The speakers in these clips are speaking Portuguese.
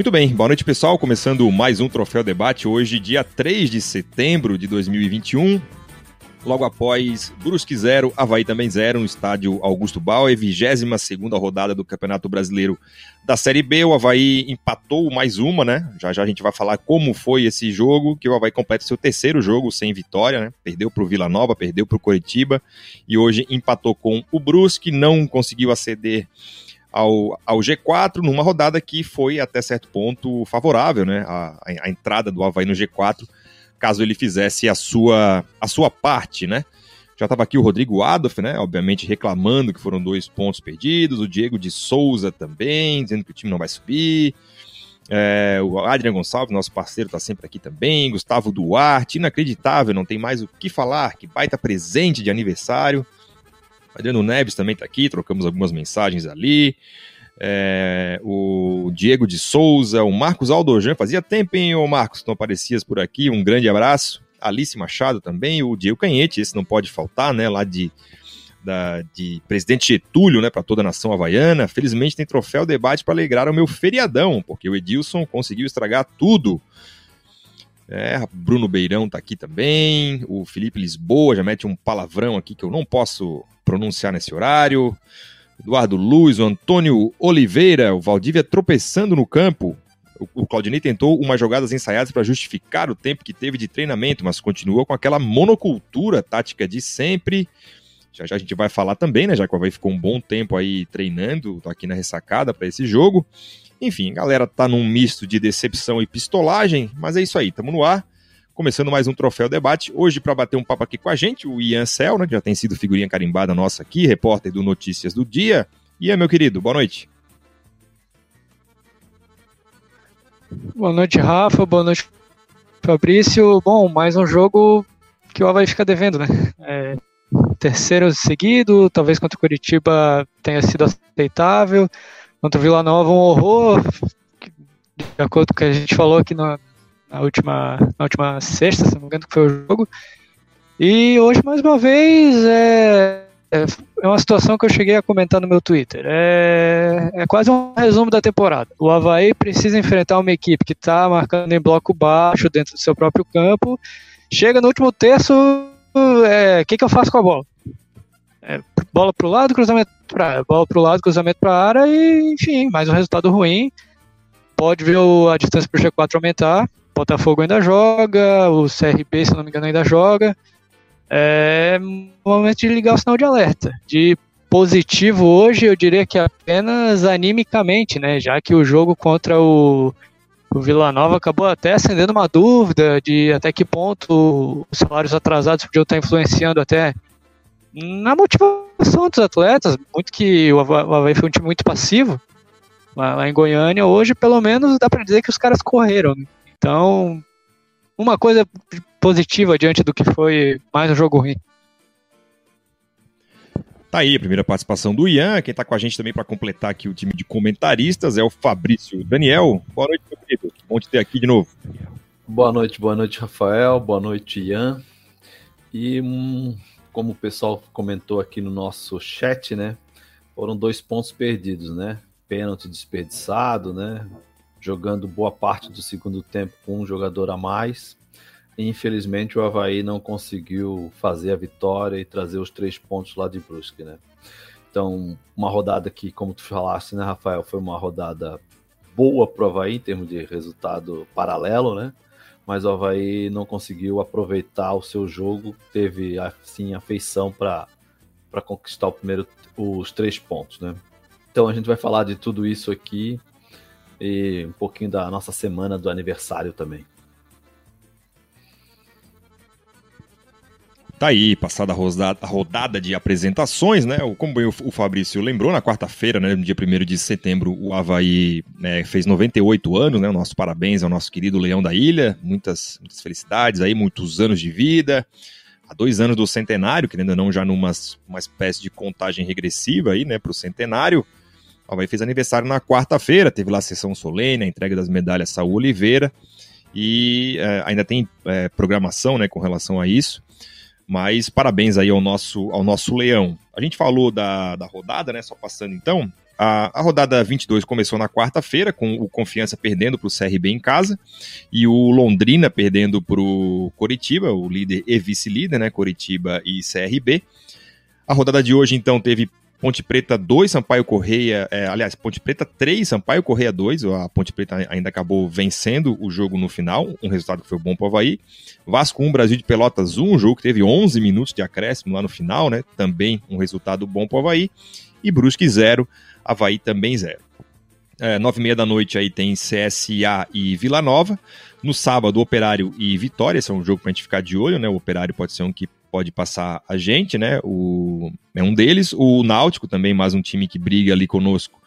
Muito bem, boa noite pessoal, começando mais um Troféu Debate, hoje dia 3 de setembro de 2021, logo após Brusque 0, Havaí também 0, no estádio Augusto Bauer, 22ª rodada do Campeonato Brasileiro da Série B, o Havaí empatou mais uma, né, já já a gente vai falar como foi esse jogo, que o Havaí completa seu terceiro jogo sem vitória, né, perdeu para o Vila Nova, perdeu para o Coritiba, e hoje empatou com o Brusque, não conseguiu aceder ao, ao G4 numa rodada que foi até certo ponto favorável, né? A, a, entrada do Havaí no G4, caso ele fizesse a sua, a sua parte, né? Já estava aqui o Rodrigo Adolf, né? Obviamente reclamando que foram dois pontos perdidos, o Diego de Souza também, dizendo que o time não vai subir. É, o Adriano Gonçalves, nosso parceiro, está sempre aqui também. Gustavo Duarte, inacreditável, não tem mais o que falar. Que baita presente de aniversário. Adriano Neves também está aqui, trocamos algumas mensagens ali. É, o Diego de Souza, o Marcos Aldojan, fazia tempo, hein, ô Marcos, não aparecias por aqui, um grande abraço. Alice Machado também, o Diego Canhete, esse não pode faltar, né, lá de, da, de Presidente Getúlio, né, para toda a nação havaiana. Felizmente tem troféu debate para alegrar o meu feriadão, porque o Edilson conseguiu estragar tudo. É, Bruno Beirão tá aqui também, o Felipe Lisboa já mete um palavrão aqui que eu não posso pronunciar nesse horário. Eduardo Luz, o Antônio Oliveira, o Valdívia tropeçando no campo. O, Claudinei tentou umas jogadas ensaiadas para justificar o tempo que teve de treinamento, mas continuou com aquela monocultura tática de sempre. Já já a gente vai falar também, né? Já que o Havaí ficou um bom tempo aí treinando, tô aqui na ressacada para esse jogo. Enfim, galera tá num misto de decepção e pistolagem, mas é isso aí, tamo no ar começando mais um Troféu Debate. Hoje, para bater um papo aqui com a gente, o Ian Cel, né, que já tem sido figurinha carimbada nossa aqui, repórter do Notícias do Dia. Ian, meu querido, boa noite. Boa noite, Rafa. Boa noite, Fabrício. Bom, mais um jogo que o Havaí fica devendo, né? É, terceiro seguido, talvez contra o Curitiba tenha sido aceitável. Contra o Vila Nova, um horror. De acordo com o que a gente falou aqui no, na última, na última sexta, se não me engano, que foi o jogo. E hoje, mais uma vez, é, é, é uma situação que eu cheguei a comentar no meu Twitter. É, é quase um resumo da temporada. O Havaí precisa enfrentar uma equipe que está marcando em bloco baixo dentro do seu próprio campo. Chega no último terço, o é, que, que eu faço com a bola? É, bola para o lado, cruzamento para área. Bola para o lado, cruzamento para a área e, enfim, mais um resultado ruim. Pode ver a distância para o G4 aumentar. Botafogo ainda joga, o CRB, se não me engano, ainda joga. É momento de ligar o sinal de alerta. De positivo hoje, eu diria que apenas animicamente, né? Já que o jogo contra o, o Vila Nova acabou até acendendo uma dúvida de até que ponto os salários atrasados podiam estar influenciando até na motivação dos atletas. Muito que o Havaí foi um time muito passivo lá, em Goiânia. Hoje, pelo menos, dá para dizer que os caras correram. Né? Então, uma coisa positiva diante do que foi mais um jogo ruim. Tá aí a primeira participação do Ian. Quem tá com a gente também para completar aqui o time de comentaristas é o Fabrício Daniel. Boa noite, meu querido. Bom te ter aqui de novo. Boa noite, boa noite, Rafael. Boa noite, Ian. E hum, como o pessoal comentou aqui no nosso chat, né? Foram dois pontos perdidos, né? Pênalti desperdiçado, né? jogando boa parte do segundo tempo com um jogador a mais. E, infelizmente, o Havaí não conseguiu fazer a vitória e trazer os três pontos lá de Brusque, né? Então, uma rodada que, como tu falaste, né, Rafael, foi uma rodada boa para o Havaí em termos de resultado paralelo, né? Mas o Havaí não conseguiu aproveitar o seu jogo, teve assim afeição para conquistar o primeiro, os três pontos, né? Então a gente vai falar de tudo isso aqui e um pouquinho da nossa semana do aniversário também. Tá aí, passada a rodada de apresentações, né? Como o Fabrício lembrou, na quarta-feira, né, no dia 1 de setembro, o Havaí né, fez 98 anos, né? O nosso parabéns ao nosso querido Leão da Ilha. Muitas, muitas felicidades aí, muitos anos de vida. Há dois anos do centenário, que ainda não já numa uma espécie de contagem regressiva aí, né, para o centenário. O Havaí fez aniversário na quarta-feira, teve lá a sessão solene, a entrega das medalhas Saúl Oliveira, e é, ainda tem é, programação né, com relação a isso. Mas parabéns aí ao nosso, ao nosso leão. A gente falou da, da rodada, né? Só passando então. A, a rodada 22 começou na quarta-feira, com o Confiança perdendo para o CRB em casa e o Londrina perdendo para o Coritiba, o líder e vice-líder, né? Coritiba e CRB. A rodada de hoje, então, teve Ponte Preta 2, Sampaio Correia, é, aliás, Ponte Preta 3, Sampaio Correia 2, a Ponte Preta ainda acabou vencendo o jogo no final, um resultado que foi bom para o Havaí. Vasco 1, Brasil de Pelotas 1, um jogo que teve 11 minutos de acréscimo lá no final, né? Também um resultado bom para o Havaí. E Brusque 0, Havaí também 0. É, nove e meia da noite aí tem CSA e Vila Nova. No sábado, Operário e Vitória. Esse é um jogo para a gente ficar de olho, né? O Operário pode ser um que pode passar a gente, né? O, é um deles. O Náutico também, mais um time que briga ali conosco,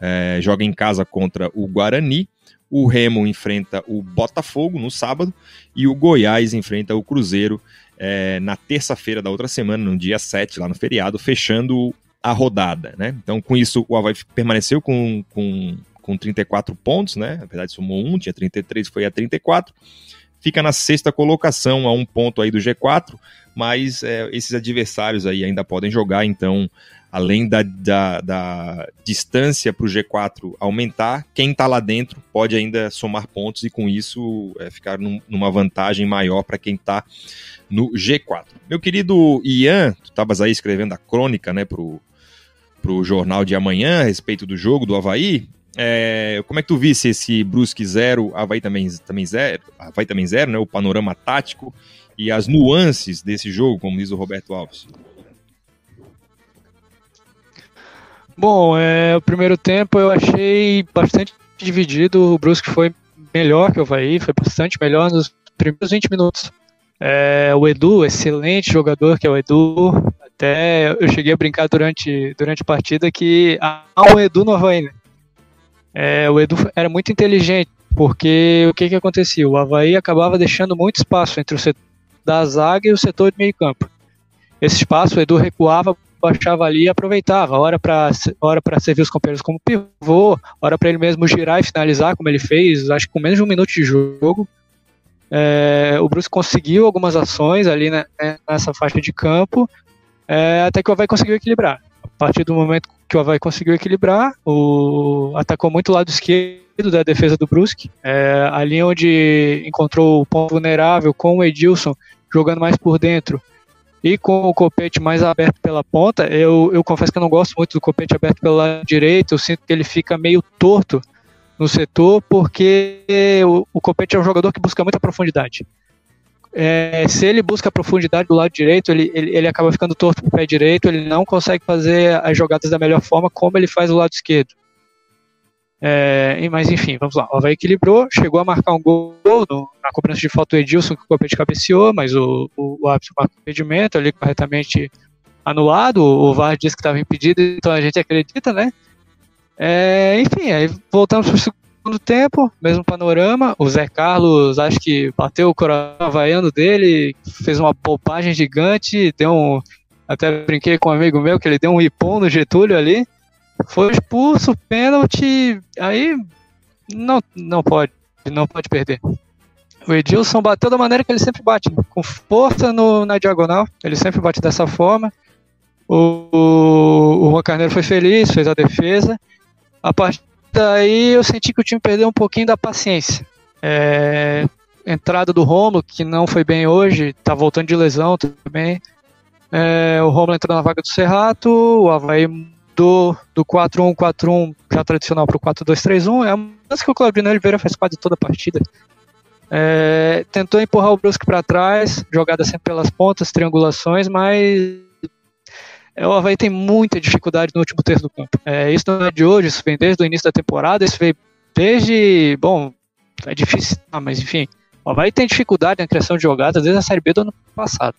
é, joga em casa contra o Guarani. O Remo enfrenta o Botafogo no sábado e o Goiás enfrenta o Cruzeiro é, na terça-feira da outra semana, no dia 7, lá no feriado, fechando a rodada, né? Então, com isso, o Havaí permaneceu com, com, com 34 pontos, né? Na verdade, somou um, tinha 33, foi a 34 fica na sexta colocação, a um ponto aí do G4, mas é, esses adversários aí ainda podem jogar, então, além da, da, da distância para o G4 aumentar, quem está lá dentro pode ainda somar pontos e com isso é, ficar num, numa vantagem maior para quem está no G4. Meu querido Ian, tu estavas aí escrevendo a crônica né, para o jornal de amanhã a respeito do jogo do Havaí. É, como é que tu visse esse Brusque zero, Havaí também, também zero, Havaí também zero, né? O panorama tático e as nuances desse jogo, como diz o Roberto Alves. Bom, é, o primeiro tempo eu achei bastante dividido. O Brusque foi melhor que o Havaí, foi bastante melhor nos primeiros 20 minutos. É, o Edu, excelente jogador que é o Edu. Até eu cheguei a brincar durante, durante a partida que há um Edu no Havaí, né? É, o Edu era muito inteligente, porque o que, que acontecia? O Havaí acabava deixando muito espaço entre o setor da zaga e o setor de meio campo. Esse espaço o Edu recuava, baixava ali e aproveitava, hora para hora servir os companheiros como pivô, hora para ele mesmo girar e finalizar, como ele fez, acho que com menos de um minuto de jogo. É, o Bruce conseguiu algumas ações ali né, nessa faixa de campo, é, até que o Havaí conseguiu equilibrar. Partir do momento que o Havaí conseguiu equilibrar, o, atacou muito o lado esquerdo da defesa do Brusque, é, ali onde encontrou o ponto vulnerável com o Edilson jogando mais por dentro e com o Copete mais aberto pela ponta, eu, eu confesso que eu não gosto muito do Copete aberto pelo lado direito, eu sinto que ele fica meio torto no setor, porque o, o Copete é um jogador que busca muita profundidade é, se ele busca profundidade do lado direito, ele, ele, ele acaba ficando torto com o pé direito, ele não consegue fazer as jogadas da melhor forma como ele faz do lado esquerdo. É, mas enfim, vamos lá. O Havaí equilibrou, chegou a marcar um gol no, na cobrança de falta do Edilson, que o Copete cabeceou, mas o, o, o árbitro marcou o impedimento ali corretamente anulado. O, o VAR disse que estava impedido, então a gente acredita, né? É, enfim, aí voltamos para o segundo tempo, mesmo panorama. O Zé Carlos, acho que bateu o coração havaiano dele, fez uma poupagem gigante, deu um. Até brinquei com um amigo meu que ele deu um ripom no Getúlio ali. Foi expulso, pênalti. Aí não, não pode, não pode perder. O Edilson bateu da maneira que ele sempre bate, com força no, na diagonal. Ele sempre bate dessa forma. O, o, o Juan Carneiro foi feliz, fez a defesa. A partir daí eu senti que o time perdeu um pouquinho da paciência. É, entrada do Romulo, que não foi bem hoje, tá voltando de lesão também. É, o Romulo entrou na vaga do Serrato, o Havaí do, do 4-1-4-1 já tradicional para o 4-2-3-1. É a mudança que o Claudino Oliveira faz quase toda a partida. É, tentou empurrar o Brusque para trás, jogada sempre pelas pontas, triangulações, mas o Havaí tem muita dificuldade no último terço do campo. É, isso não é de hoje, isso vem desde o início da temporada, isso veio desde. Bom, é difícil, ah, mas enfim. O Havaí tem dificuldade na criação de jogadas desde a Série B do ano passado.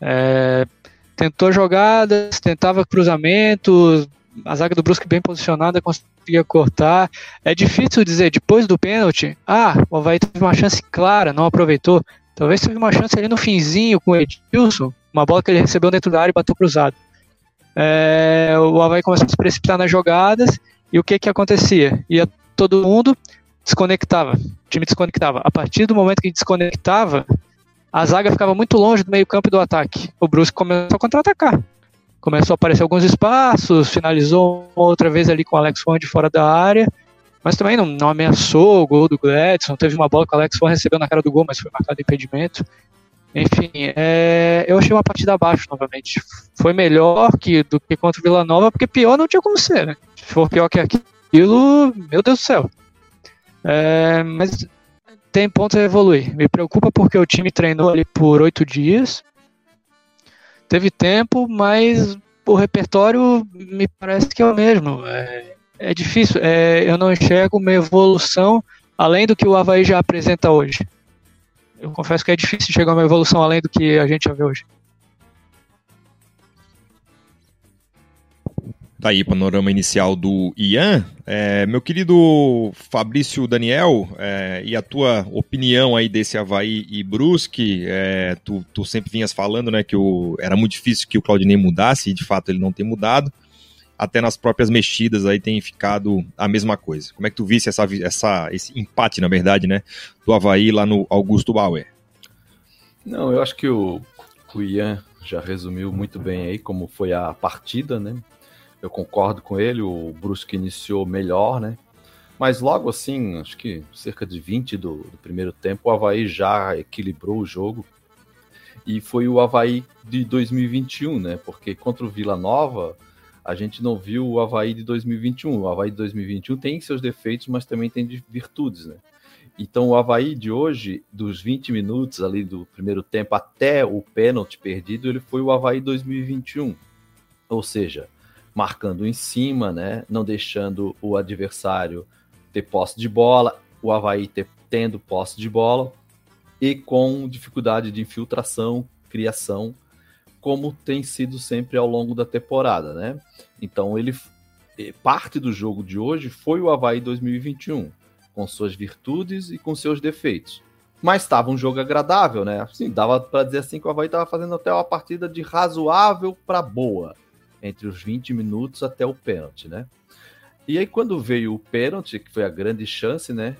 É, tentou jogadas, tentava cruzamentos, a zaga do Brusque bem posicionada conseguia cortar. É difícil dizer, depois do pênalti, ah, o Havaí teve uma chance clara, não aproveitou. Talvez teve uma chance ali no finzinho com o Edilson, uma bola que ele recebeu dentro da área e bateu cruzado. É, o Havaí começou a se precipitar nas jogadas e o que que acontecia? Ia todo mundo, desconectava, o time desconectava. A partir do momento que desconectava, a zaga ficava muito longe do meio campo e do ataque. O Brusque começou a contra-atacar. começou a aparecer alguns espaços, finalizou outra vez ali com o Alex Ford fora da área, mas também não, não ameaçou o gol do Gladson. Teve uma bola que o Alex Ford recebeu na cara do gol, mas foi marcado impedimento. Enfim, é, eu achei uma partida abaixo novamente. Foi melhor que, do que contra o Vila Nova, porque pior não tinha como ser, né? Se for pior que aquilo, meu Deus do céu. É, mas tem pontos a evoluir. Me preocupa porque o time treinou ali por oito dias teve tempo, mas o repertório me parece que é o mesmo. É, é difícil, é, eu não enxergo uma evolução além do que o Havaí já apresenta hoje. Eu confesso que é difícil chegar a uma evolução além do que a gente já vê hoje. Tá aí, panorama inicial do Ian. É, meu querido Fabrício Daniel, é, e a tua opinião aí desse Havaí e Brusque, é, tu, tu, sempre vinhas falando né, que o, era muito difícil que o Claudinei mudasse, e de fato ele não tem mudado. Até nas próprias mexidas aí tem ficado a mesma coisa. Como é que tu visse essa, essa, esse empate, na verdade, né, do Havaí lá no Augusto Bauer? Não, eu acho que o, o Ian já resumiu muito bem aí como foi a partida, né? eu concordo com ele, o Brusque iniciou melhor, né? Mas logo assim, acho que cerca de 20 do, do, primeiro tempo, o Havaí já equilibrou o jogo. E foi o Havaí de 2021, né? Porque contra o Vila Nova, a gente não viu o Havaí de 2021. O Havaí de 2021 tem seus defeitos, mas também tem virtudes, né? Então o Havaí de hoje, dos 20 minutos ali do primeiro tempo até o pênalti perdido, ele foi o Havaí 2021. Ou seja, marcando em cima, né? Não deixando o adversário ter posse de bola, o Havaí ter, tendo posse de bola e com dificuldade de infiltração, criação, como tem sido sempre ao longo da temporada, né? Então ele parte do jogo de hoje foi o Havaí 2021, com suas virtudes e com seus defeitos. Mas estava um jogo agradável, né? Assim, dava para dizer assim que o Havaí estava fazendo até uma partida de razoável para boa entre os 20 minutos até o pênalti, né? E aí quando veio o pênalti, que foi a grande chance, né?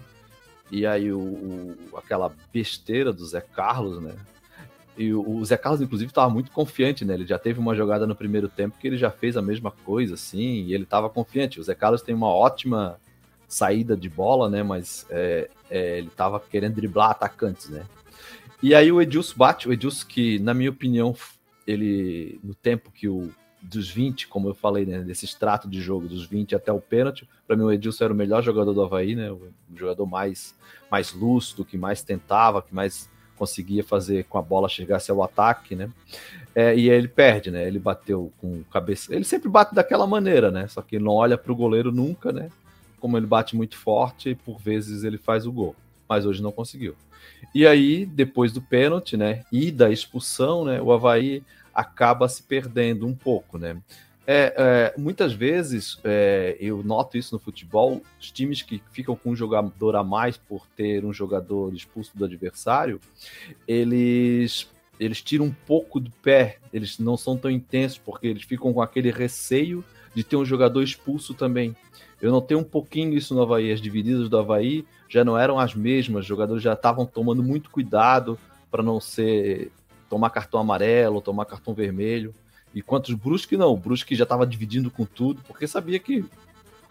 E aí o, o aquela besteira do Zé Carlos, né? E o, Zé Carlos, inclusive, estava muito confiante, né? Ele já teve uma jogada no primeiro tempo que ele já fez a mesma coisa, assim, e ele estava confiante. O Zé Carlos tem uma ótima saída de bola, né? Mas é, é, ele estava querendo driblar atacantes, né? E aí o Edilson bate, o Edilson que, na minha opinião, ele, no tempo que o dos 20, como eu falei, né, desse extrato de jogo, dos 20 até o pênalti, para mim o Edilson era o melhor jogador do Havaí, né, o jogador mais, mais lúcido, que mais tentava, que mais conseguia fazer com a bola chegasse ao ataque, né, é, e aí ele perde, né, ele bateu com cabeça, ele sempre bate daquela maneira, né, só que ele não olha para o goleiro nunca, né, como ele bate muito forte, por vezes ele faz o gol, mas hoje não conseguiu. E aí, depois do pênalti, né, e da expulsão, né, o Havaí acaba se perdendo um pouco, né? É, é, muitas vezes é, eu noto isso no futebol, os times que ficam com um jogador a mais por ter um jogador expulso do adversário, eles eles tiram um pouco do pé, eles não são tão intensos porque eles ficam com aquele receio de ter um jogador expulso também. Eu notei um pouquinho isso no Havaí, as divididas do Havaí já não eram as mesmas, os jogadores já estavam tomando muito cuidado para não ser tomar cartão amarelo, tomar cartão vermelho. E quantos Brusque não, o Brusque já estava dividindo com tudo, porque sabia que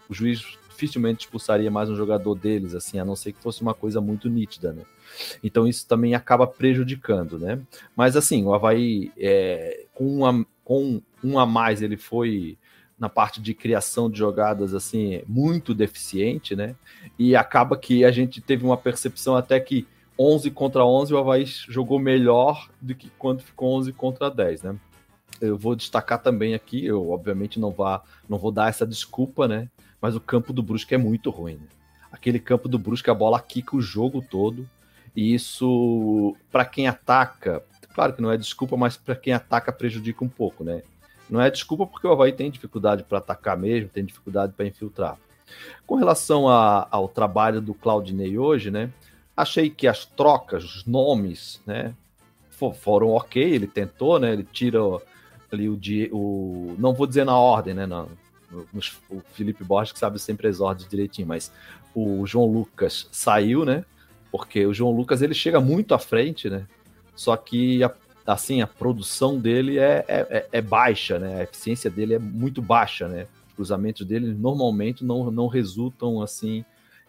o juiz dificilmente expulsaria mais um jogador deles, assim, a não ser que fosse uma coisa muito nítida, né? Então isso também acaba prejudicando, né? Mas assim, o Havaí é, com, uma, com um a mais ele foi na parte de criação de jogadas assim muito deficiente, né? E acaba que a gente teve uma percepção até que 11 contra 11, o Havaí jogou melhor do que quando ficou 11 contra 10, né? Eu vou destacar também aqui, eu obviamente não, vá, não vou dar essa desculpa, né? Mas o campo do Brusque é muito ruim. Né? Aquele campo do Brusque, a bola quica o jogo todo. E isso, para quem ataca, claro que não é desculpa, mas para quem ataca prejudica um pouco, né? Não é desculpa porque o Havaí tem dificuldade para atacar mesmo, tem dificuldade para infiltrar. Com relação a, ao trabalho do Claudinei hoje, né? Achei que as trocas, os nomes, né, foram ok. Ele tentou, né? Ele tira ali o, o não vou dizer na ordem, né? Não, o Felipe Borges que sabe sempre as ordens direitinho, mas o João Lucas saiu, né? Porque o João Lucas ele chega muito à frente, né? Só que a, assim, a produção dele é, é, é, é baixa, né? A eficiência dele é muito baixa, né? Os cruzamentos dele normalmente não, não resultam assim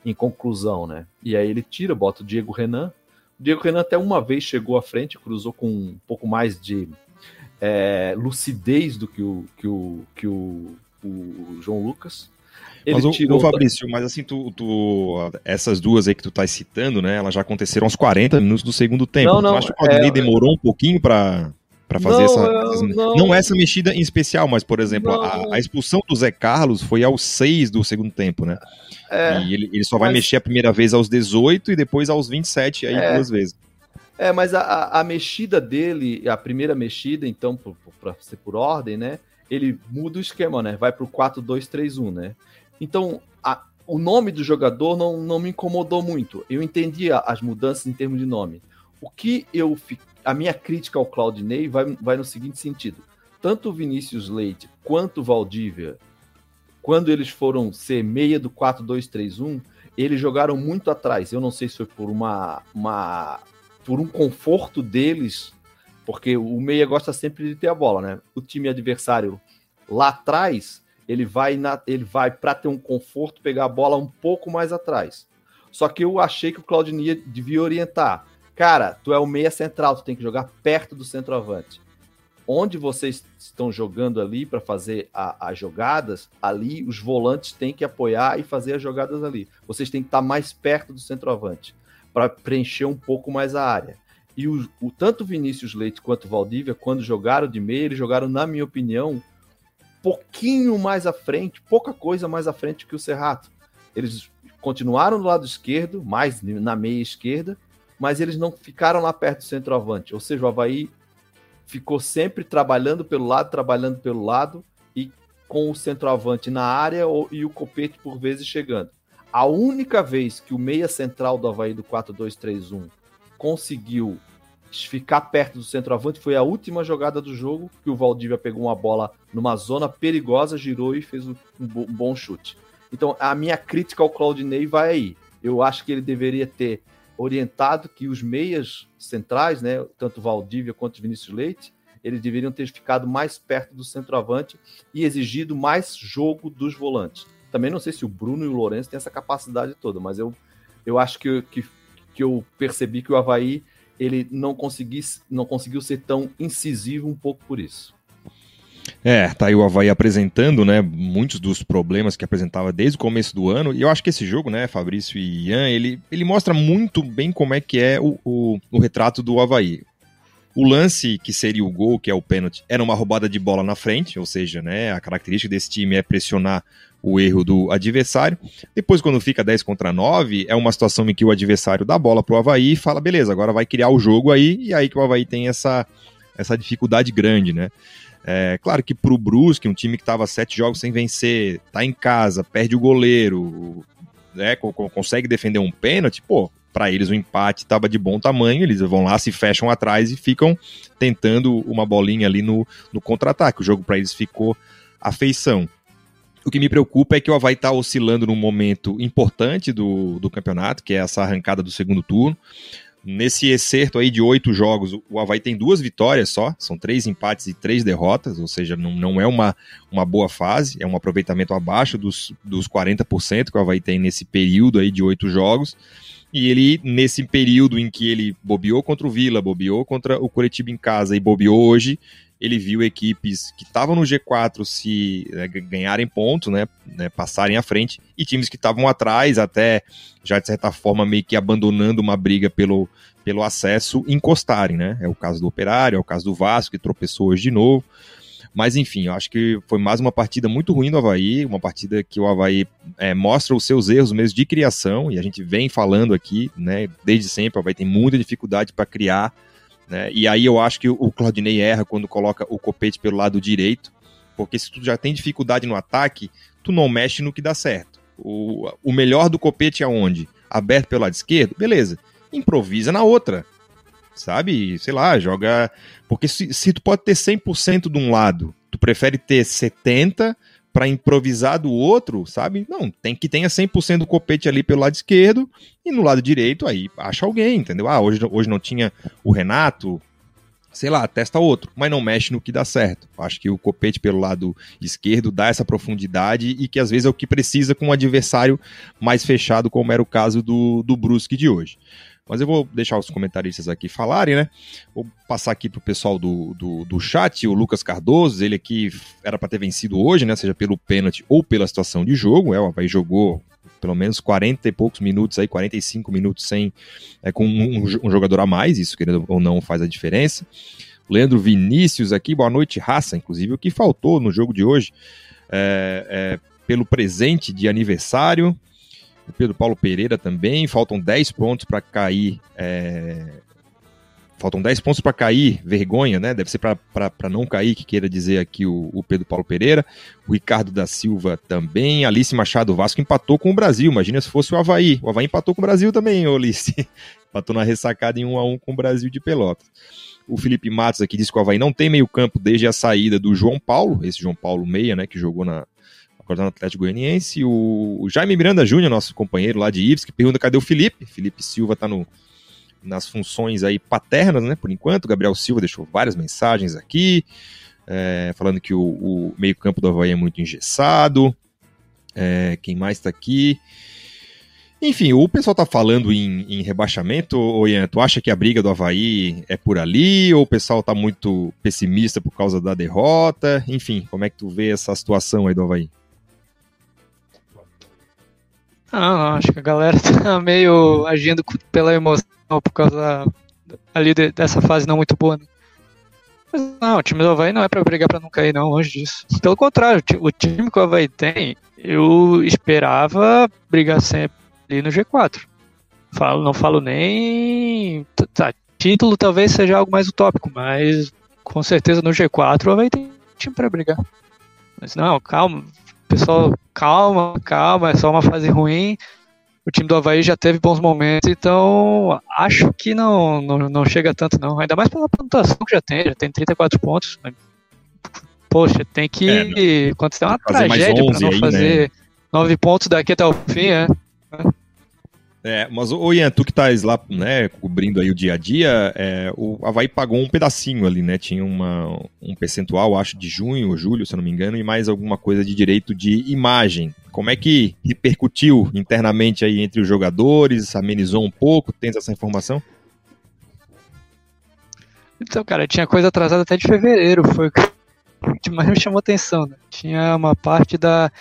em conclusão, né? E aí ele tira, bota o Diego Renan. O Diego Renan até uma vez chegou à frente, cruzou com um pouco mais de é, lucidez do que o, que o, que o, o João Lucas. Ele mas tirou... Fabrício, mas assim, tu, tu, essas duas aí que tu tá citando, né, elas já aconteceram aos 40 minutos do segundo tempo. Não, não, tu acha que o Claudinei é... demorou um pouquinho para para fazer não, essa. Não, não, essa mexida em especial, mas, por exemplo, a, a, expulsão do Zé Carlos foi aos 6 do segundo tempo, né? É, e ele, ele só vai mas... mexer a primeira vez aos 18 e depois aos 27, aí é, duas vezes. É, mas a, a mexida dele, a primeira mexida, então, para ser por ordem, né? Ele muda o esquema, né? Vai pro 4-2-3-1, né? Então, a, o nome do jogador não, não me incomodou muito. Eu entendi as mudanças em termos de nome. O que eu a minha crítica ao Claudinei vai, vai no seguinte sentido: tanto o Vinícius Leite quanto o Valdívia, quando eles foram ser meia do 4-2-3-1, eles jogaram muito atrás. Eu não sei se foi por uma, uma por um conforto deles, porque o meia gosta sempre de ter a bola, né? O time adversário lá atrás ele vai na, ele vai para ter um conforto pegar a bola um pouco mais atrás. Só que eu achei que o Claudinei devia orientar. Cara, tu é o meia central, tu tem que jogar perto do centroavante. Onde vocês estão jogando ali para fazer as jogadas, ali os volantes têm que apoiar e fazer as jogadas ali. Vocês têm que estar mais perto do centroavante para preencher um pouco mais a área. E o, o tanto Vinícius Leite quanto Valdívia, quando jogaram de meia, eles jogaram, na minha opinião, pouquinho mais à frente, pouca coisa mais à frente que o Serrato. Eles continuaram do lado esquerdo, mais na meia esquerda, mas eles não ficaram lá perto do centroavante. Ou seja, o Havaí ficou sempre trabalhando pelo lado, trabalhando pelo lado e com o centroavante na área e o copete por vezes chegando. A única vez que o meia central do Havaí do 4-2-3-1 conseguiu ficar perto do centroavante foi a última jogada do jogo que o Valdívia pegou uma bola numa zona perigosa, girou e fez um bom chute. Então a minha crítica ao Claudinei vai aí. Eu acho que ele deveria ter orientado que os meias centrais, né, tanto Valdívia quanto Vinícius Leite, eles deveriam ter ficado mais perto do centroavante e exigido mais jogo dos volantes. Também não sei se o Bruno e o Lourenço têm essa capacidade toda, mas eu, eu acho que, que, que eu percebi que o Havaí ele não, conseguisse, não conseguiu ser tão incisivo um pouco por isso. É, tá aí o Havaí apresentando, né, muitos dos problemas que apresentava desde o começo do ano, e eu acho que esse jogo, né, Fabrício e Ian, ele, ele mostra muito bem como é que é o, o, o retrato do Havaí. O lance que seria o gol, que é o pênalti, era uma roubada de bola na frente, ou seja, né, a característica desse time é pressionar o erro do adversário. Depois, quando fica 10 contra 9, é uma situação em que o adversário dá bola pro Havaí e fala, beleza, agora vai criar o jogo aí, e aí que o Havaí tem essa, essa dificuldade grande, né? É, claro que pro Brusque, um time que estava sete jogos sem vencer, tá em casa, perde o goleiro, né, consegue defender um pênalti, pô, para eles o empate estava de bom tamanho, eles vão lá, se fecham atrás e ficam tentando uma bolinha ali no, no contra-ataque. O jogo para eles ficou a feição. O que me preocupa é que o Havaí está oscilando num momento importante do, do campeonato, que é essa arrancada do segundo turno. Nesse excerto aí de oito jogos, o Havaí tem duas vitórias só, são três empates e três derrotas, ou seja, não, não é uma, uma boa fase, é um aproveitamento abaixo dos, dos 40% que o Havaí tem nesse período aí de oito jogos. E ele, nesse período em que ele bobeou contra o Vila, bobeou contra o Curitiba em casa e bobeou hoje, ele viu equipes que estavam no G4 se né, ganharem pontos, né, né, passarem à frente, e times que estavam atrás, até já de certa forma meio que abandonando uma briga pelo, pelo acesso, encostarem, né? É o caso do Operário, é o caso do Vasco, que tropeçou hoje de novo. Mas enfim, eu acho que foi mais uma partida muito ruim do Havaí, uma partida que o Havaí é, mostra os seus erros mesmo de criação, e a gente vem falando aqui, né? Desde sempre, o Havaí tem muita dificuldade para criar né? E aí eu acho que o Claudinei erra quando coloca o copete pelo lado direito, porque se tu já tem dificuldade no ataque, tu não mexe no que dá certo. O, o melhor do copete é onde? Aberto pelo lado esquerdo? Beleza. Improvisa na outra. Sabe? Sei lá, joga. Porque se, se tu pode ter 100% de um lado, tu prefere ter 70% para improvisar do outro, sabe? Não, tem que tenha 100% do copete ali pelo lado esquerdo e no lado direito aí acha alguém, entendeu? Ah, hoje, hoje não tinha o Renato, sei lá, testa outro, mas não mexe no que dá certo. Acho que o Copete pelo lado esquerdo dá essa profundidade e que às vezes é o que precisa com um adversário mais fechado, como era o caso do, do Brusque de hoje. Mas eu vou deixar os comentaristas aqui falarem, né? Vou passar aqui pro pessoal do, do, do chat, o Lucas Cardoso, ele aqui era para ter vencido hoje, né? Seja pelo pênalti ou pela situação de jogo. É, o Havaí jogou pelo menos 40 e poucos minutos aí, 45 minutos sem é, com um, um, jogador a mais, isso querendo ou não faz a diferença. Leandro Vinícius aqui, boa noite, raça, inclusive o que faltou no jogo de hoje é, é, pelo presente de aniversário o Pedro Paulo Pereira também. Faltam 10 pontos para cair. É... Faltam 10 pontos para cair, vergonha, né? Deve ser para não cair, que queira dizer aqui o, o, Pedro Paulo Pereira. O Ricardo da Silva também. Alice Machado Vasco empatou com o Brasil. Imagina se fosse o Havaí. O Havaí empatou com o Brasil também, Alice. empatou na ressacada em 1 a 1 com o Brasil de Pelotas. O Felipe Matos aqui diz que o Havaí não tem meio-campo desde a saída do João Paulo, esse João Paulo Meia, né, que jogou na, coordenador Atlético Goianiense. O, o Jaime Miranda Júnior, nosso companheiro lá de Ives, que pergunta cadê o Felipe. Felipe Silva está no, nas funções aí paternas, né, por enquanto. Gabriel Silva deixou várias mensagens aqui, é, falando que o, o meio-campo do Havaí é muito engessado. É, quem mais está aqui? Enfim, o pessoal tá falando em, em rebaixamento, ou Ian, tu acha que a briga do Havaí é por ali, ou o pessoal tá muito pessimista por causa da derrota? Enfim, como é que tu vê essa situação aí do Havaí? Ah, acho que a galera tá meio agindo pela emoção por causa ali de, dessa fase não muito boa. Né? Mas não, o time do Havaí não é para brigar para não cair, não, longe disso. Pelo contrário, o time que o Havaí tem, eu esperava brigar sempre ali no G4. Falo, não falo nem. Tá, título talvez seja algo mais utópico, mas com certeza no G4 o Havaí tem time para brigar. Mas não, calma, pessoal, calma, calma, é só uma fase ruim. O time do Havaí já teve bons momentos, então acho que não, não, não chega tanto não. Ainda mais pela pontuação que já tem, já tem 34 pontos. Poxa, tem que. É, acontecer uma tragédia para não aí, fazer né? 9 pontos daqui até o fim, é. É, mas o Ian, tu que estás lá, né, cobrindo aí o dia a dia, é, o Havaí pagou um pedacinho ali, né? Tinha uma, um percentual, acho, de junho ou julho, se eu não me engano, e mais alguma coisa de direito de imagem. Como é que repercutiu internamente aí entre os jogadores? Amenizou um pouco? Tens essa informação? Então, cara, tinha coisa atrasada até de fevereiro, foi o que mais me chamou atenção, né? Tinha uma parte da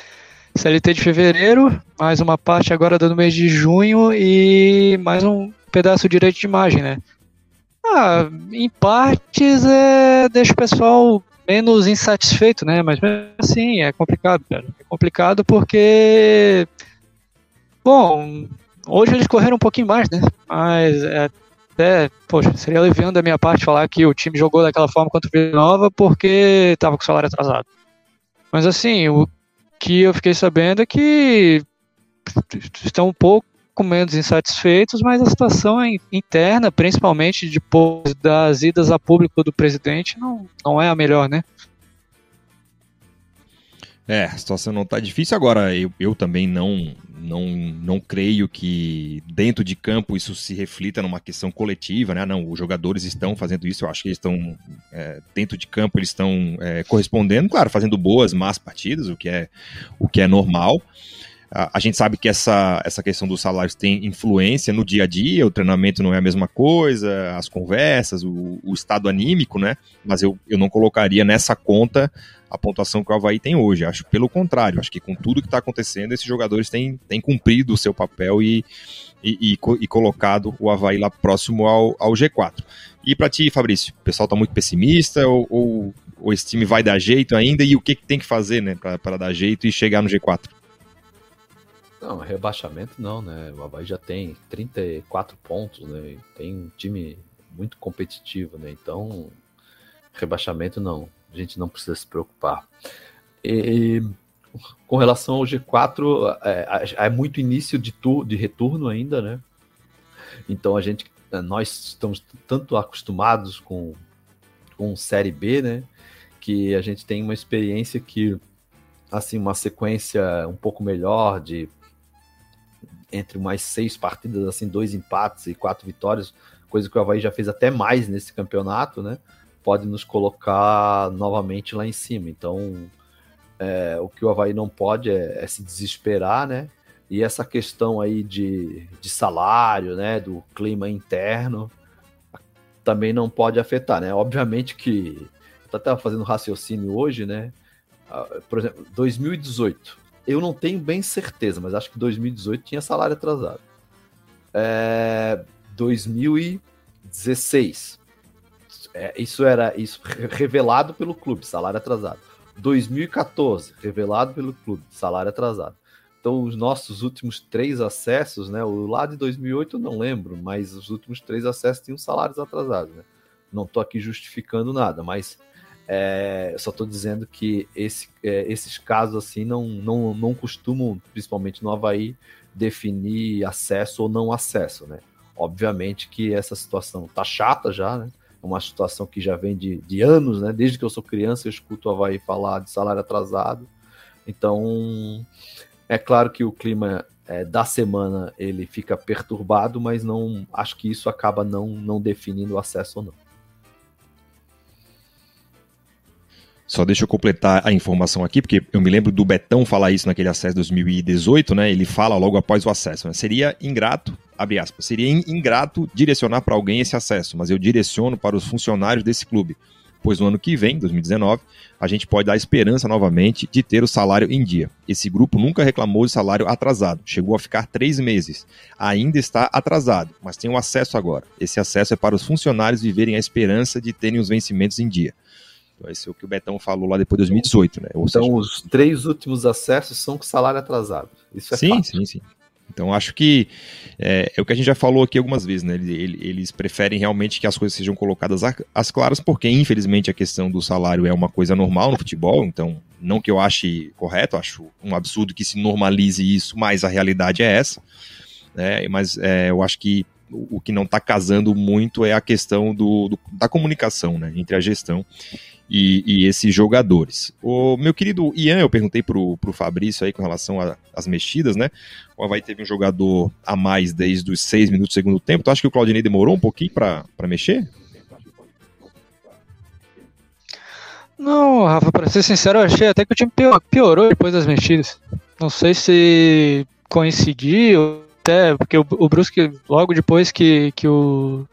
CLT de fevereiro, mais uma parte agora do mês de junho e mais um pedaço direito de imagem, né? Ah, em partes é, deixa o pessoal menos insatisfeito, né? Mas assim, é complicado, cara. É complicado porque. Bom, hoje eles correram um pouquinho mais, né? Mas é até, poxa, seria aliviando da minha parte falar que o time jogou daquela forma contra o Vila Nova porque estava com o salário atrasado. Mas assim, o que eu fiquei sabendo é que estão um pouco menos insatisfeitos, mas a situação interna, principalmente depois das idas a público do presidente, não, não é a melhor, né? É, a situação não está difícil. Agora, eu, eu também não, não, não creio que dentro de campo isso se reflita numa questão coletiva, né? Não, os jogadores estão fazendo isso, eu acho que eles estão é, dentro de campo, eles estão é, correspondendo, claro, fazendo boas, más partidas, o que é, o que é normal. A, gente sabe que essa, essa questão dos salários tem influência no dia a dia, o treinamento não é a mesma coisa, as conversas, o, o estado anímico, né? Mas eu, eu não colocaria nessa conta a pontuação que o Havaí tem hoje. Acho pelo contrário, acho que com tudo que está acontecendo, esses jogadores têm, têm cumprido o seu papel e, e, e, e colocado o Havaí lá próximo ao, ao G4. E para ti, Fabrício, o pessoal está muito pessimista ou, ou, ou, esse time vai dar jeito ainda? E o que, que tem que fazer né, para dar jeito e chegar no G4? Não, rebaixamento não, né? O Havaí já tem 34 pontos, né? Tem um time muito competitivo, né? Então, rebaixamento não. A gente não precisa se preocupar. E, com relação ao G4, é, é muito início de, tu, de retorno ainda, né? Então a gente, nós estamos tanto acostumados com, com Série B, né? Que a gente tem uma experiência que, assim, uma sequência um pouco melhor de entre mais seis partidas, assim, dois empates e quatro vitórias, coisa que o Havaí já fez até mais nesse campeonato, né? Pode nos colocar novamente lá em cima. Então, é, o que o Havaí não pode é, é, se desesperar, né? E essa questão aí de, de salário, né? Do clima interno, também não pode afetar, né? Obviamente que eu estava fazendo raciocínio hoje, né? Ah, por exemplo, 2018. Eu não tenho bem certeza, mas acho que 2018 tinha salário atrasado. É, 2016. É, isso era isso revelado pelo clube, salário atrasado. 2014, revelado pelo clube, salário atrasado. Então, os nossos últimos três acessos, né? O lá de 2008 eu não lembro, mas os últimos três acessos tinham salários atrasados, né? Não estou aqui justificando nada, mas é, só estou dizendo que esse, é, esses casos assim não, não, não costumam, principalmente no Havaí, definir acesso ou não acesso, né? Obviamente que essa situação tá chata já, né? Uma situação que já vem de, de anos, né? Desde que eu sou criança, eu escuto o Havaí falar de salário atrasado. Então, é claro que o clima é, da semana ele fica perturbado, mas não acho que isso acaba não, não definindo o acesso ou não. Só deixa eu completar a informação aqui, porque eu me lembro do Betão falar isso naquele acesso 2018, né? Ele fala logo após o acesso. Né? Seria ingrato, abre aspas, seria ingrato direcionar para alguém esse acesso, mas eu direciono para os funcionários desse clube pois no ano que vem, 2019, a gente pode dar esperança novamente de ter o salário em dia. Esse grupo nunca reclamou de salário atrasado, chegou a ficar três meses. Ainda está atrasado, mas tem o acesso agora. Esse acesso é para os funcionários viverem a esperança de terem os vencimentos em dia. Esse é o que o Betão falou lá depois de 2018, né? Ou então, seja, os três últimos acessos são com salário atrasado. Isso é sim, sim, sim. Então acho que é, é, o que a gente já falou aqui algumas vezes, né? Eles, eles preferem realmente que as coisas sejam colocadas às claras, porque infelizmente a questão do salário é uma coisa normal no futebol, então não que eu ache correto, acho um absurdo que se normalize isso, mas a realidade é essa. Né? Mas é, eu acho que o, o que não está casando muito é a questão do, do, da comunicação né? entre a gestão e, e, esses jogadores. O meu querido Ian, eu perguntei pro, pro Fabrício aí com relação às mexidas, né? O Havaí teve um jogador a mais desde os seis minutos do segundo tempo. Tu acha que o Claudinei demorou um pouquinho para mexer? Não, Rafa, para ser sincero, eu achei até que o time piorou depois das mexidas. Não sei se coincidiu, até porque o, o Brusque, logo depois que, que, o,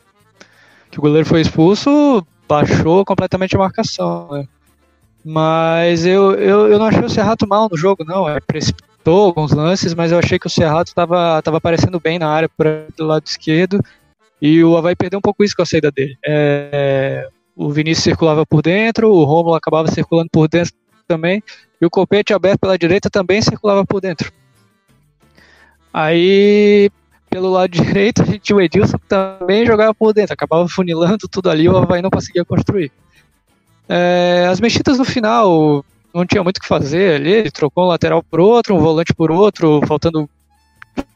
que o goleiro foi expulso, baixou completamente a marcação. Né? Mas eu, eu, eu não achei o Serrato mal no jogo, não. É, precipitou alguns lances, mas eu achei que o Serrato estava tava aparecendo bem na área do lado esquerdo. E o Havaí perdeu um pouco isso com a saída dele. É, o Vinícius circulava por dentro, o Romulo acabava circulando por dentro também, e o Copete aberto pela direita também circulava por dentro. Aí pelo lado direito, a gente tinha o Edilson que também jogava por dentro, acabava funilando tudo ali, o Havaí não conseguia construir. É, as mexidas no final não tinha muito o que fazer ali, ele trocou um lateral por outro, um volante por outro, faltando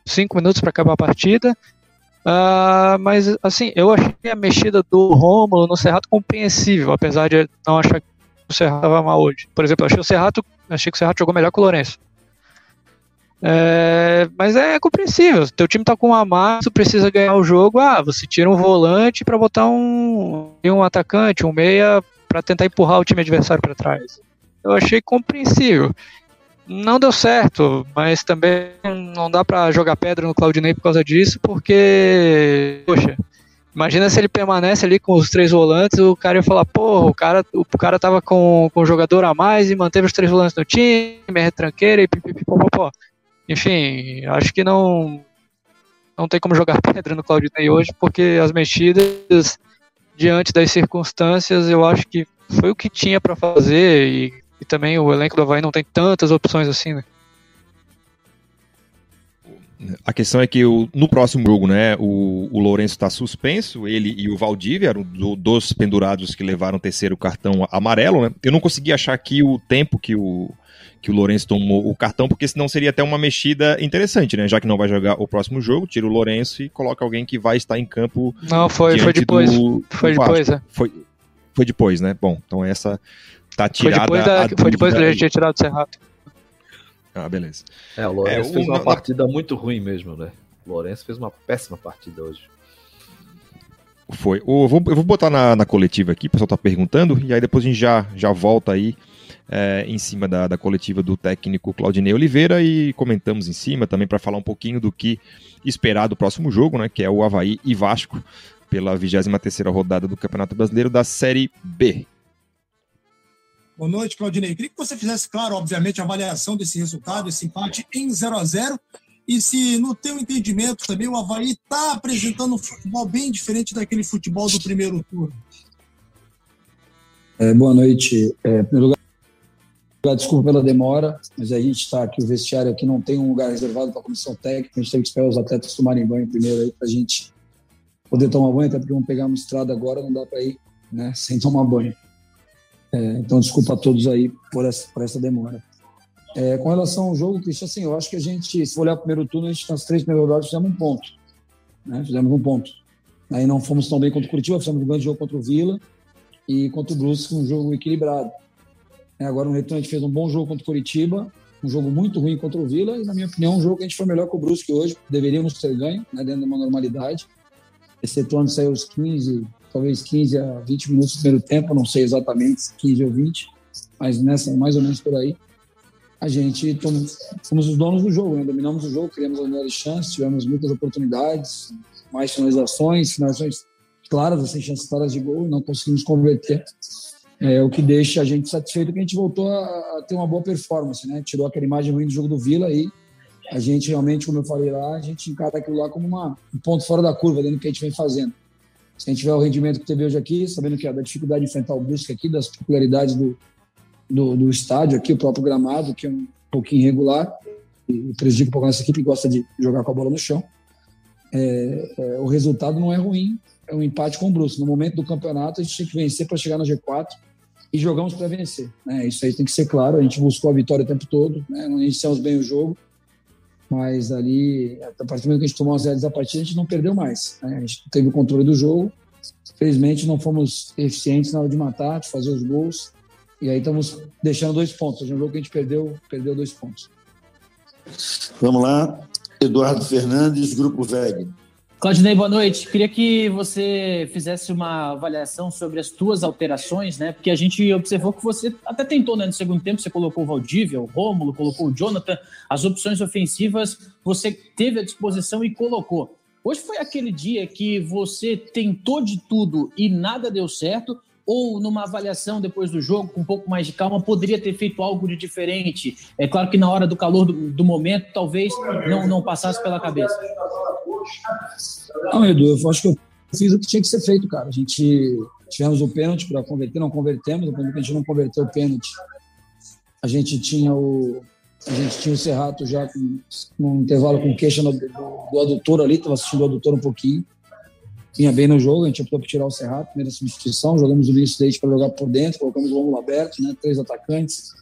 cinco minutos para acabar a partida. Uh, mas assim, eu achei a mexida do Rômulo no Serrato compreensível, apesar de não achar que o Serrato estava mal hoje. Por exemplo, eu achei o Serrato, achei que o Serrato jogou melhor que o Lourenço. É, mas é compreensível. Teu time tá com um a mais, tu precisa ganhar o jogo. Ah, você tira um volante para botar um, um atacante, um meia, para tentar empurrar o time adversário para trás. Eu achei compreensível. Não deu certo, mas também não dá para jogar pedra no Claudinei por causa disso, porque, poxa, imagina se ele permanece ali com os três volantes, o cara ia falar, porra, o cara, o cara tava com, com um jogador a mais e manteve os três volantes no time, é retranqueira e pipipipopopó. Enfim, acho que não não tem como jogar pedra no Claudinei hoje, porque as mexidas, diante das circunstâncias, eu acho que foi o que tinha para fazer e, e, também o elenco do Havaí não tem tantas opções assim, né? A questão é que o, no próximo jogo, né, o, o Lourenço está suspenso, ele e o Valdívia eram do, dos pendurados que levaram o terceiro cartão amarelo, né? Eu não consegui achar aqui o tempo que o, que o Lourenço tomou o cartão, porque senão seria até uma mexida interessante, né? Já que não vai jogar o próximo jogo, tira o Lourenço e coloca alguém que vai estar em campo. Não, foi, foi depois. Do, foi do depois, é. Foi, foi depois, né? Bom, então essa tá tirada. Foi depois, da, foi depois que a gente tinha tirado o Serrato. Ah, beleza. É, o Lourenço é, fez uma partida muito ruim mesmo, né? O Lourenço fez uma péssima partida hoje. Foi. Eu vou, eu vou botar na, na coletiva aqui, o pessoal tá perguntando, e aí depois a gente já, já volta aí é, em cima da, da coletiva do técnico Claudinei Oliveira e comentamos em cima também para falar um pouquinho do que esperar do próximo jogo, né, que é o Havaí e Vasco, pela 23 rodada do Campeonato Brasileiro da Série B. Boa noite, Claudinei. Queria que você fizesse, claro, obviamente, a avaliação desse resultado, esse empate em 0 a 0 e se, no teu entendimento, também o Havaí está apresentando um futebol bem diferente daquele futebol do primeiro turno. É, boa noite. É, em primeiro lugar, desculpa pela demora, mas a gente está aqui, o vestiário aqui não tem um lugar reservado para a comissão técnica, a gente teve que esperar os atletas tomarem banho primeiro aí para a gente poder tomar banho, até porque vamos pegar uma estrada agora, não dá para ir né, sem tomar banho. É, então, desculpa a todos aí por essa, por essa demora. É, com relação ao jogo, Cristian, assim, eu acho que a gente, se olhar o primeiro turno, a gente nas três primeiras rodadas fizemos um ponto. Né? Fizemos um ponto. Aí não fomos tão bem contra o Curitiba, fizemos um grande jogo contra o Vila e contra o Brusque, um jogo equilibrado. É, agora no retorno a gente fez um bom jogo contra o Curitiba, um jogo muito ruim contra o Vila e, na minha opinião, um jogo que a gente foi melhor que o Brusque hoje, deveríamos ter ganho, né, dentro de uma normalidade, excetuando sair os 15, talvez 15 a 20 minutos do primeiro tempo, não sei exatamente 15 ou 20, mas nessa, mais ou menos por aí a gente fomos os donos do jogo, né? dominamos o jogo, criamos as melhores chances, tivemos muitas oportunidades, mais finalizações, finalizações claras, assim, chances claras de gol, não conseguimos converter. É, o que deixa a gente satisfeito é que a gente voltou a, a, ter uma boa performance, né? Tirou aquela imagem ruim do jogo do Vila e a gente realmente, como eu falei lá, a gente encara aquilo lá como uma, um ponto fora da curva dentro do que a gente vem fazendo. Se a gente tiver o rendimento que teve hoje aqui, sabendo que é da dificuldade de enfrentar o Brusque aqui, das peculiaridades do, do, do estádio aqui, o próprio gramado, que é um pouquinho irregular, e prejudica um pouco a nossa equipe que gosta de jogar com a bola no chão. É, é, o resultado não é ruim, um empate com o Brusque. No momento do campeonato, a gente tinha que vencer para chegar no G4 e jogamos para vencer. Né? Isso aí tem que ser claro. A gente buscou a vitória o tempo todo, né? não iniciamos bem o jogo, mas ali, a partir do momento que a gente tomou as rédeas da partida, a gente não perdeu mais. Né? A gente teve o controle do jogo. Felizmente, não fomos eficientes na hora de matar, de fazer os gols. E aí estamos deixando dois pontos. No jogo que a gente perdeu, perdeu dois pontos. Vamos lá. Eduardo Fernandes, Grupo VEG. Claudinei, boa noite. Queria que você fizesse uma avaliação sobre as tuas alterações, né? Porque a gente observou que você até tentou, né? No segundo tempo, você colocou o Valdívia, o Rômulo, colocou o Jonathan. As opções ofensivas você teve à disposição e colocou. Hoje foi aquele dia que você tentou de tudo e nada deu certo, ou numa avaliação depois do jogo, com um pouco mais de calma, poderia ter feito algo de diferente? É claro que na hora do calor do, do momento, talvez não, não passasse pela cabeça. Não, Edu, eu acho que eu fiz o que tinha que ser feito, cara. A gente tivemos o pênalti para converter, não convertemos, depois a gente não converteu o pênalti, a gente tinha o a gente tinha o Serrato já com, um intervalo com queixa no, do, do adutor ali, estava assistindo o adutor um pouquinho vinha bem no jogo, a gente optou por tirar o Serrato, primeira substituição, jogamos o Vinícius Leite para jogar por dentro, colocamos o Romulo aberto, né, três atacantes,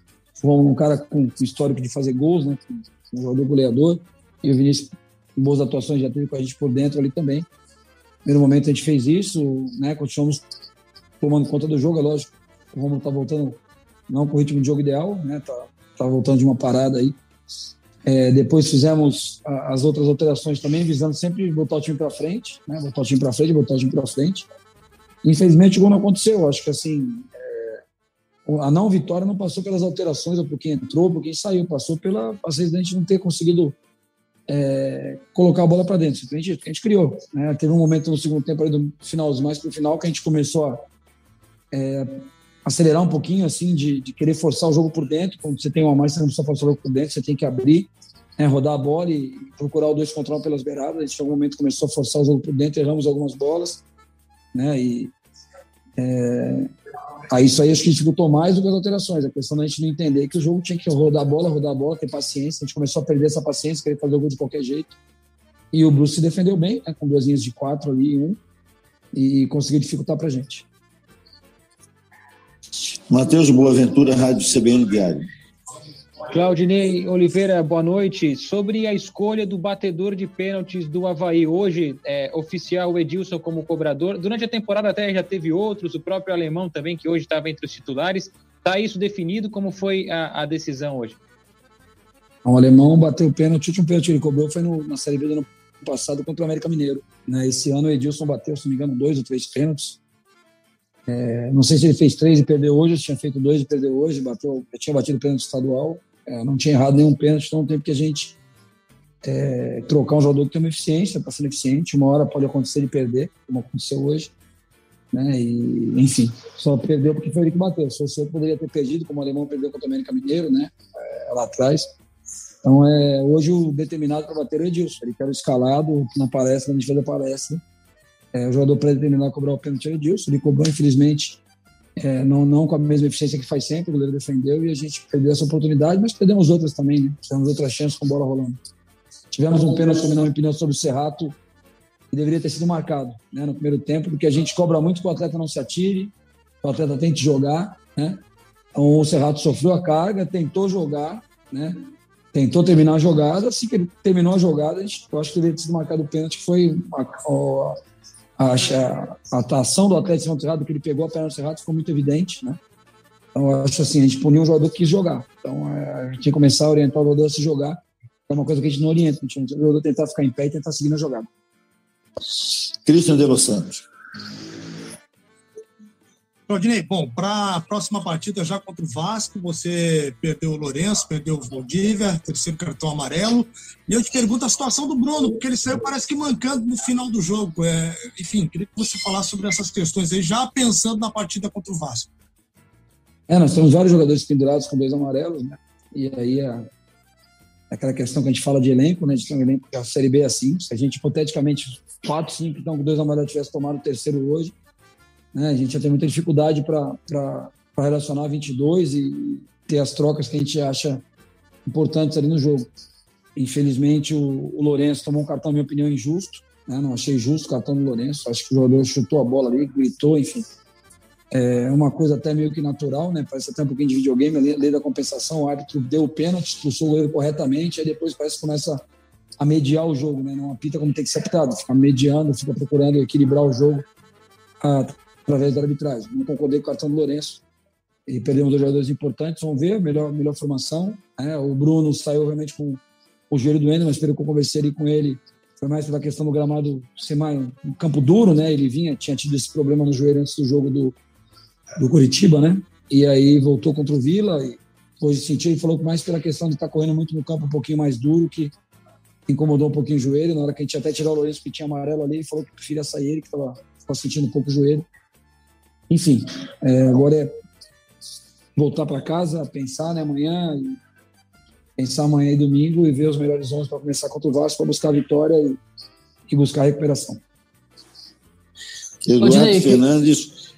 o Romulo um cara com, histórico de fazer gols, né, um jogador goleador, e o Vinícius boas atuações já teve com a gente por dentro ali também. Primeiro momento a gente fez isso, né, continuamos tomando conta do jogo, é lógico, o Romulo está voltando não com o ritmo de jogo ideal, né, tá, tá voltando de uma parada aí, é, depois fizemos as outras alterações também, visando sempre botar o time para frente, né? botar o time para frente, botar o time para frente. Infelizmente o gol não aconteceu. Acho que assim é, a não vitória não passou pelas alterações ou por quem entrou, por quem saiu, passou pela às vezes a gente não ter conseguido é, colocar a bola para dentro. Gente, a gente criou. Né? Teve um momento no segundo tempo ali do final, mais para o final, que a gente começou a é, acelerar um pouquinho, assim, de, de, querer forçar o jogo por dentro. Quando você tem uma mais, você não precisa forçar o jogo por dentro, você tem que abrir, né, rodar a bola e procurar o dois contra um pelas beiradas. A gente, em algum momento, começou a forçar o jogo por dentro, erramos algumas bolas, né, e é, aí isso aí acho que dificultou mais do que as alterações. A questão da gente não entender que o jogo tinha que rodar a bola, rodar a bola, ter paciência. A gente começou a perder essa paciência, querer fazer o gol de qualquer jeito. E o Bruce se defendeu bem, né, com duas linhas de quatro ali, um, e conseguiu dificultar pra gente. Matheus Boaventura, Rádio CBN Diário. Claudinei Oliveira, boa noite. Sobre a escolha do batedor de pênaltis do Havaí, hoje é oficial o Edilson como cobrador. Durante a temporada até já teve outros, o próprio alemão também, que hoje estava entre os titulares. Está isso definido? Como foi a, a decisão hoje? O alemão bateu o pênalti, o último pênalti que ele cobrou foi no, na Série B do ano passado contra o América Mineiro. Né? Esse ano o Edilson bateu, se não me engano, dois ou três pênaltis. É, não sei se ele fez três e perdeu hoje, se tinha feito dois e perdeu hoje, bateu, tinha batido pênalti estadual, é, não tinha errado nenhum pênalti, então tem que a gente é, trocar um jogador que tem uma eficiência, está sendo eficiente, uma hora pode acontecer de perder, como aconteceu hoje, né? E, enfim, só perdeu porque foi ele que bateu. Se eu, poderia ter perdido, como o alemão perdeu contra o América Mineiro, né? É, lá atrás. Então, é, hoje o determinado para bater é o Edilson. Ele quer o escalado, na palestra, a gente fez a palestra. É, o jogador predeterminado a cobrar o pênalti é o Edilson. Ele cobrou, infelizmente, é, não, não com a mesma eficiência que faz sempre. O goleiro defendeu e a gente perdeu essa oportunidade, mas perdemos outras também, né? Tivemos outras chances com bola rolando. Tivemos um pênalti, na minha opinião, sobre o Serrato, que deveria ter sido marcado né, no primeiro tempo, porque a gente cobra muito que o atleta não se atire, o atleta tente jogar. Né? Então, o Serrato sofreu a carga, tentou jogar, né? tentou terminar a jogada. Assim que ele terminou a jogada, eu acho que deveria ter sido marcado o pênalti, que foi a, a, a atuação do atleta de Serrato, que ele pegou a perna do Serrato, ficou muito evidente. Né? Então, acho assim, a gente puniu um jogador que quis jogar. Então, é, a gente tinha que começar a orientar o jogador a se jogar. É uma coisa que a gente não orienta, a gente o jogador tentar ficar em pé e tentar seguir na jogada. Cristian de Los Santos. Claudinei, bom, para a próxima partida já contra o Vasco, você perdeu o Lourenço, perdeu o Valdívia, terceiro cartão amarelo. E eu te pergunto a situação do Bruno, porque ele saiu parece que mancando no final do jogo. É, enfim, queria que você falasse sobre essas questões aí, já pensando na partida contra o Vasco. É, nós temos vários jogadores pendurados com dois amarelos, né? E aí a, aquela questão que a gente fala de elenco, né? De ter um elenco que a Série B assim. Se a gente, hipoteticamente, quatro, cinco, então, com dois amarelos tivesse tomado o terceiro hoje, né? A gente ia ter muita dificuldade para relacionar 22 e ter as trocas que a gente acha importantes ali no jogo. Infelizmente, o, o Lourenço tomou um cartão, na minha opinião, injusto. Né? Não achei justo o cartão do Lourenço. Acho que o jogador chutou a bola ali, gritou, enfim. É uma coisa até meio que natural, né? Parece até um pouquinho de videogame, a lei da compensação, o árbitro deu o pênalti, expulsou o goleiro corretamente, aí depois parece que começa a mediar o jogo, né? Não apita como tem que ser apitado, fica mediando, fica procurando equilibrar o jogo através da arbitragem. Não concordei com o cartão do Lourenço e perdemos dois jogadores importantes. Vamos ver, melhor, melhor formação. Né? O Bruno saiu realmente com o joelho doendo, mas pelo que eu conversei com ele, foi mais pela questão do gramado ser mais um campo duro, né? Ele vinha, tinha tido esse problema no joelho antes do jogo do, do Curitiba, né? E aí voltou contra o Vila e hoje sentiu e falou mais pela questão de estar tá correndo muito no campo um pouquinho mais duro que incomodou um pouquinho o joelho. Na hora que a gente até tirou o Lourenço que tinha amarelo ali, ele falou que preferia sair ele, que estava sentindo um pouco o joelho. Enfim, é, agora é voltar para casa, pensar né, amanhã, e pensar amanhã e domingo e ver os melhores 11 para começar contra o Vasco, para buscar a vitória e, e buscar a recuperação. Eduardo Fernandes.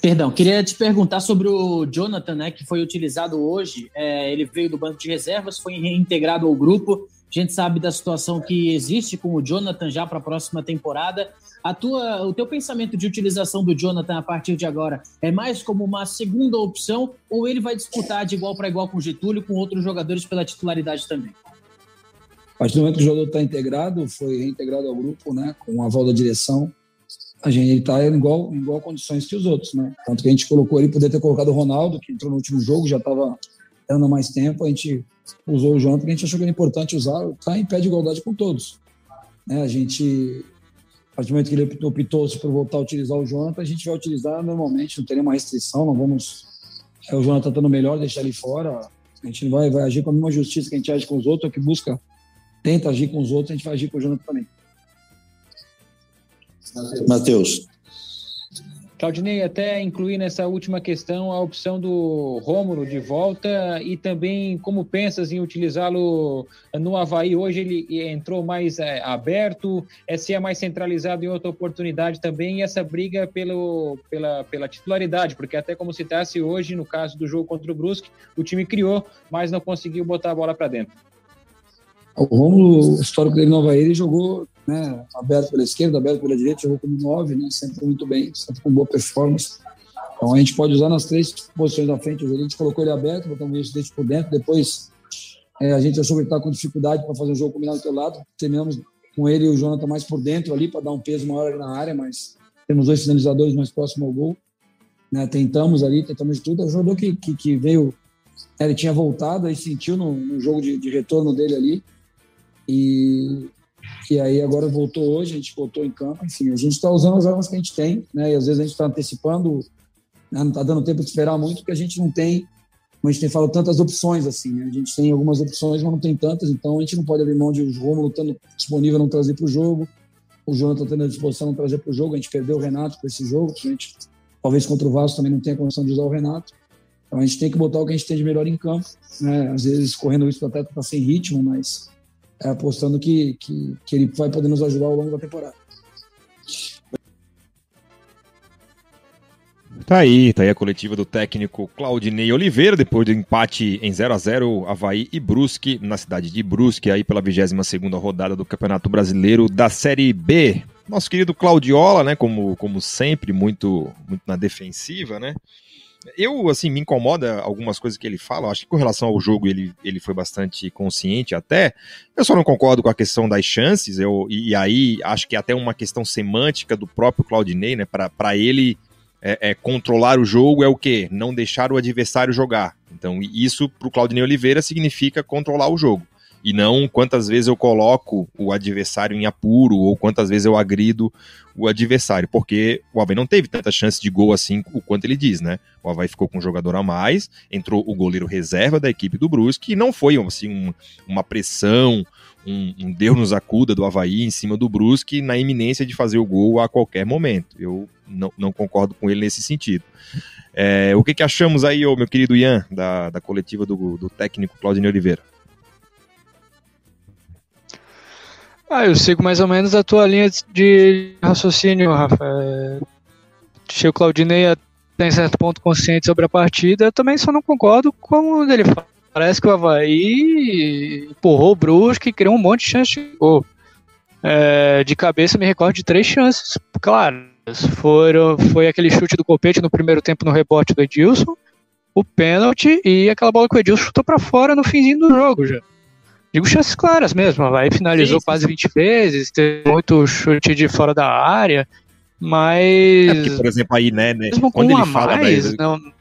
Perdão, queria te perguntar sobre o Jonathan, né, que foi utilizado hoje. É, ele veio do banco de reservas, foi reintegrado ao grupo. A gente sabe da situação que existe com o Jonathan já para a próxima temporada. A tua, o teu pensamento de utilização do Jonathan a partir de agora é mais como uma segunda opção ou ele vai disputar de igual para igual com o Getúlio com outros jogadores pela titularidade também? A partir do momento que o jogador está integrado, foi reintegrado ao grupo, né, com a volta da direção, a gente está em igual, em igual condições que os outros, né? Tanto que a gente colocou ele, poder ter colocado o Ronaldo, que entrou no último jogo, já estava dando mais tempo, a gente usou o Jonathan, porque a gente achou que era importante usar, está em pé de igualdade com todos. Né? A gente, a partir do momento que ele optou por voltar a utilizar o Jonathan, a gente vai utilizar normalmente, não tem nenhuma restrição, não vamos. É, o Jonathan estando melhor, deixar ele fora. A gente vai, vai agir com a mesma justiça que a gente age com os outros, que busca, tenta agir com os outros, a gente vai agir com o Jonathan também. Matheus. Claudinei, até incluir nessa última questão a opção do Rômulo de volta e também como pensas em utilizá-lo no Havaí. Hoje ele entrou mais é, aberto, é, se é mais centralizado em outra oportunidade também, e essa briga pelo, pela, pela titularidade, porque até como citasse hoje, no caso do jogo contra o Brusque, o time criou, mas não conseguiu botar a bola para dentro. O Romulo, histórico dele no Havaí, ele jogou né, aberto pela esquerda, aberto pela direita, jogou como nove, né, sempre muito bem, sempre com boa performance. Então a gente pode usar nas três posições da frente. A gente colocou ele aberto, botamos o dente por dentro. Depois é, a gente achou que ele com dificuldade para fazer o jogo combinado pelo lado. Terminamos com ele e o Jonathan mais por dentro ali para dar um peso maior na área, mas temos dois finalizadores mais próximos ao gol. Né, tentamos ali, tentamos de tudo. É um jogador que, que, que veio, ele tinha voltado, aí sentiu no, no jogo de, de retorno dele ali e e aí agora voltou hoje, a gente voltou em campo, enfim, a gente está usando as armas que a gente tem, né? E às vezes a gente está antecipando, né? não está dando tempo de esperar muito, porque a gente não tem, como a gente tem falado, tantas opções assim, né? A gente tem algumas opções, mas não tem tantas, então a gente não pode abrir mão de o Romulo estando disponível não trazer para o jogo, o Jonathan tendo a disposição não trazer para o jogo, a gente perdeu o Renato para esse jogo, a gente talvez contra o Vasco também não tenha condição de usar o Renato. Então a gente tem que botar o que a gente tem de melhor em campo. Né? Às vezes correndo isso, atleta está sem ritmo, mas é, apostando que, que, que ele vai poder nos ajudar ao longo da temporada. Tá aí, tá aí a coletiva do técnico Claudinei Oliveira, depois do empate em 0 a 0 Havaí e Brusque, na cidade de Brusque, aí pela 22ª rodada do Campeonato Brasileiro da Série B. Nosso querido Claudiola, né, como, como sempre, muito, muito na defensiva, né, eu, assim, me incomoda algumas coisas que ele fala. Acho que com relação ao jogo ele, ele foi bastante consciente até. Eu só não concordo com a questão das chances. Eu, e, e aí acho que é até uma questão semântica do próprio Claudinei, né? Para ele é, é, controlar o jogo é o quê? Não deixar o adversário jogar. Então, isso para o Claudinei Oliveira significa controlar o jogo e não quantas vezes eu coloco o adversário em apuro ou quantas vezes eu agrido o adversário, porque o Havaí não teve tanta chance de gol assim o quanto ele diz, né? O Havaí ficou com um jogador a mais, entrou o goleiro reserva da equipe do Brusque e não foi assim um, uma pressão, um, um Deus nos acuda do Havaí em cima do Brusque na iminência de fazer o gol a qualquer momento. Eu não, não concordo com ele nesse sentido. É, o que, que achamos aí, ô, meu querido Ian, da, da coletiva do, do técnico Claudinei Oliveira? Ah, eu sigo mais ou menos a tua linha de raciocínio, Rafa. É... O Claudinei até em certo ponto consciente sobre a partida. Eu também só não concordo com ele fala. Parece que o Havaí empurrou o Brusque e criou um monte de chance de gol. É, de cabeça me recordo de três chances, claro. Foram, foi aquele chute do Copete no primeiro tempo no rebote do Edilson, o pênalti e aquela bola que o Edilson chutou para fora no finzinho do jogo já. Digo chances claras mesmo. Vai finalizou sim, quase 20 vezes, teve muito chute de fora da área, mas. É porque, por exemplo, aí, né, né quando ele fala mais, da, não,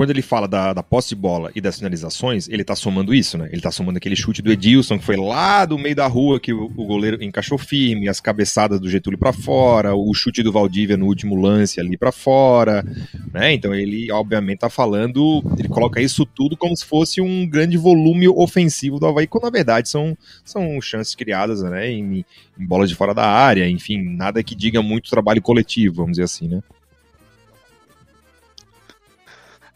quando ele fala da, da posse de bola e das finalizações, ele tá somando isso, né? Ele tá somando aquele chute do Edilson, que foi lá do meio da rua que o, o goleiro encaixou firme, as cabeçadas do Getúlio para fora, o chute do Valdívia no último lance ali para fora, né? Então ele, obviamente, tá falando, ele coloca isso tudo como se fosse um grande volume ofensivo do Havaí, quando na verdade são, são chances criadas, né? Em, em bolas de fora da área, enfim, nada que diga muito trabalho coletivo, vamos dizer assim, né?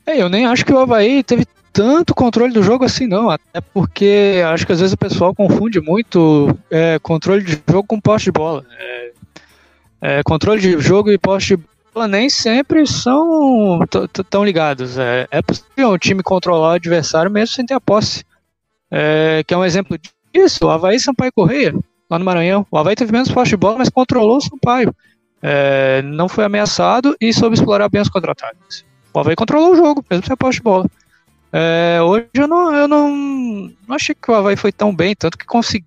É, eu nem acho que o Havaí teve tanto controle do jogo assim, não. Até porque acho que às vezes o pessoal confunde muito é, controle de jogo com poste de bola. É, é, controle de jogo e poste de bola nem sempre são tão ligados. É, é possível um time controlar o adversário mesmo sem ter a posse. Que é um exemplo disso, o Havaí Sampaio Correia, lá no Maranhão. O Havaí teve menos poste de bola, mas controlou o Sampaio. É, não foi ameaçado e soube explorar bem os contra-ataques. O Havaí controlou o jogo, mesmo sem a posse de bola. É, hoje eu não, eu não, não achei que o Havaí foi tão bem, tanto que conseguiu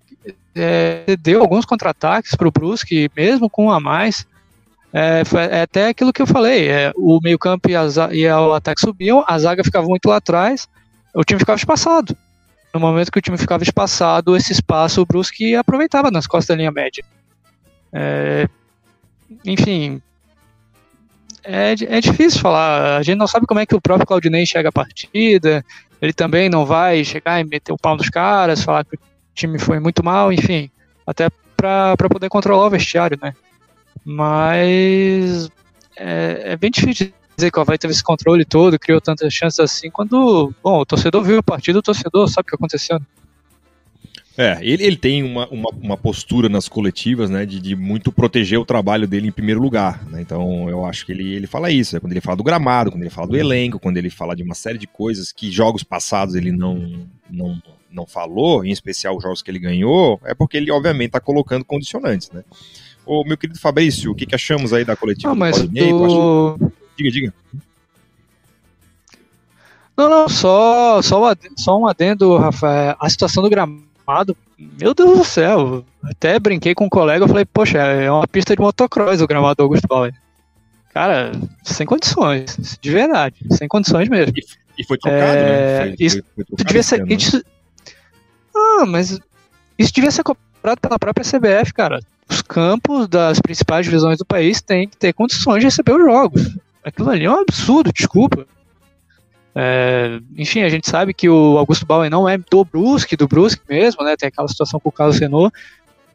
é, deu alguns contra-ataques para o Brusque, mesmo com um a mais. É, foi, é até aquilo que eu falei: é, o meio-campo e, e o ataque subiam, a zaga ficava muito lá atrás, o time ficava espaçado. No momento que o time ficava espaçado, esse espaço o Brusque aproveitava nas costas da linha média. É, enfim, é, é difícil falar. A gente não sabe como é que o próprio Claudinei chega a partida. Ele também não vai chegar e meter o pau nos caras, falar que o time foi muito mal, enfim. Até para poder controlar o vestiário, né? Mas é, é bem difícil dizer que o Havaí teve esse controle todo, criou tantas chances assim, quando, bom, o torcedor viu a partida, o torcedor sabe o que aconteceu. É, ele, ele tem uma, uma, uma, postura nas coletivas, né, de, de, muito proteger o trabalho dele em primeiro lugar, né, então eu acho que ele, ele fala isso, né, quando ele fala do gramado, quando ele fala do elenco, quando ele fala de uma série de coisas que jogos passados ele não, não, não falou, em especial os jogos que ele ganhou, é porque ele obviamente está colocando condicionantes, né. Ô, meu querido Fabrício, o que, que achamos aí da coletiva? Ah, mas do do... Diga, diga. Não, não, só, só, só um adendo, Rafael. A situação do gramado gramado, meu Deus do céu. Até brinquei com um colega, eu falei, poxa, é uma pista de motocross o gramado do Augusto Bauer. Cara, sem condições, de verdade, sem condições mesmo. E, e foi trocado, né? é, né? Foi, isso foi, foi devia ser. Isso, ah, mas isso devia ser cobrado pela própria CBF, cara. Os campos das principais divisões do país têm que ter condições de receber os jogos. Aquilo ali é um absurdo, desculpa. É, enfim, a gente sabe que o Augusto Bauer não é do Brusque, do Brusque mesmo, né? Tem aquela situação com o Carlos Renault.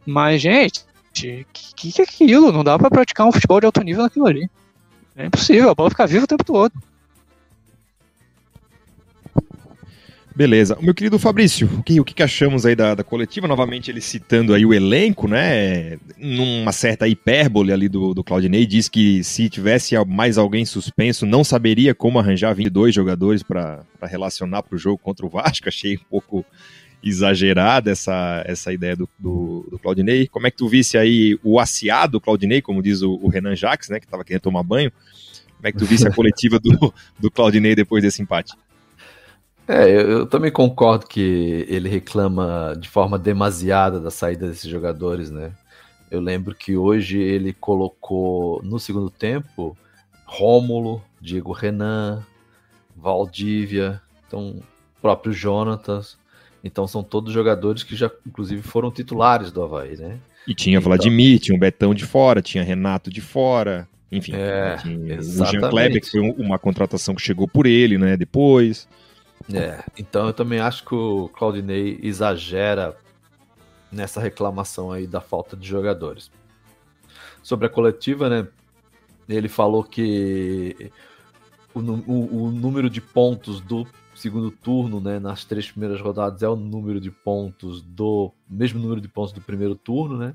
Mas, gente, que, que é aquilo? Não dá para praticar um futebol de alto nível naquilo ali. É impossível, a bola fica viva o tempo todo. Beleza. Meu querido Fabrício, o que, o que achamos aí da, da, coletiva? Novamente ele citando aí o elenco, né? Numa certa hipérbole ali do, do Claudinei, diz que se tivesse mais alguém suspenso, não saberia como arranjar 22 jogadores para relacionar para o jogo contra o Vasco. Achei um pouco exagerada essa, essa ideia do, do, do, Claudinei. Como é que tu visse aí o aciado Claudinei, como diz o, o Renan Jacques, né? Que estava querendo tomar banho. Como é que tu visse a coletiva do, do Claudinei depois desse empate? É, eu, eu, também concordo que ele reclama de forma demasiada da saída desses jogadores, né? Eu lembro que hoje ele colocou no segundo tempo Rômulo, Diego Renan, Valdívia, então próprio Jonatas. Então são todos jogadores que já, inclusive, foram titulares do Havaí, né? E tinha então, Vladimir, tinha um Betão de fora, tinha Renato de fora, enfim. É, o Jean Kleber, que foi uma contratação que chegou por ele, né? Depois. É, então eu também acho que o Claudinei exagera nessa reclamação aí da falta de jogadores. Sobre a coletiva, né? Ele falou que o, o, o número de pontos do segundo turno, né, nas três primeiras rodadas, é o número de pontos do mesmo número de pontos do primeiro turno, né?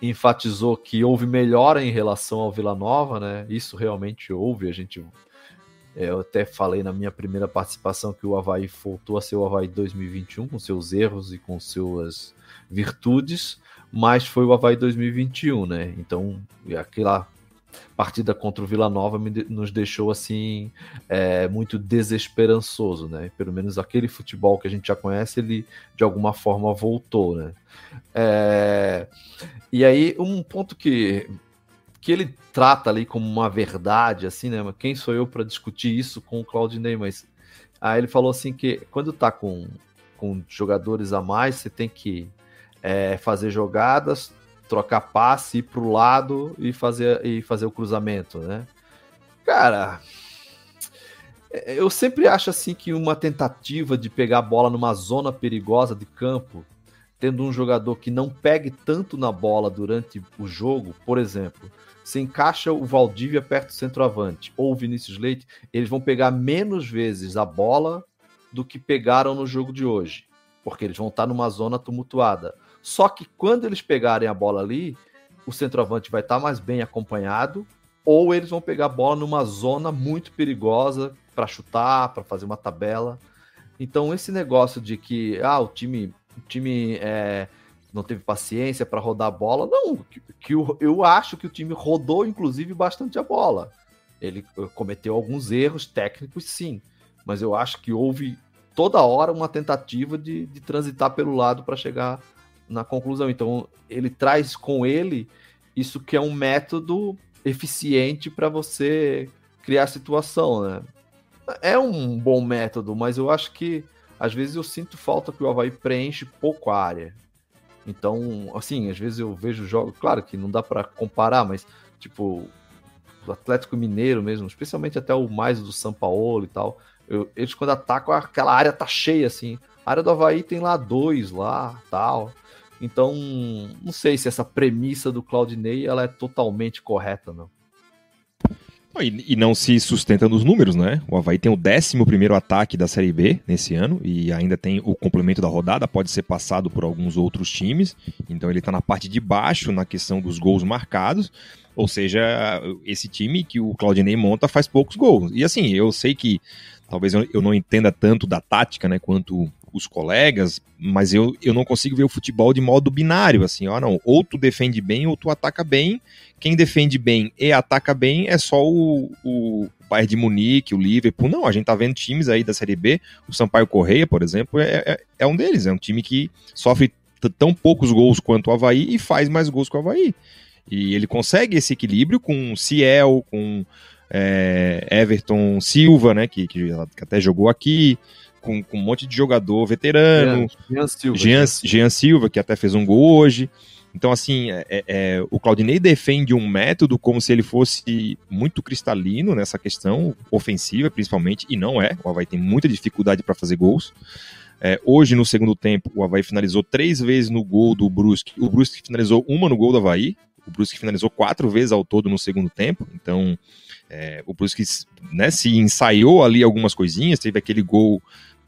Enfatizou que houve melhora em relação ao Vila Nova, né? Isso realmente houve, a gente eu até falei na minha primeira participação que o Havaí voltou a ser o Havaí 2021, com seus erros e com suas virtudes, mas foi o Havaí 2021, né? Então, aquela partida contra o Vila Nova nos deixou assim é, muito desesperançoso, né? Pelo menos aquele futebol que a gente já conhece, ele de alguma forma voltou, né? É, e aí, um ponto que que ele trata ali como uma verdade, assim, né? Mas quem sou eu para discutir isso com o Claudinei? Mas aí ele falou assim que quando tá com, com jogadores a mais, você tem que é, fazer jogadas, trocar passe, ir pro lado e fazer, e fazer o cruzamento, né? Cara, eu sempre acho assim que uma tentativa de pegar a bola numa zona perigosa de campo, tendo um jogador que não pegue tanto na bola durante o jogo, por exemplo, se encaixa o Valdívia perto do centroavante ou o Vinícius Leite, eles vão pegar menos vezes a bola do que pegaram no jogo de hoje, porque eles vão estar numa zona tumultuada. Só que quando eles pegarem a bola ali, o centroavante vai estar mais bem acompanhado, ou eles vão pegar a bola numa zona muito perigosa para chutar, para fazer uma tabela. Então esse negócio de que ah, o time, o time é, não teve paciência para rodar a bola. Não, que, que eu, eu acho que o time rodou, inclusive, bastante a bola. Ele eh, cometeu alguns erros técnicos, sim, mas eu acho que houve toda hora uma tentativa de, de transitar pelo lado para chegar na conclusão. Então, ele traz com ele isso que é um método eficiente para você criar situação, né? É um bom método, mas eu acho que às vezes eu sinto falta que o Havaí preenche pouco a área. Então, assim, às vezes eu vejo jogos, claro que não dá para comparar, mas tipo o Atlético Mineiro mesmo, especialmente até o mais do São Paulo e tal, eu, eles quando atacam aquela área tá cheia assim. A área do Havaí tem lá dois lá, tal. Então, não sei se essa premissa do Claudinei ela é totalmente correta, não. E, e, não se sustenta nos números, né? O Havaí tem o 11 ataque da Série B nesse ano e ainda tem o complemento da rodada, pode ser passado por alguns outros times. Então ele está na parte de baixo na questão dos gols marcados. Ou seja, esse time que o Claudinei monta faz poucos gols. E assim, eu sei que talvez eu não entenda tanto da tática, né, quanto os colegas, mas eu, eu não consigo ver o futebol de modo binário, assim, ó, não, ou tu defende bem ou tu ataca bem, quem defende bem e ataca bem é só o, o Bayern de Munique, o Liverpool, não, a gente tá vendo times aí da Série B, o Sampaio Correia, por exemplo, é, é, é um deles, é um time que sofre tão poucos gols quanto o Havaí e faz mais gols que o Havaí, e ele consegue esse equilíbrio com Ciel, com é, Everton Silva, né, que, que, até jogou aqui, com, com um monte de jogador veterano. Jean Silva. Jean, Jean Silva, que até fez um gol hoje. Então, assim, é, é, é, o Claudinei defende um método como se ele fosse muito cristalino nessa questão ofensiva, principalmente, e não é. O Havaí tem muita dificuldade para fazer gols. É, hoje, no segundo tempo, o Havaí finalizou três vezes no gol do Brusque. O Brusque finalizou uma no gol do Havaí. O Brusque finalizou quatro vezes ao todo no segundo tempo. Então, é, o Brusque né, se ensaiou ali algumas coisinhas. Teve aquele gol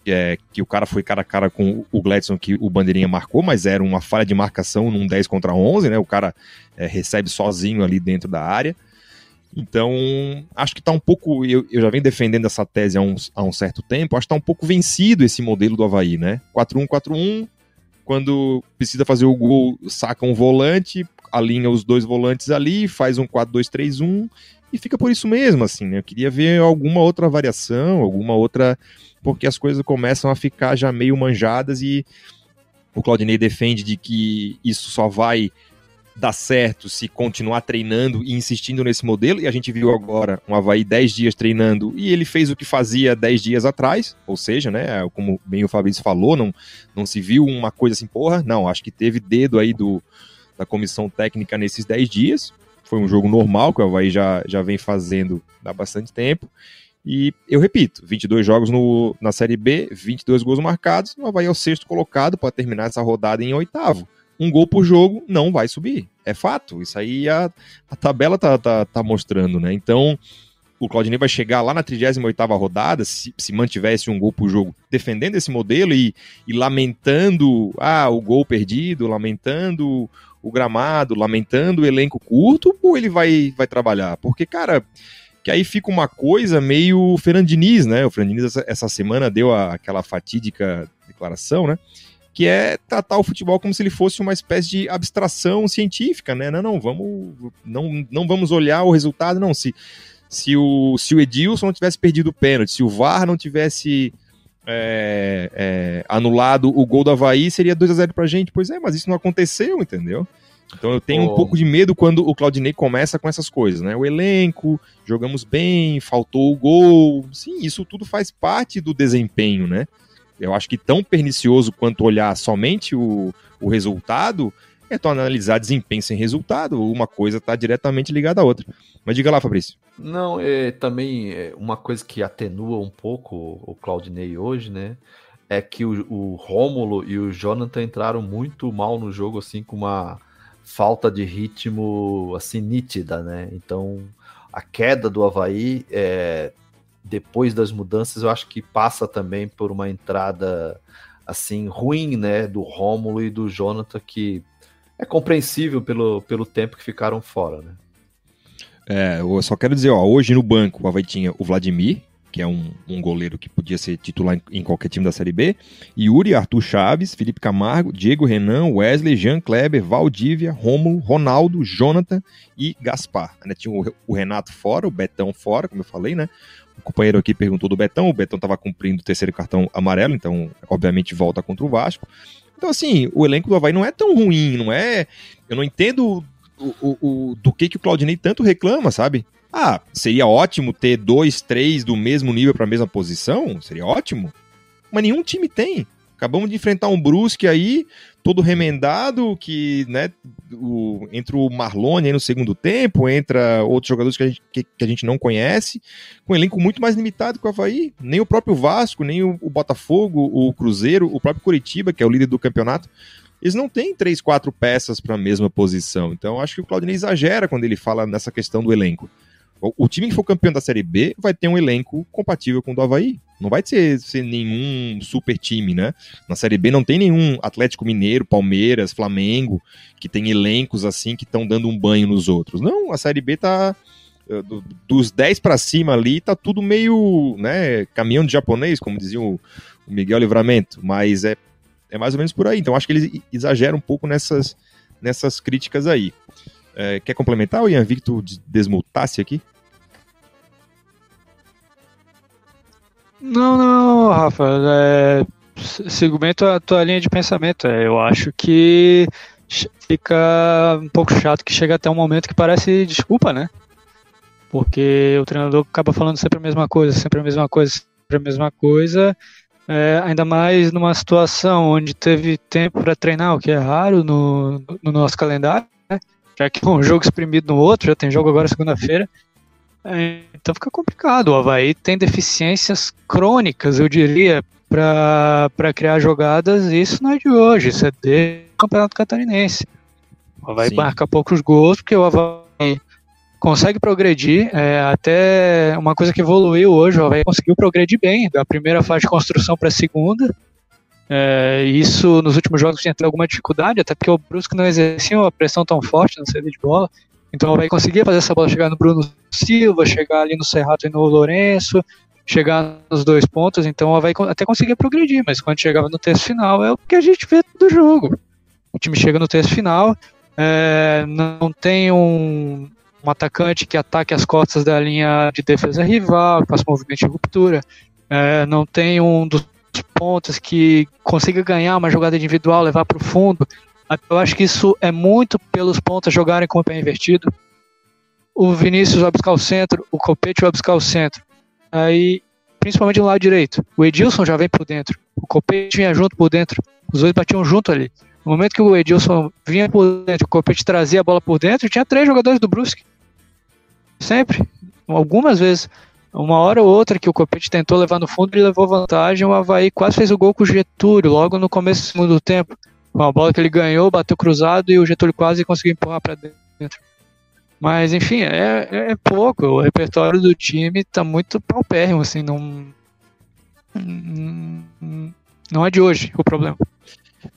é, que o cara foi cara a cara com o Gladson que o Bandeirinha marcou, mas era uma falha de marcação num 10 contra 11, né? O cara é, recebe sozinho ali dentro da área. Então, acho que está um pouco. Eu, eu, já venho defendendo essa tese há um, há um certo tempo. Acho que está um pouco vencido esse modelo do Havaí, né? 4-1-4-1. Quando precisa fazer o gol, saca um volante, alinha os dois volantes ali, faz um 4-2-3-1 e fica por isso mesmo, assim, né? Eu queria ver alguma outra variação, alguma outra porque as coisas começam a ficar já meio manjadas e o Claudinei defende de que isso só vai dar certo se continuar treinando e insistindo nesse modelo, e a gente viu agora um Havaí 10 dias treinando, e ele fez o que fazia 10 dias atrás, ou seja, né, como bem o Fabrício falou, não, não se viu uma coisa assim, porra, não, acho que teve dedo aí do, da comissão técnica nesses 10 dias, foi um jogo normal, que o Havaí já, já vem fazendo há bastante tempo, e eu repito, 22 jogos no, na Série B, 22 gols marcados, o Havaí é o sexto colocado para terminar essa rodada em oitavo. Um gol por jogo não vai subir. É fato. Isso aí a, a tabela tá, tá, tá mostrando, né? Então, o Claudinei vai chegar lá na 38ª rodada, se, se mantivesse um gol por jogo, defendendo esse modelo e, e lamentando ah, o gol perdido, lamentando o gramado, lamentando o elenco curto, ou ele vai, vai trabalhar? Porque, cara, que aí fica uma coisa meio Fernandiniz, né? O Fernandiniz essa, semana deu a, aquela fatídica declaração, né? Que é tratar o futebol como se ele fosse uma espécie de abstração científica, né? Não, não, vamos, não, não vamos olhar o resultado, não. Se, se, o, se o Edilson não tivesse perdido o pênalti, se o VAR não tivesse é, é, anulado o gol do Havaí, seria 2 a 0 pra gente. Pois é, mas isso não aconteceu, entendeu? Então eu tenho oh. um pouco de medo quando o Claudinei começa com essas coisas, né? O elenco, jogamos bem, faltou o gol. Sim, isso tudo faz parte do desempenho, né? Eu acho que tão pernicioso quanto olhar somente o, o resultado é tu analisar desempenho sem resultado. Uma coisa está diretamente ligada à outra. Mas diga lá, Fabrício. Não, é também é uma coisa que atenua um pouco o Claudinei hoje, né? É que o, o Rômulo e o Jonathan entraram muito mal no jogo, assim, com uma falta de ritmo assim nítida, né? Então a queda do Havaí é, depois das mudanças eu acho que passa também por uma entrada assim ruim, né? Do Rômulo e do Jonathan que é compreensível pelo, pelo tempo que ficaram fora, né? É, eu só quero dizer, ó, hoje no banco o Havaí tinha o Vladimir, que é um, um goleiro que podia ser titular em, em, qualquer time da Série B. Yuri, Arthur Chaves, Felipe Camargo, Diego Renan, Wesley, Jean Kleber, Valdívia, Romulo, Ronaldo, Jonathan e Gaspar. Né, tinha o, o, Renato fora, o Betão fora, como eu falei, né? O companheiro aqui perguntou do Betão, o Betão estava cumprindo o terceiro cartão amarelo, então obviamente volta contra o Vasco. Então, assim, o elenco do Havaí não é tão ruim, não é. Eu não entendo o, o, o, do que, que o Claudinei tanto reclama, sabe? Ah, seria ótimo ter dois, três do mesmo nível para a mesma posição? Seria ótimo. Mas nenhum time tem. Acabamos de enfrentar um Brusque aí, todo remendado, que, né, o, entra o Marlone aí no segundo tempo, entra outros jogadores que a gente, que, que a gente não conhece, com um elenco muito mais limitado que o Havaí. Nem o próprio Vasco, nem o, o Botafogo, o Cruzeiro, o próprio Curitiba, que é o líder do campeonato, eles não têm três, quatro peças para a mesma posição. Então, acho que o Claudinei exagera quando ele fala nessa questão do elenco. O, time que for campeão da Série B vai ter um elenco compatível com o do Havaí. Não vai ser, ser nenhum super time, né? Na Série B não tem nenhum Atlético Mineiro, Palmeiras, Flamengo, que tem elencos assim que estão dando um banho nos outros. Não, a Série B tá eh, dos 10 para cima ali, tá tudo meio, né, caminhão de japonês, como dizia o, Miguel Livramento, mas é, é mais ou menos por aí. Então acho que eles exageram um pouco nessas, nessas críticas aí. É, quer complementar, Ian Victor desmultasse aqui? Não, não, Rafa. É, segmento a tua linha de pensamento. É, eu acho que fica um pouco chato que chega até um momento que parece desculpa, né? Porque o treinador acaba falando sempre a mesma coisa, sempre a mesma coisa, sempre a mesma coisa. É, ainda mais numa situação onde teve tempo para treinar, o que é raro no, no nosso calendário, né? já que um jogo exprimido no outro, já tem jogo agora segunda-feira. É, então fica complicado. O Havaí tem deficiências crônicas, eu diria, para criar jogadas, e isso não é de hoje, isso é do Campeonato Catarinense. O Havaí Sim. marca poucos gols, porque o Havaí consegue progredir. É, até uma coisa que evoluiu hoje, o Havaí conseguiu progredir bem, da primeira fase de construção para a segunda. É, isso nos últimos jogos tinha tido alguma dificuldade, até porque o Brusque não exercia uma pressão tão forte na saída de bola. Então o Havaí conseguia fazer essa bola chegar no Bruno Silva, chegar ali no Serrato e no Lourenço, chegar nos dois pontos. Então o Havaí até conseguia progredir, mas quando chegava no terço final é o que a gente vê do jogo. O time chega no terço final, é, não tem um, um atacante que ataque as costas da linha de defesa rival, faça movimento de ruptura. É, não tem um dos pontos que consiga ganhar uma jogada individual, levar para o fundo. Eu acho que isso é muito pelos pontos jogarem com o pé invertido. O Vinícius vai buscar o centro, o Copete vai buscar o centro. Aí, principalmente no lado direito, o Edilson já vem por dentro, o Copete vinha junto por dentro, os dois batiam junto ali. No momento que o Edilson vinha por dentro, o Copete trazia a bola por dentro, tinha três jogadores do Brusque. Sempre. Algumas vezes. Uma hora ou outra que o Copete tentou levar no fundo, ele levou vantagem. O Havaí quase fez o gol com o Getúlio, logo no começo do segundo tempo. Uma bola que ele ganhou, bateu cruzado e o Getúlio quase conseguiu empurrar para dentro. Mas, enfim, é, é, é, pouco. O repertório do time está muito paupérrimo, assim, não. Não é de hoje o problema.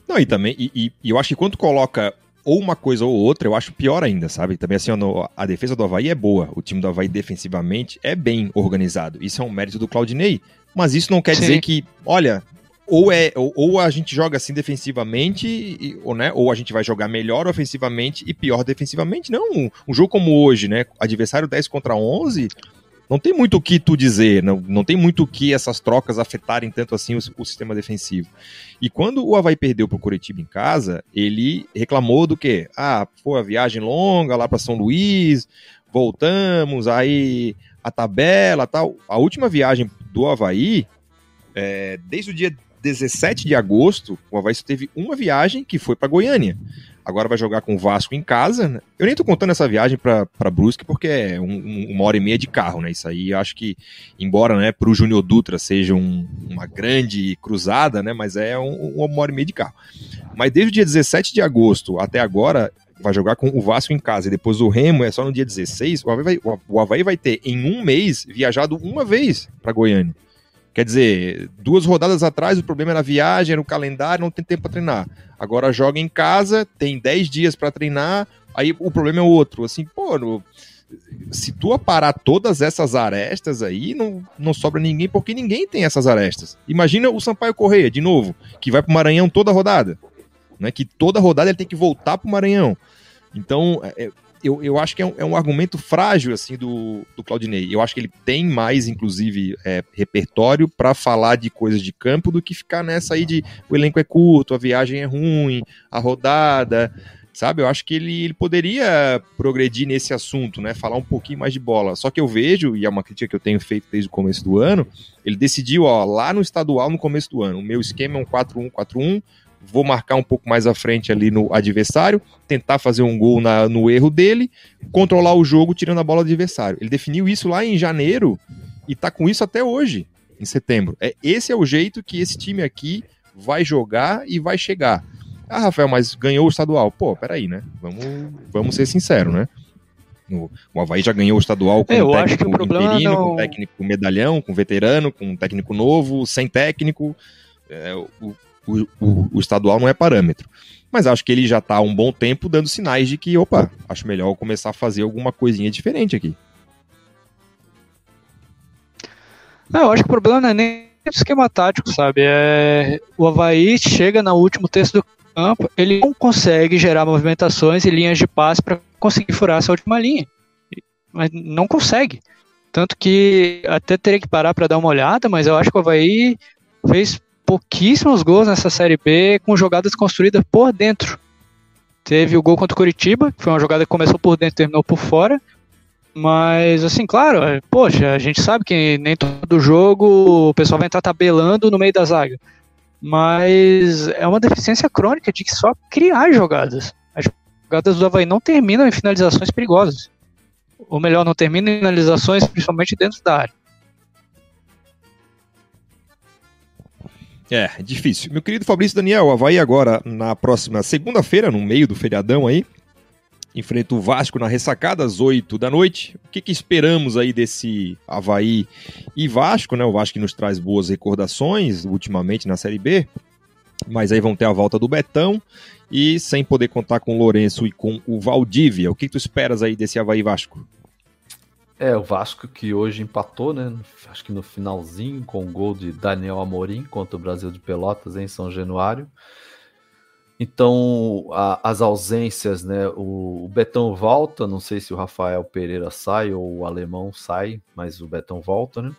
Não, e também, e, e eu acho que quando coloca ou uma coisa ou outra, eu acho pior ainda, sabe? Também assim, a defesa do Havaí é boa. O time do Havaí defensivamente é bem organizado. Isso é um mérito do Claudinei. Mas isso não quer Sim. dizer que, olha, ou é ou, ou, a gente joga assim defensivamente, e, ou, né, ou a gente vai jogar melhor ofensivamente e pior defensivamente. Não, um, um jogo como hoje, né? Adversário 10 contra 11, não tem muito o que tu dizer, não, não tem muito o que essas trocas afetarem tanto assim o, o sistema defensivo. E quando o Havaí perdeu pro Curitiba em casa, ele reclamou do quê? Ah, foi a viagem longa lá para São Luís, voltamos, aí a tabela tal. A última viagem do Havaí, é, desde o dia 17 de agosto, o Havaí só teve uma viagem que foi para Goiânia agora vai jogar com o Vasco em casa. Né? Eu nem tô contando essa viagem para Brusque porque é um, um, uma hora e meia de carro, né? Isso aí acho que, embora né, para o Júnior Dutra seja um, uma grande cruzada, né? Mas é uma hora e meia de carro. Mas desde o dia 17 de agosto até agora, vai jogar com o Vasco em casa e depois o Remo é só no dia 16, o Havaí vai, o Havaí vai ter em um mês viajado uma vez para Goiânia. Quer dizer, duas rodadas atrás o problema era a viagem, era o calendário, não tem tempo para treinar. Agora joga em casa, tem 10 dias para treinar, aí o problema é outro. Assim, pô, no, se tu aparar todas essas arestas aí, não, não sobra ninguém, porque ninguém tem essas arestas. Imagina o Sampaio Correia, de novo, que vai pro Maranhão toda rodada. Né, que toda rodada ele tem que voltar pro Maranhão. Então, é, eu, eu acho que é um, é um, argumento frágil assim do, do Claudinei. Eu acho que ele tem mais, inclusive, é, repertório para falar de coisas de campo do que ficar nessa aí de o elenco é curto, a viagem é ruim, a rodada. Sabe, eu acho que ele, ele poderia progredir nesse assunto, né? Falar um pouquinho mais de bola. Só que eu vejo, e é uma crítica que eu tenho feito desde o começo do ano, ele decidiu, ó, lá no estadual no começo do ano. O meu esquema é um 4-1-4-1, vou marcar um pouco mais à frente ali no adversário, tentar fazer um gol na, no erro dele, controlar o jogo tirando a bola do adversário. Ele definiu isso lá em janeiro e tá com isso até hoje, em setembro. É, esse é o jeito que esse time aqui vai jogar e vai chegar. Ah, Rafael, mas ganhou o estadual. Pô, peraí, né? Vamos, vamos ser sinceros, né? No, o Havaí já ganhou o estadual com é, um técnico interino, não... com técnico medalhão, com veterano, com técnico novo, sem técnico. É, o, o, o, o estadual não é parâmetro. Mas acho que ele já está há um bom tempo dando sinais de que, opa, acho melhor começar a fazer alguma coisinha diferente aqui. Não, eu acho que o problema não é nem o esquema tático, sabe? É, o Havaí chega no último terço do campo, ele não consegue gerar movimentações e linhas de passe para conseguir furar essa última linha. Mas não consegue. Tanto que até teria que parar para dar uma olhada, mas eu acho que o Havaí fez pouquíssimos gols nessa Série B com jogadas construídas por dentro. Teve o gol contra o Curitiba, que foi uma jogada que começou por dentro e terminou por fora. Mas, assim, claro, é, poxa, a gente sabe que nem todo jogo o pessoal vai estar tabelando no meio da zaga. Mas é uma deficiência crônica de só criar jogadas. As jogadas do Havaí não terminam em finalizações perigosas. Ou melhor, não terminam em finalizações, principalmente dentro da área. É, difícil. Meu querido Fabrício Daniel, Havaí agora na próxima segunda-feira, no meio do feriadão aí, enfrenta o Vasco na ressacada às 8 da noite. O que, que, esperamos aí desse Havaí e Vasco, né? O Vasco que nos traz boas recordações ultimamente na Série B. Mas aí vão ter a volta do Betão e sem poder contar com o Lourenço e com o Valdívia. O que, que tu esperas aí desse Havaí Vasco? É, o Vasco que hoje empatou, né? Acho que no finalzinho, com o gol de Daniel Amorim contra o Brasil de Pelotas em São Januário. Então, a, as ausências, né? O, o, Betão volta, não sei se o Rafael Pereira sai ou o Alemão sai, mas o Betão volta, né?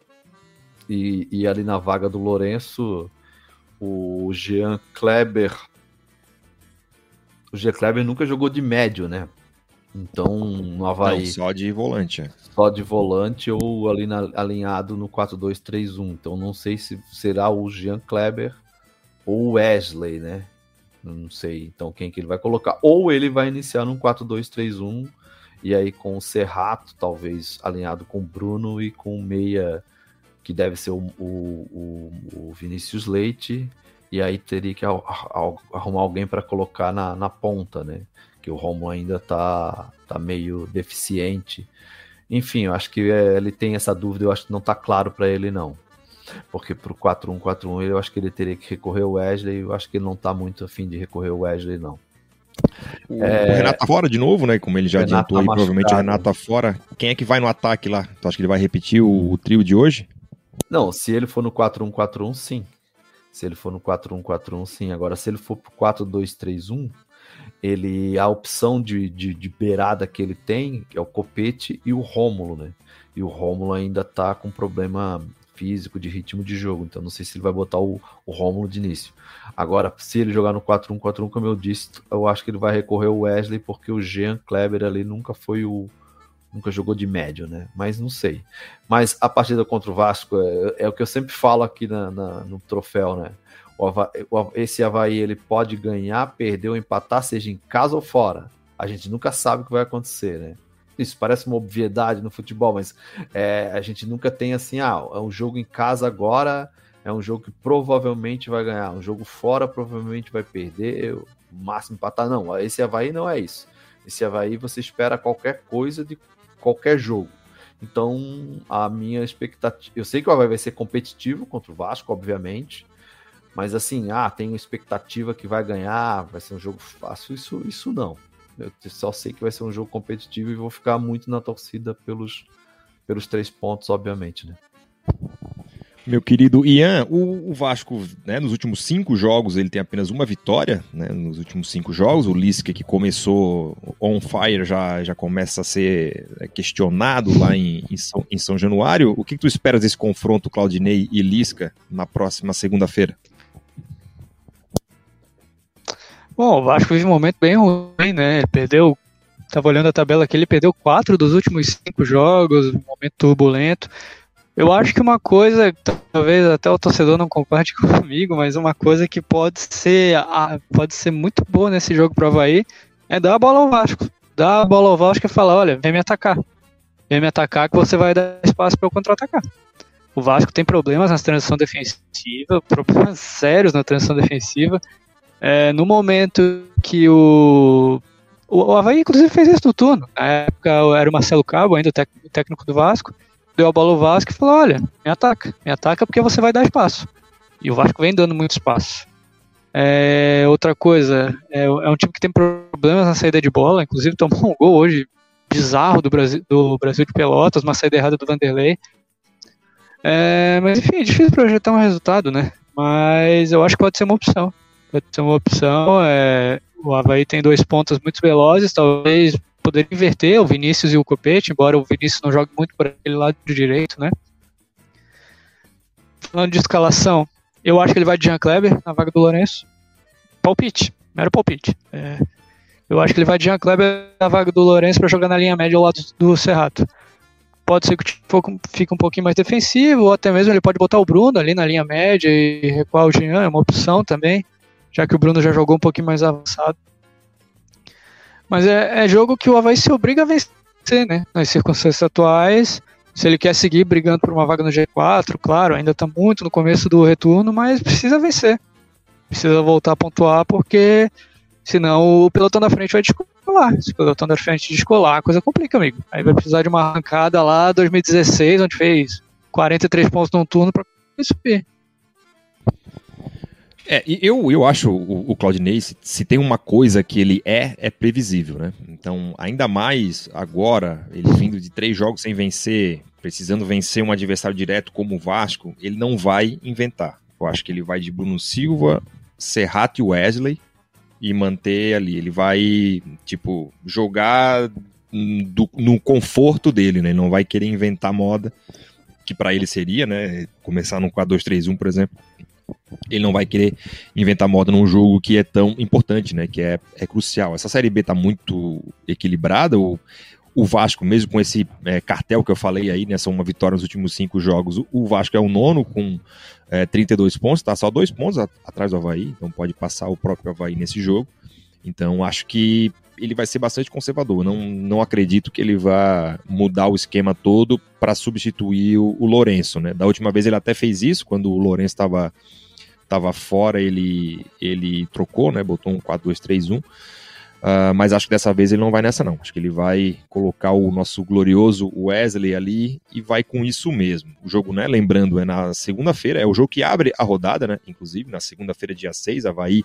E, e ali na vaga do Lourenço, o Jean Kleber. O Jean Kleber nunca jogou de médio, né? Então, no Havaí. Não, só de volante. É. Só de volante ou ali na, alinhado no 4-2-3-1. Então, não sei se será o Jean Kleber ou o Wesley, né? Não sei. Então, quem que ele vai colocar? Ou ele vai iniciar num 4-2-3-1 e aí com o Serrato, talvez alinhado com o Bruno e com o Meia, que deve ser o, o, o Vinícius Leite. E aí teria que arrumar alguém para colocar na, na ponta, né? Que o Romo ainda tá, tá meio deficiente. Enfim, eu acho que é, ele tem essa dúvida, eu acho que não tá claro para ele não. Porque pro 4-1-4-1 eu acho que ele teria que recorrer ao Wesley, eu acho que ele não tá muito afim de recorrer ao Wesley não. O, é... o Renato tá fora de novo, né? Como ele já Renato adiantou tá aí, provavelmente o Renato tá fora. Quem é que vai no ataque lá? Tu acha que ele vai repetir o, o trio de hoje? Não, se ele for no 4-1-4-1, sim. Se ele for no 4-1-4-1, sim. Agora, se ele for pro 4-2-3-1, ele a opção de, de, de, beirada que ele tem é o Copete e o Rômulo, né? E o Rômulo ainda tá com problema físico, de ritmo de jogo, então não sei se ele vai botar o, o Rômulo de início. Agora, se ele jogar no 4-1-4-1, como eu disse, eu acho que ele vai recorrer ao Wesley, porque o Jean Kleber ali nunca foi o. Nunca jogou de médio, né? Mas não sei. Mas a partida contra o Vasco é, é o que eu sempre falo aqui na, na no troféu, né? Esse Havaí ele pode ganhar, perder ou empatar, seja em casa ou fora. A gente nunca sabe o que vai acontecer, né? Isso parece uma obviedade no futebol, mas é, a gente nunca tem assim, ah, é um jogo em casa agora, é um jogo que provavelmente vai ganhar, um jogo fora provavelmente vai perder, o máximo empatar. Não, esse Havaí não é isso. Esse Havaí você espera qualquer coisa de qualquer jogo. Então, a minha expectativa. Eu sei que o Havaí vai ser competitivo contra o Vasco, obviamente. Mas assim, ah, tenho expectativa que vai ganhar, vai ser um jogo fácil, isso, isso não. Eu só sei que vai ser um jogo competitivo e vou ficar muito na torcida pelos, pelos três pontos, obviamente, né? Meu querido Ian, o, o Vasco, né, nos últimos cinco jogos, ele tem apenas uma vitória, né, nos últimos cinco jogos. O Lisca, que começou on fire, já, já começa a ser é, questionado lá em, em, São, em São Januário. O que, que tu esperas desse confronto, Claudinei e Lisca, na próxima segunda-feira? Bom, o Vasco vive um momento bem ruim, né? Ele perdeu, tava olhando a tabela aqui, ele perdeu quatro dos últimos cinco jogos, um momento turbulento. Eu acho que uma coisa, talvez até o torcedor não concorde comigo, mas uma coisa que pode ser, pode ser muito boa nesse jogo para o Havaí é dar a bola ao Vasco. Dar a bola ao Vasco e falar, olha, vem me atacar. Vem me atacar que você vai dar espaço para eu contra-atacar. O Vasco tem problemas na transição defensiva, problemas sérios na transição defensiva. É, no momento que o, o Havaí, inclusive, fez isso no turno. Na época era o Marcelo Cabo, ainda o técnico do Vasco, deu a bola ao Vasco e falou: Olha, me ataca, me ataca porque você vai dar espaço. E o Vasco vem dando muito espaço. É, outra coisa, é, é, um time que tem problemas na saída de bola, inclusive tomou um gol hoje bizarro do Brasil, do Brasil de Pelotas, uma saída errada do Vanderlei. É, mas enfim, é difícil projetar um resultado, né? Mas eu acho que pode ser uma opção pode ser uma opção. É, o Havaí tem dois pontos muito velozes, talvez poderia inverter o Vinícius e o Copete, embora o Vinícius não jogue muito por aquele lado direito, né? Falando de escalação, eu acho que ele vai de Jean Kleber na vaga do Lourenço. Palpite, mero palpite. É, Eu acho que ele vai de Jean Kleber na vaga do Lourenço para jogar na linha média ao lado do Serrato. Pode ser que fique um pouquinho mais defensivo, ou até mesmo ele pode botar o Bruno ali na linha média e recuar o Jean, é uma opção também, já que o Bruno já jogou um pouquinho mais avançado. Mas é, é jogo que o Havaí se obriga a vencer, né? Nas circunstâncias atuais, se ele quer seguir brigando por uma vaga no G4, claro, ainda está muito no começo do retorno, mas precisa vencer. Precisa voltar a pontuar, porque senão o pelotão da frente vai descolar. Se o pelotão da frente descolar, a coisa complica, amigo. Aí vai precisar de uma arrancada lá 2016, onde fez 43 pontos num turno para subir. É, eu, eu acho o, o Claudinei, se, se, tem uma coisa que ele é, é previsível, né? Então, ainda mais agora, ele vindo de três jogos sem vencer, precisando vencer um adversário direto como o Vasco, ele não vai inventar. Eu acho que ele vai de Bruno Silva, Serrato e Wesley e manter ali. Ele vai, tipo, jogar do, no conforto dele, né? Ele não vai querer inventar moda, que para ele seria, né? Começar no 4-2-3-1, por exemplo ele não vai querer inventar moda num jogo que é tão importante, né? Que é, é crucial. Essa série B tá muito equilibrada. O, o Vasco, mesmo com esse é, cartel que eu falei aí, né? São uma vitória nos últimos cinco jogos. O Vasco é o nono com é, 32 pontos, tá só dois pontos atrás do Havaí, então pode passar o próprio Havaí nesse jogo. Então acho que ele vai ser bastante conservador. Não, não acredito que ele vá mudar o esquema todo para substituir o, o Lourenço, né? Da última vez ele até fez isso, quando o Lourenço estava tava fora, ele, ele trocou, né? Botou um 4-2-3-1. Uh, mas acho que dessa vez ele não vai nessa, não. Acho que ele vai colocar o nosso glorioso Wesley ali e vai com isso mesmo. O jogo, né? Lembrando, é na segunda-feira, é o jogo que abre a rodada, né? Inclusive, na segunda-feira, dia 6, Havaí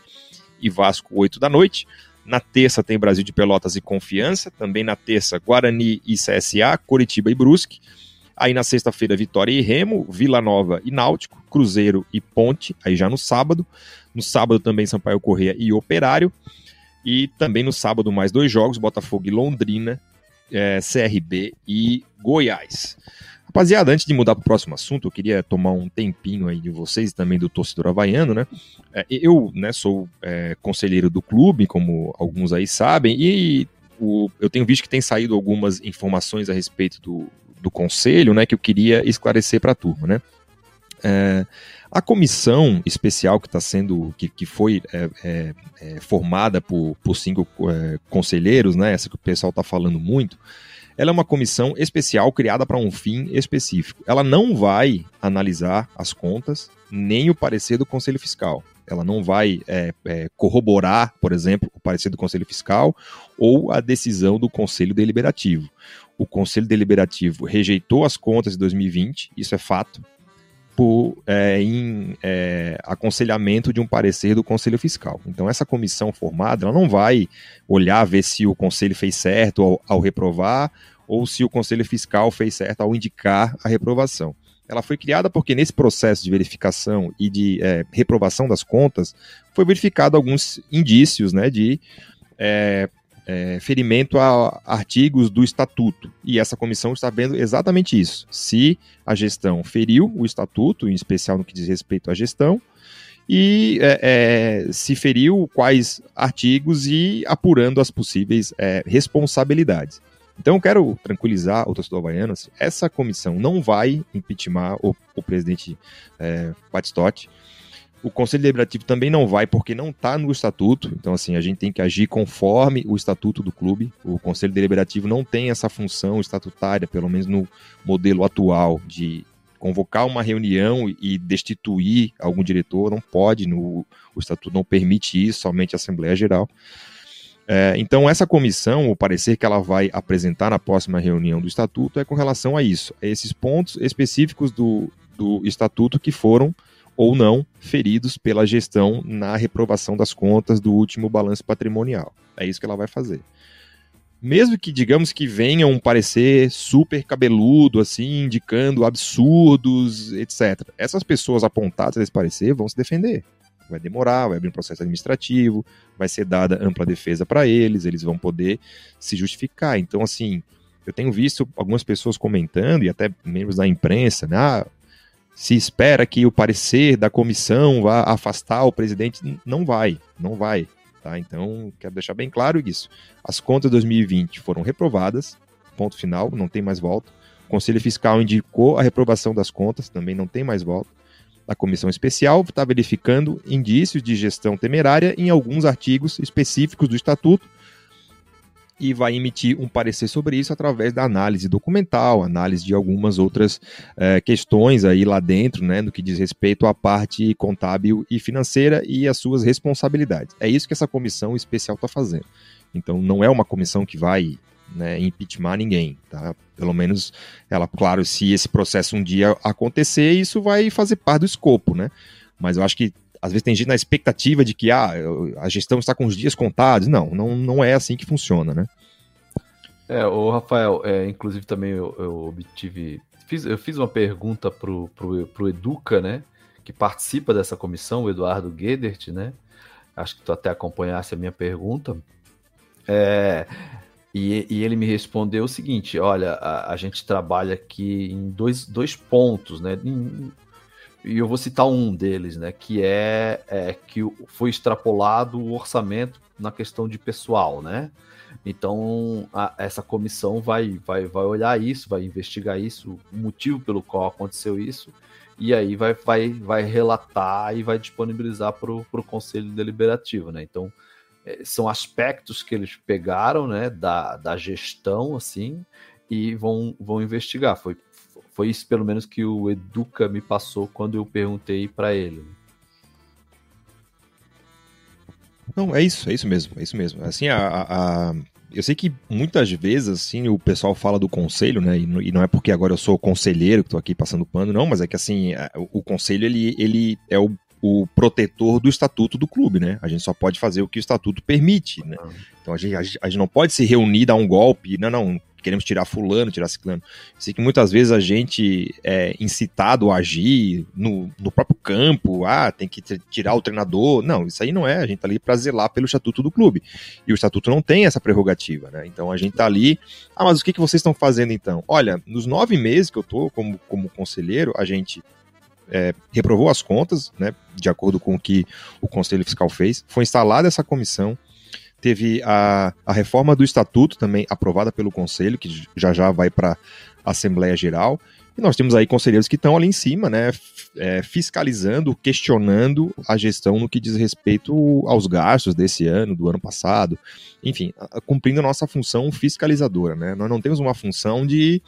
e Vasco, 8 da noite. Na terça tem Brasil de Pelotas e Confiança. Também na terça, Guarani e CSA, Coritiba e Brusque. Aí na sexta-feira, Vitória e Remo, Vila Nova e Náutico, Cruzeiro e Ponte, aí já no sábado. No sábado também Sampaio Correia e Operário. E também no sábado mais dois jogos, Botafogo e Londrina, é, CRB e Goiás. Rapaziada, antes de mudar para o próximo assunto, eu queria tomar um tempinho aí de vocês também do torcedor havaiano, né? É, eu né, sou é, conselheiro do clube, como alguns aí sabem, e o, eu tenho visto que tem saído algumas informações a respeito do, do conselho, né, que eu queria esclarecer para a turma, né? É, a comissão especial que está sendo, que, que foi é, é, é, formada por, por cinco é, conselheiros, né, essa que o pessoal está falando muito, ela é uma comissão especial criada para um fim específico. Ela não vai analisar as contas nem o parecer do Conselho Fiscal. Ela não vai é, é, corroborar, por exemplo, o parecer do Conselho Fiscal ou a decisão do Conselho Deliberativo. O Conselho Deliberativo rejeitou as contas de 2020, isso é fato, por é, em é, aconselhamento de um parecer do Conselho Fiscal. Então, essa comissão formada, ela não vai olhar, ver se o Conselho fez certo ao, ao reprovar ou se o Conselho Fiscal fez certo ao indicar a reprovação. Ela foi criada porque nesse processo de verificação e de é, reprovação das contas foi verificado alguns indícios né, de é, ferimento a artigos do estatuto. E essa comissão está vendo exatamente isso. Se a gestão feriu o estatuto, em especial no que diz respeito à gestão, e é, é, se feriu quais artigos e apurando as possíveis é, responsabilidades. Então, eu quero tranquilizar o torcedor havaiano, essa comissão não vai impeachment o, o presidente é, Batistotti, o Conselho Deliberativo também não vai, porque não está no estatuto. Então, assim, a gente tem que agir conforme o estatuto do clube. O Conselho Deliberativo não tem essa função estatutária, pelo menos no modelo atual, de convocar uma reunião e destituir algum diretor. Não pode, no, o estatuto não permite isso, somente a Assembleia Geral. É, então, essa comissão, o parecer que ela vai apresentar na próxima reunião do estatuto é com relação a isso, a esses pontos específicos do, do estatuto que foram ou não feridos pela gestão na reprovação das contas do último balanço patrimonial. É isso que ela vai fazer. Mesmo que, digamos que venha um parecer super cabeludo, assim, indicando absurdos, etc. Essas pessoas apontadas nesse parecer vão se defender. Vai demorar, vai abrir um processo administrativo, vai ser dada ampla defesa para eles, eles vão poder se justificar. Então, assim, eu tenho visto algumas pessoas comentando, e até membros da imprensa, né? Ah, se espera que o parecer da comissão vá afastar o presidente. Não vai, não vai. Tá? Então, quero deixar bem claro isso. As contas de 2020 foram reprovadas, ponto final, não tem mais volta. O Conselho Fiscal indicou a reprovação das contas, também não tem mais volta. A comissão especial está verificando indícios de gestão temerária em alguns artigos específicos do Estatuto e vai emitir um parecer sobre isso através da análise documental, análise de algumas outras é, questões aí lá dentro, né, no que diz respeito à parte contábil e financeira e as suas responsabilidades. É isso que essa comissão especial está fazendo. Então, não é uma comissão que vai né, impeachment ninguém, tá? Pelo menos, ela, claro, se esse processo um dia acontecer, isso vai fazer parte do escopo, né? Mas eu acho que às vezes tem gente na expectativa de que ah, a gestão está com os dias contados. Não, não, não é assim que funciona, né? É, o Rafael, é, inclusive também eu, eu, obtive. Fiz, eu fiz uma pergunta pro, pro, pro Educa, né? Que participa dessa comissão, o Eduardo Guedert, né? Acho que tu até acompanhasse a minha pergunta. É, e, e, ele me respondeu o seguinte: olha, a, a, gente trabalha aqui em dois, dois pontos, né? Em, e eu vou citar um deles, né? Que é, é que foi extrapolado o orçamento na questão de pessoal, né? Então a, essa comissão vai, vai, vai olhar isso, vai investigar isso, o motivo pelo qual aconteceu isso, e aí vai, vai, vai relatar e vai disponibilizar para o Conselho Deliberativo, né? Então é, são aspectos que eles pegaram, né, da, da gestão, assim, e vão, vão investigar. Foi, foi isso, pelo menos, que o Educa me passou quando eu perguntei para ele. Não, é isso, é isso mesmo, é isso mesmo. Assim, a, a, eu sei que muitas vezes, assim, o pessoal fala do conselho, né, e não é porque agora eu sou conselheiro que tô aqui passando pano, não, mas é que, assim, o conselho, ele, ele é o o protetor do estatuto do clube, né? A gente só pode fazer o que o estatuto permite, né? Então a gente, a gente não pode se reunir, dar um golpe, não, não, queremos tirar fulano, tirar ciclano. sei que muitas vezes a gente é incitado a agir no, no próprio campo, ah, tem que tirar o treinador. Não, isso aí não é, a gente tá ali para zelar pelo estatuto do clube. E o estatuto não tem essa prerrogativa, né? Então a gente tá ali, ah, mas o que, que vocês estão fazendo então? Olha, nos nove meses que eu tô como, como conselheiro, a gente é, reprovou as contas, né, de acordo com o que o Conselho Fiscal fez. Foi instalada essa comissão. Teve a, a reforma do Estatuto também aprovada pelo Conselho, que já já vai para a Assembleia Geral. E nós temos aí conselheiros que estão ali em cima, né, é, fiscalizando, questionando a gestão no que diz respeito aos gastos desse ano, do ano passado, enfim, cumprindo a nossa função fiscalizadora, né. Nós não temos uma função de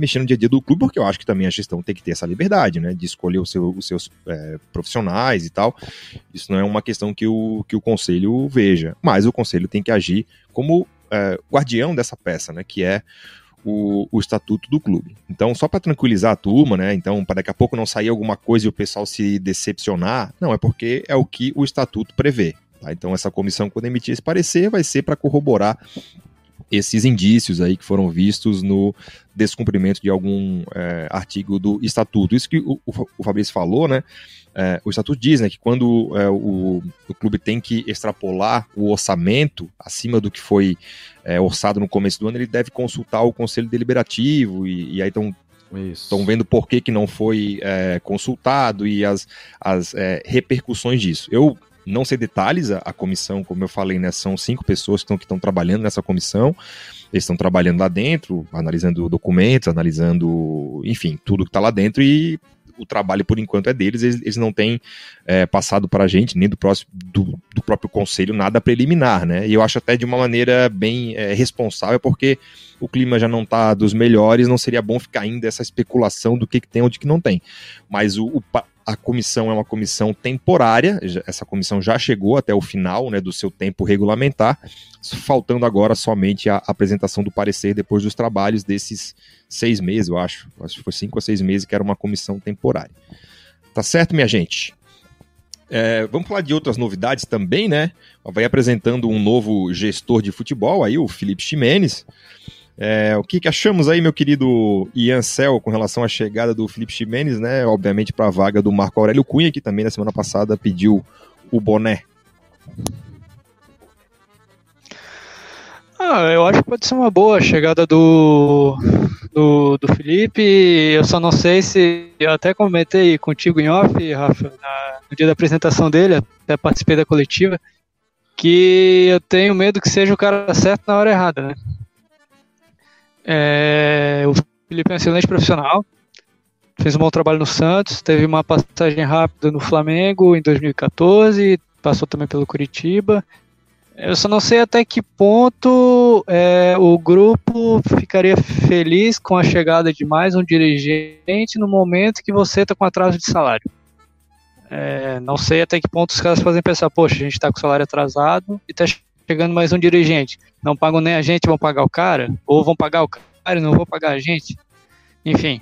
mexer no dia a dia do clube, porque eu acho que também a gestão tem que ter essa liberdade, né, de escolher o seu, os seus é, profissionais e tal. Isso não é uma questão que o, que o conselho veja, mas o conselho tem que agir como é, guardião dessa peça, né, que é o, o, estatuto do clube. Então, só para tranquilizar a turma, né? Então, para daqui a pouco não sair alguma coisa e o pessoal se decepcionar, não, é porque é o que o estatuto prevê. Tá? Então, essa comissão, quando emitir esse parecer, vai ser para corroborar esses indícios aí que foram vistos no descumprimento de algum é, artigo do estatuto. Isso que o, o Fabrício falou, né? É, o estatuto diz né, que quando é, o, o, clube tem que extrapolar o orçamento acima do que foi é, orçado no começo do ano, ele deve consultar o conselho deliberativo e, e aí estão estão vendo por que, que não foi é, consultado e as, as é, repercussões disso. Eu não sei detalhes, a, a, comissão, como eu falei, né, são cinco pessoas que estão trabalhando nessa comissão. Eles estão trabalhando lá dentro, analisando documentos, analisando, enfim, tudo que está lá dentro e o trabalho, por enquanto, é deles. Eles, eles não têm é, passado para a gente, nem do, próximo, do, do, próprio conselho, nada preliminar, né? E eu acho até de uma maneira bem é, responsável, porque o clima já não está dos melhores, não seria bom ficar ainda essa especulação do que, que tem ou de que não tem. Mas o, o, a comissão é uma comissão temporária, essa comissão já chegou até o final né, do seu tempo regulamentar, faltando agora somente a apresentação do parecer depois dos trabalhos desses seis meses, eu acho. Acho que foi cinco ou seis meses que era uma comissão temporária. Tá certo, minha gente? É, vamos falar de outras novidades também, né? Vai apresentando um novo gestor de futebol aí, o Felipe Ximenes. É, o que, que, achamos aí, meu querido Ian Cel, com relação à chegada do Felipe Ximenes, né? Obviamente para a vaga do Marco Aurélio Cunha, que também na semana passada pediu o boné. Ah, eu acho que pode ser uma boa a chegada do, do, do Felipe. Eu só não sei se. Eu até comentei contigo em off, Rafa, na, no dia da apresentação dele, até participei da coletiva que eu tenho medo que seja o cara certo na hora errada, né? É, o Felipe é um excelente profissional, fez um bom trabalho no Santos, teve uma passagem rápida no Flamengo em 2014, passou também pelo Curitiba. Eu só não sei até que ponto é, o grupo ficaria feliz com a chegada de mais um dirigente no momento que você está com atraso de salário. É, não sei até que ponto os caras fazem pensar, poxa, a gente está com salário atrasado e está chegando mais um dirigente. Não pagam nem a gente, vão pagar o cara? Ou vão pagar o cara e não vão pagar a gente? Enfim,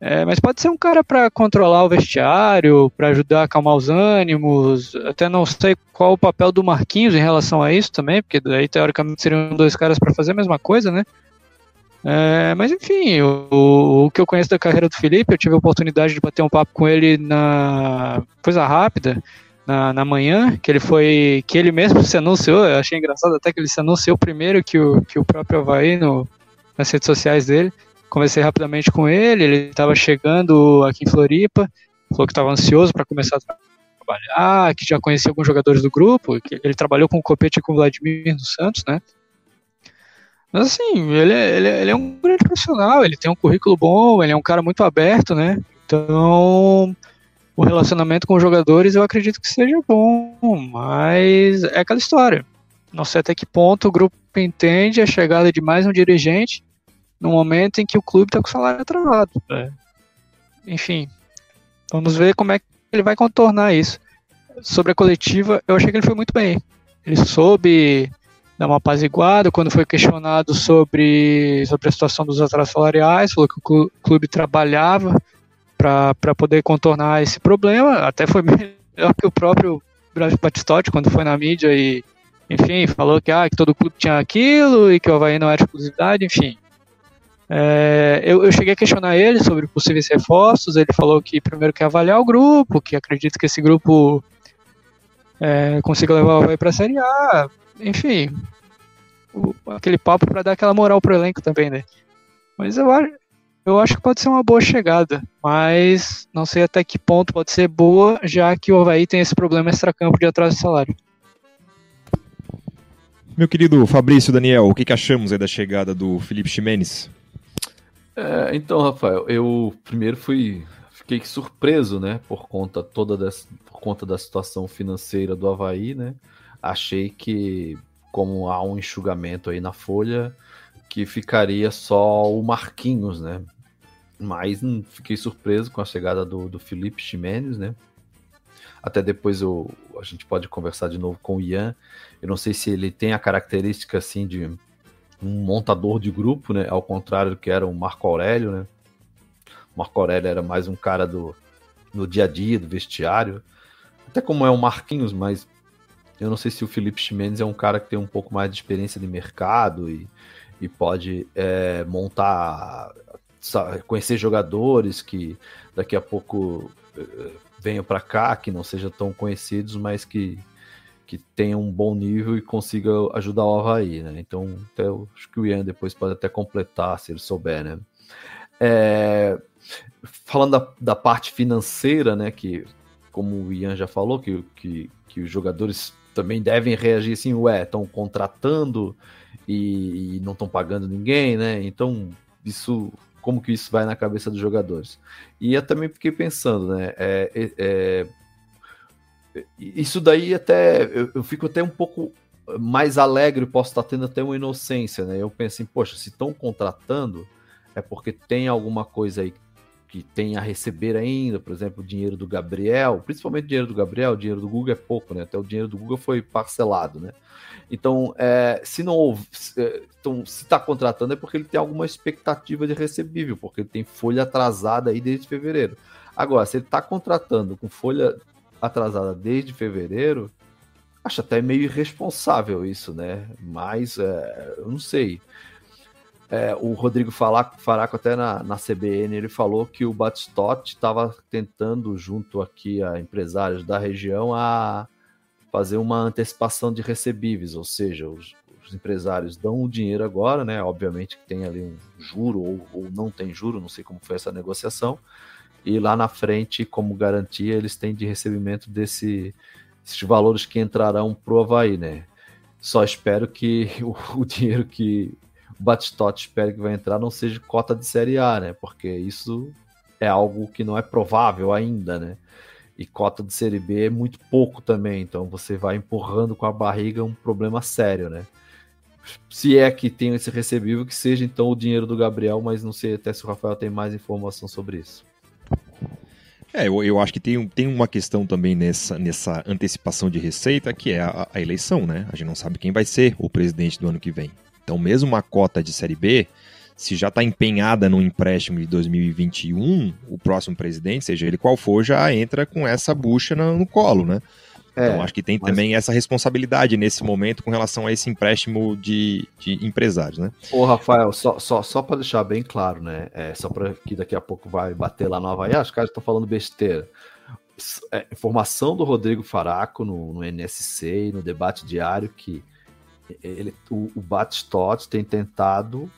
é, mas pode ser um cara para controlar o vestiário, para ajudar a acalmar os ânimos. Até não sei qual o papel do Marquinhos em relação a isso também, porque daí teoricamente seriam dois caras para fazer a mesma coisa, né? É, mas enfim, o, o, que eu conheço da carreira do Felipe, eu tive a oportunidade de bater um papo com ele na coisa rápida, na, na manhã, que ele foi, que ele mesmo se anunciou, eu achei engraçado até que ele se anunciou primeiro que o, que o próprio Havaí no, nas redes sociais dele. Conversei rapidamente com ele, ele estava chegando aqui em Floripa, falou que estava ansioso para começar a trabalhar, que já conhecia alguns jogadores do grupo, que ele trabalhou com o Copete e com o Vladimir no Santos, né? Mas assim, ele é, ele, é, ele é um grande profissional, ele tem um currículo bom, ele é um cara muito aberto, né? Então, o relacionamento com os jogadores eu acredito que seja bom, mas é aquela história. Não sei até que ponto o grupo entende a chegada de mais um dirigente no momento em que o clube está com o salário atrasado. É. Enfim, vamos ver como é que ele vai contornar isso. Sobre a coletiva, eu achei que ele foi muito bem. Ele soube dar uma apaziguada quando foi questionado sobre, sobre a situação dos atrasos salariais, falou que o clube trabalhava para poder contornar esse problema, até foi melhor que o próprio Batistotti quando foi na mídia e, enfim, falou que, ah, que todo clube tinha aquilo e que o Havaí não era exclusividade, enfim. É, eu, eu, cheguei a questionar ele sobre possíveis reforços. Ele falou que primeiro quer avaliar o grupo, que acredita que esse grupo é, consiga levar o Havaí para a Série A. Enfim, o, aquele papo para dar aquela moral pro elenco também, né? Mas eu acho, eu acho que pode ser uma boa chegada, mas não sei até que ponto pode ser boa, já que o Havaí tem esse problema extra-campo de atraso de salário. Meu querido Fabrício Daniel, o que, que achamos da chegada do Felipe Ximenes? É, então, Rafael, eu primeiro fui fiquei surpreso, né, por conta toda dessa, por conta da situação financeira do Havaí, né? Achei que como há um enxugamento aí na folha, que ficaria só o Marquinhos, né? Mas hum, fiquei surpreso com a chegada do, do Felipe Ximenes, né? Até depois eu, a gente pode conversar de novo com o Ian. Eu não sei se ele tem a característica assim de um montador de grupo, né? Ao contrário do que era o Marco Aurélio, né? O Marco Aurélio era mais um cara do, do dia a dia, do vestiário. Até como é o Marquinhos, mas eu não sei se o Felipe Ximenes é um cara que tem um pouco mais de experiência de mercado e, e pode é, montar, conhecer jogadores que daqui a pouco é, venham para cá, que não sejam tão conhecidos, mas que que tenha um bom nível e consiga ajudar o Havaí, né? Então, até, acho que o Ian depois pode até completar, se ele souber, né? É, falando da, da, parte financeira, né, que como o Ian já falou, que, que, que os jogadores também devem reagir assim, ué, estão contratando e, e não estão pagando ninguém, né? Então, isso, como que isso vai na cabeça dos jogadores? E eu também fiquei pensando, né? É, é, é isso daí até eu, eu, fico até um pouco mais alegre, posso estar tendo até uma inocência, né? Eu penso assim, poxa, se estão contratando é porque tem alguma coisa aí que tem a receber ainda, por exemplo, o dinheiro do Gabriel, principalmente o dinheiro do Gabriel, o dinheiro do Google é pouco, né? Até o dinheiro do Google foi parcelado, né? Então, é, se não houve, é, então, se está contratando é porque ele tem alguma expectativa de recebível, porque ele tem folha atrasada aí desde fevereiro. Agora, se ele está contratando com folha atrasada desde fevereiro, acho até meio irresponsável isso, né? Mas é, eu não sei. É, o Rodrigo Faraco, até na, na CBN, ele falou que o Batistotti estava tentando, junto aqui a empresários da região, a fazer uma antecipação de recebíveis, ou seja, os, os empresários dão o dinheiro agora, né? Obviamente que tem ali um juro ou, ou não tem juro, não sei como foi essa negociação, e lá na frente, como garantia, eles têm de recebimento desse, esses valores que entrarão para o Havaí, né? Só espero que o, dinheiro que Batistote espera que vai entrar não seja cota de Série A, né? Porque isso é algo que não é provável ainda, né? E cota de Série B é muito pouco também, então você vai empurrando com a barriga um problema sério, né? Se é que tem esse recebível, que seja então o dinheiro do Gabriel, mas não sei até se o Rafael tem mais informação sobre isso. É, eu, eu acho que tem, tem uma questão também nessa, nessa antecipação de receita, que é a, a eleição, né? A gente não sabe quem vai ser o presidente do ano que vem. Então, mesmo uma cota de Série B, se já está empenhada no empréstimo de 2021, o próximo presidente, seja ele qual for, já entra com essa bucha no, no colo, né? É, então acho que tem mas... também essa responsabilidade nesse momento com relação a esse empréstimo de, de empresários, né? Ô, Rafael, só, só, só para deixar bem claro, né? É, só para que daqui a pouco vai bater lá no Havaí, os caras estão falando besteira. É, informação do Rodrigo Faraco no, no NSC e no debate diário que ele, o, o Batistot tem tentado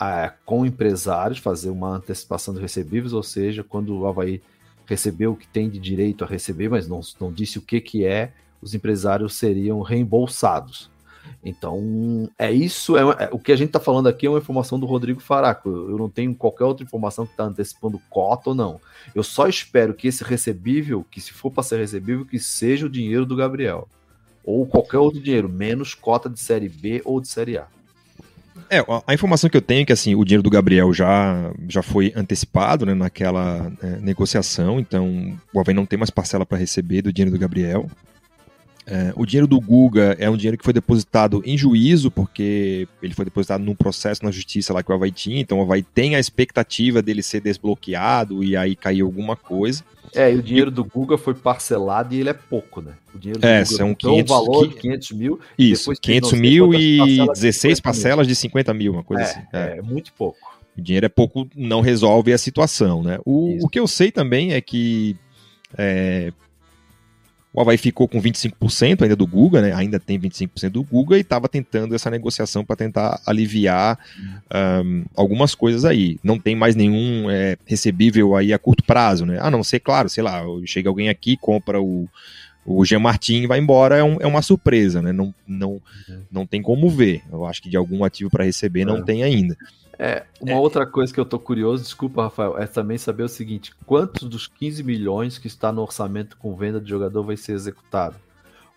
é, com empresários fazer uma antecipação de recebíveis, ou seja, quando o Havaí recebeu o que tem de direito a receber, mas não, não disse o que, que é, os empresários seriam reembolsados. Então, é isso. É, é o que a gente está falando aqui é uma informação do Rodrigo Faraco. Eu não tenho qualquer outra informação que está antecipando cota ou não. Eu só espero que esse recebível, que se for para ser recebível, que seja o dinheiro do Gabriel ou qualquer outro dinheiro, menos cota de série B ou de série A. É, a informação que eu tenho é que assim, o dinheiro do Gabriel já, já foi antecipado né, naquela é, negociação, então o Havaí não tem mais parcela para receber do dinheiro do Gabriel. É, o dinheiro do Guga é um dinheiro que foi depositado em juízo, porque ele foi depositado num processo na justiça lá que o Havaí tinha, então o Havaí tem a expectativa dele ser desbloqueado e aí cair alguma coisa. É, e o dinheiro do Guga foi parcelado e ele é pouco, né? O dinheiro do é, Guga são 500, o valor de 500 mil. Isso, 500 mil e 16 parcelas de 50 mil, uma coisa é, assim. É. é, muito pouco. O dinheiro é pouco, não resolve a situação, né? O, o que eu sei também é que é, o Havaí ficou com 25% ainda do Guga, né? Ainda tem 25% do Guga e estava tentando essa negociação para tentar aliviar um, algumas coisas aí. Não tem mais nenhum é, recebível aí a curto prazo, né? A não ser, claro, sei lá, chega alguém aqui, compra o, o Jean Martin e vai embora, é, um, é, uma surpresa, né? Não, não, uhum. não tem como ver. Eu acho que de algum ativo para receber não é. tem ainda. É, uma é. outra coisa que eu tô curioso, desculpa, Rafael, é também saber o seguinte: quantos dos 15 milhões que está no orçamento com venda de jogador vai ser executado?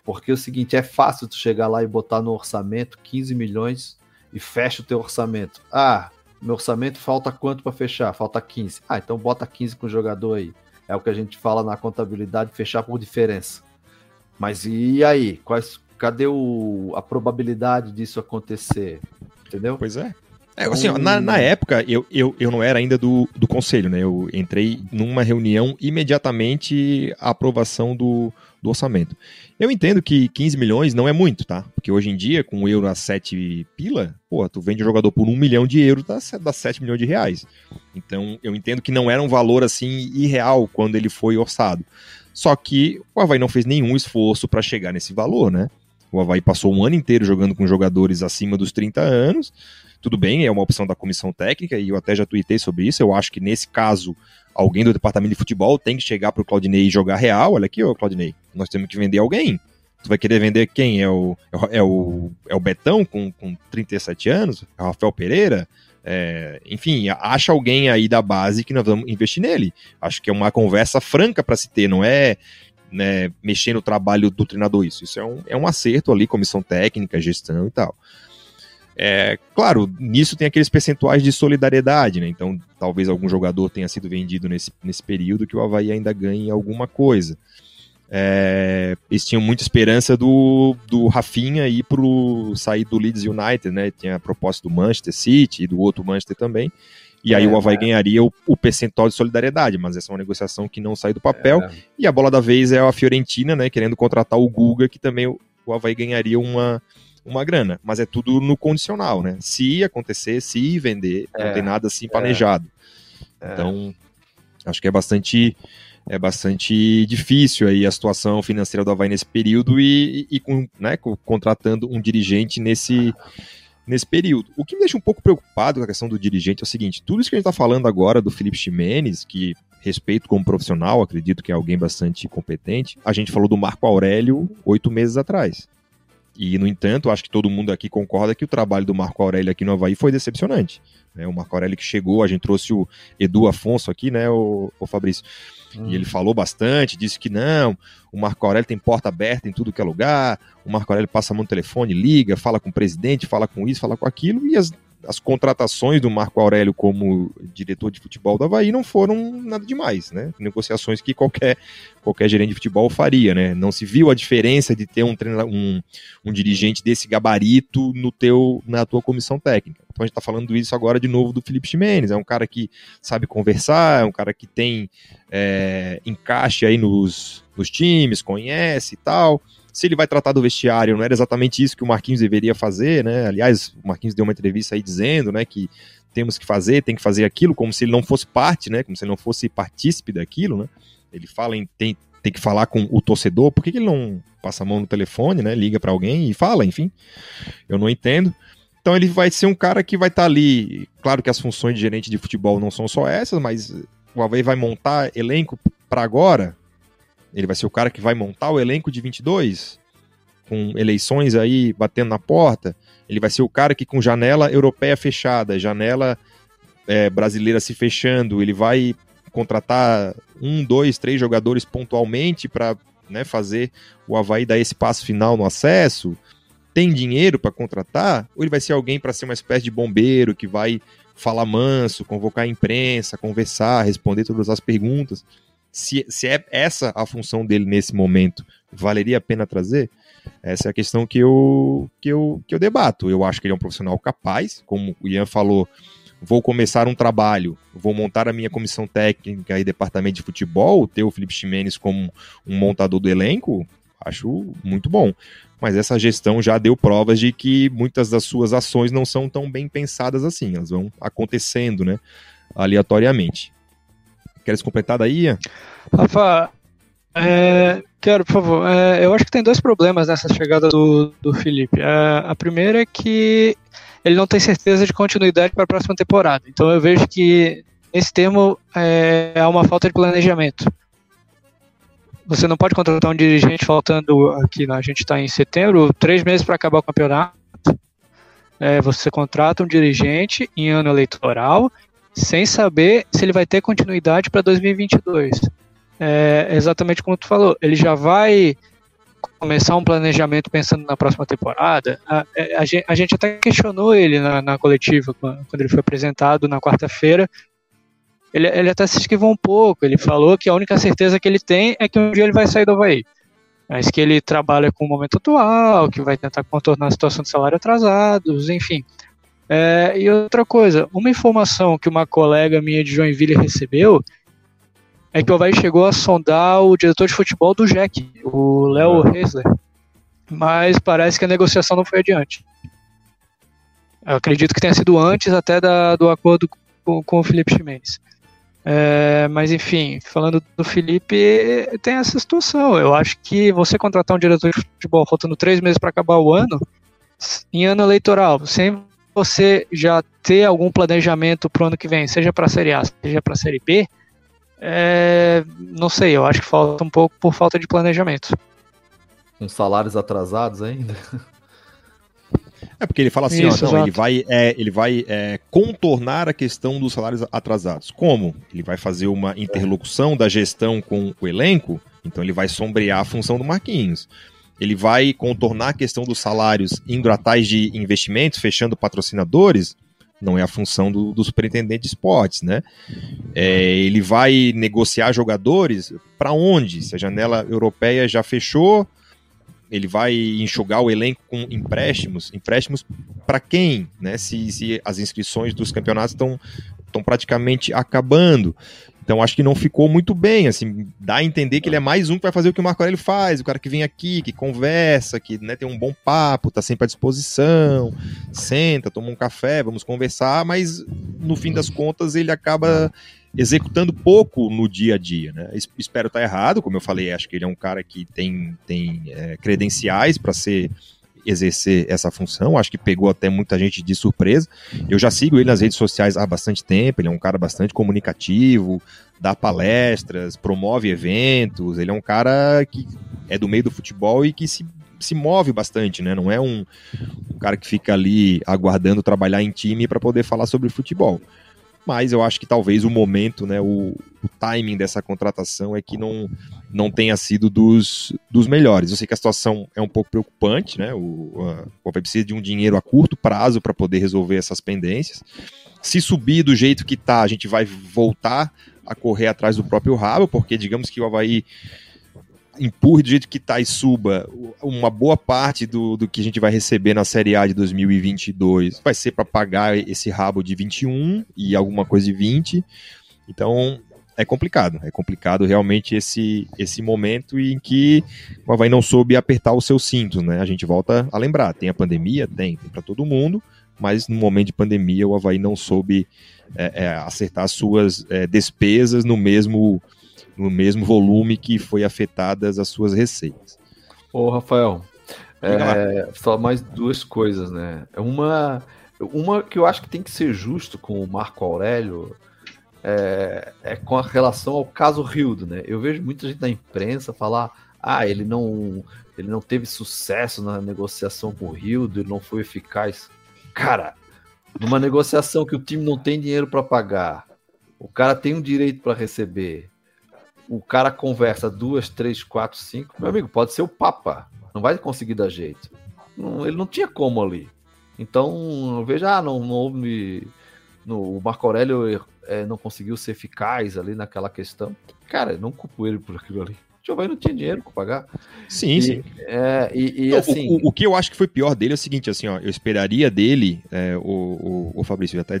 Porque é o seguinte, é fácil tu chegar lá e botar no orçamento 15 milhões e fecha o teu orçamento. Ah, meu orçamento falta quanto para fechar? Falta 15. Ah, então bota 15 com o jogador aí. É o que a gente fala na contabilidade, fechar por diferença. Mas e aí? Quais, cadê o, a probabilidade disso acontecer? Entendeu? Pois é. É, assim, ó, na, na, época, eu, eu, eu não era ainda do, do conselho, né? Eu entrei numa reunião imediatamente a aprovação do, do orçamento. Eu entendo que 15 milhões não é muito, tá? Porque hoje em dia, com o euro a 7 pila, pô, tu vende um jogador por 1 milhão de euros, dá, dá 7 milhões de reais. Então, eu entendo que não era um valor, assim, irreal quando ele foi orçado. Só que o Havaí não fez nenhum esforço para chegar nesse valor, né? O Havaí passou um ano inteiro jogando com jogadores acima dos 30 anos, tudo bem, é uma opção da comissão técnica, e eu até já tuitei sobre isso. Eu acho que nesse caso, alguém do departamento de futebol tem que chegar pro Claudinei e jogar real. Olha aqui, ô Claudinei, nós temos que vender alguém. Tu vai querer vender quem? É o, é o, é o Betão com, com 37 anos? É o Rafael Pereira? É, enfim, acha alguém aí da base que nós vamos investir nele. Acho que é uma conversa franca para se ter, não é né, mexer no trabalho do treinador isso. Isso é um, é um acerto ali, comissão técnica, gestão e tal. É, claro, nisso tem aqueles percentuais de solidariedade, né? Então, talvez algum jogador tenha sido vendido nesse, nesse período que o Havaí ainda ganhe alguma coisa. É, eles tinham muita esperança do, do Rafinha ir pro sair do Leeds United, né? Tinha a proposta do Manchester City e do outro Manchester também. E aí é, o Havaí é. ganharia o, o, percentual de solidariedade, mas essa é uma negociação que não sai do papel. É. E a bola da vez é a Fiorentina, né? Querendo contratar o Guga, que também o, o Havaí ganharia uma, uma grana, mas é tudo no condicional, né? Se acontecer, se vender, é, não tem nada assim planejado. É, então, acho que é bastante é bastante difícil aí a situação financeira do Havaí nesse período e, e, e com, né, contratando um dirigente nesse, nesse período. O que me deixa um pouco preocupado com a questão do dirigente é o seguinte: tudo isso que a gente está falando agora do Felipe Ximenes, que respeito como profissional, acredito que é alguém bastante competente. A gente falou do Marco Aurélio oito meses atrás. E, no entanto, acho que todo mundo aqui concorda que o trabalho do Marco Aurélio aqui no Havaí foi decepcionante. Né? O Marco Aurélio que chegou, a gente trouxe o Edu Afonso aqui, né, o, o Fabrício? Hum. E ele falou bastante, disse que não, o Marco Aurélio tem porta aberta em tudo que é lugar, o Marco Aurélio passa a mão no telefone, liga, fala com o presidente, fala com isso, fala com aquilo, e as as contratações do Marco Aurélio como diretor de futebol do Havaí não foram nada demais, né? Negociações que qualquer, qualquer gerente de futebol faria, né? Não se viu a diferença de ter um, um, um dirigente desse gabarito no teu, na tua comissão técnica. Então a gente está falando isso agora de novo do Felipe Ximenes, é um cara que sabe conversar, é um cara que tem é, encaixe aí nos, nos times, conhece e tal se ele vai tratar do vestiário, não era exatamente isso que o Marquinhos deveria fazer, né? Aliás, o Marquinhos deu uma entrevista aí dizendo, né, que temos que fazer, tem que fazer aquilo, como se ele não fosse parte, né? Como se ele não fosse partícipe daquilo, né? Ele fala em tem, tem que falar com o torcedor, por que, que ele não passa a mão no telefone, né? Liga para alguém e fala, enfim. Eu não entendo. Então ele vai ser um cara que vai estar tá ali. Claro que as funções de gerente de futebol não são só essas, mas o Havaí vai montar elenco para agora, ele vai ser o cara que vai montar o elenco de 22, com eleições aí batendo na porta. Ele vai ser o cara que, com janela europeia fechada, janela é, brasileira se fechando, ele vai contratar um, dois, três jogadores pontualmente para né, fazer o Havaí dar esse passo final no acesso. Tem dinheiro para contratar? Ou ele vai ser alguém para ser uma espécie de bombeiro que vai falar manso, convocar a imprensa, conversar, responder todas as perguntas? Se, se é essa a função dele nesse momento, valeria a pena trazer? Essa é a questão que eu, que eu, que eu debato. Eu acho que ele é um profissional capaz, como o Ian falou, vou começar um trabalho, vou montar a minha comissão técnica e departamento de futebol, ter o Felipe Ximenes como um montador do elenco, acho muito bom. Mas essa gestão já deu provas de que muitas das suas ações não são tão bem pensadas assim, elas vão acontecendo, né, aleatoriamente. Queres completar daí, Ian? Rafa, é, por favor. É, eu acho que tem dois problemas nessa chegada do, do Felipe. É, a primeira é que ele não tem certeza de continuidade para a próxima temporada. Então eu vejo que nesse termo é, há uma falta de planejamento. Você não pode contratar um dirigente faltando aqui, a gente está em setembro, três meses para acabar o campeonato. É, você contrata um dirigente em ano eleitoral sem saber se ele vai ter continuidade para 2022. É exatamente como tu falou, ele já vai começar um planejamento pensando na próxima temporada. A, a, a gente até questionou ele na, na coletiva, quando ele foi apresentado na quarta-feira. Ele, ele até se esquivou um pouco, ele falou que a única certeza que ele tem é que um dia ele vai sair do Havaí. Mas que ele trabalha com o momento atual, que vai tentar contornar a situação de salário atrasados, enfim. É, e outra coisa, uma informação que uma colega minha de Joinville recebeu é que o Havaí chegou a sondar o diretor de futebol do Jack, o Léo Reisler, mas parece que a negociação não foi adiante. Eu acredito que tenha sido antes até da, do acordo com, com o Felipe Ximenes. É, mas enfim, falando do Felipe, tem essa situação. Eu acho que você contratar um diretor de futebol faltando três meses para acabar o ano, em ano eleitoral, sem você já ter algum planejamento para o ano que vem, seja para a Série A, seja para a Série B, é, não sei, eu acho que falta um pouco por falta de planejamento. Com salários atrasados ainda? É porque ele fala assim, Isso, ó, não, ele vai, é, ele vai é, contornar a questão dos salários atrasados. Como? Ele vai fazer uma interlocução da gestão com o elenco, então ele vai sombrear a função do Marquinhos ele vai contornar a questão dos salários indo atrás de investimentos, fechando patrocinadores, não é a função do, do superintendente de esportes, né? É, ele vai negociar jogadores para onde? Se a janela europeia já fechou, ele vai enxugar o elenco com empréstimos. Empréstimos para quem? Né? Se, se as inscrições dos campeonatos estão praticamente acabando. Então acho que não ficou muito bem, assim, dá a entender que ele é mais um que vai fazer o que o Marco Aurélio faz, o cara que vem aqui, que conversa, que né, tem um bom papo, tá sempre à disposição, senta, toma um café, vamos conversar, mas no fim das contas ele acaba executando pouco no dia a dia, né? Espero estar errado, como eu falei, acho que ele é um cara que tem, tem é, credenciais para ser exercer essa função. Acho que pegou até muita gente de surpresa. Eu já sigo ele nas redes sociais há bastante tempo. Ele é um cara bastante comunicativo, dá palestras, promove eventos. Ele é um cara que é do meio do futebol e que se, se move bastante, né? Não é um, um cara que fica ali aguardando trabalhar em time para poder falar sobre futebol mas eu acho que talvez o momento, né, o, o, timing dessa contratação é que não, não tenha sido dos, dos melhores. Eu sei que a situação é um pouco preocupante, né, o, a, precisa de um dinheiro a curto prazo para poder resolver essas pendências. Se subir do jeito que tá, a gente vai voltar a correr atrás do próprio rabo, porque digamos que o Havaí empurre do jeito que está e suba, uma boa parte do, do que a gente vai receber na Série A de 2022 vai ser para pagar esse rabo de 21 e alguma coisa de 20. Então é complicado, é complicado realmente esse, esse momento em que o Havaí não soube apertar os seus cintos, né? A gente volta a lembrar, tem a pandemia, tem, tem para todo mundo, mas no momento de pandemia o Havaí não soube é, é, acertar as suas é, despesas no mesmo no mesmo volume que foi afetadas as suas receitas. Ô, Rafael, é, só mais duas coisas, né? Uma, uma que eu acho que tem que ser justo com o Marco Aurélio é, é com a relação ao caso Rildo, né? Eu vejo muita gente na imprensa falar, ah, ele não, ele não teve sucesso na negociação com o Rildo, ele não foi eficaz. Cara, numa negociação que o time não tem dinheiro para pagar, o cara tem um direito para receber, o cara conversa duas, três, quatro, cinco, meu amigo, pode ser o Papa, não vai conseguir dar jeito. Não, ele não tinha como ali. Então, eu vejo, ah, não, não houve. No, o Marco Aurélio é, não conseguiu ser eficaz ali naquela questão. Cara, não culpo ele por aquilo ali. O Giovanni não tinha dinheiro para pagar. Sim, e, sim. É, e, e assim. O, o, o, que eu acho que foi pior dele é o seguinte, assim, ó, eu esperaria dele, é, o, o, o Fabrício, até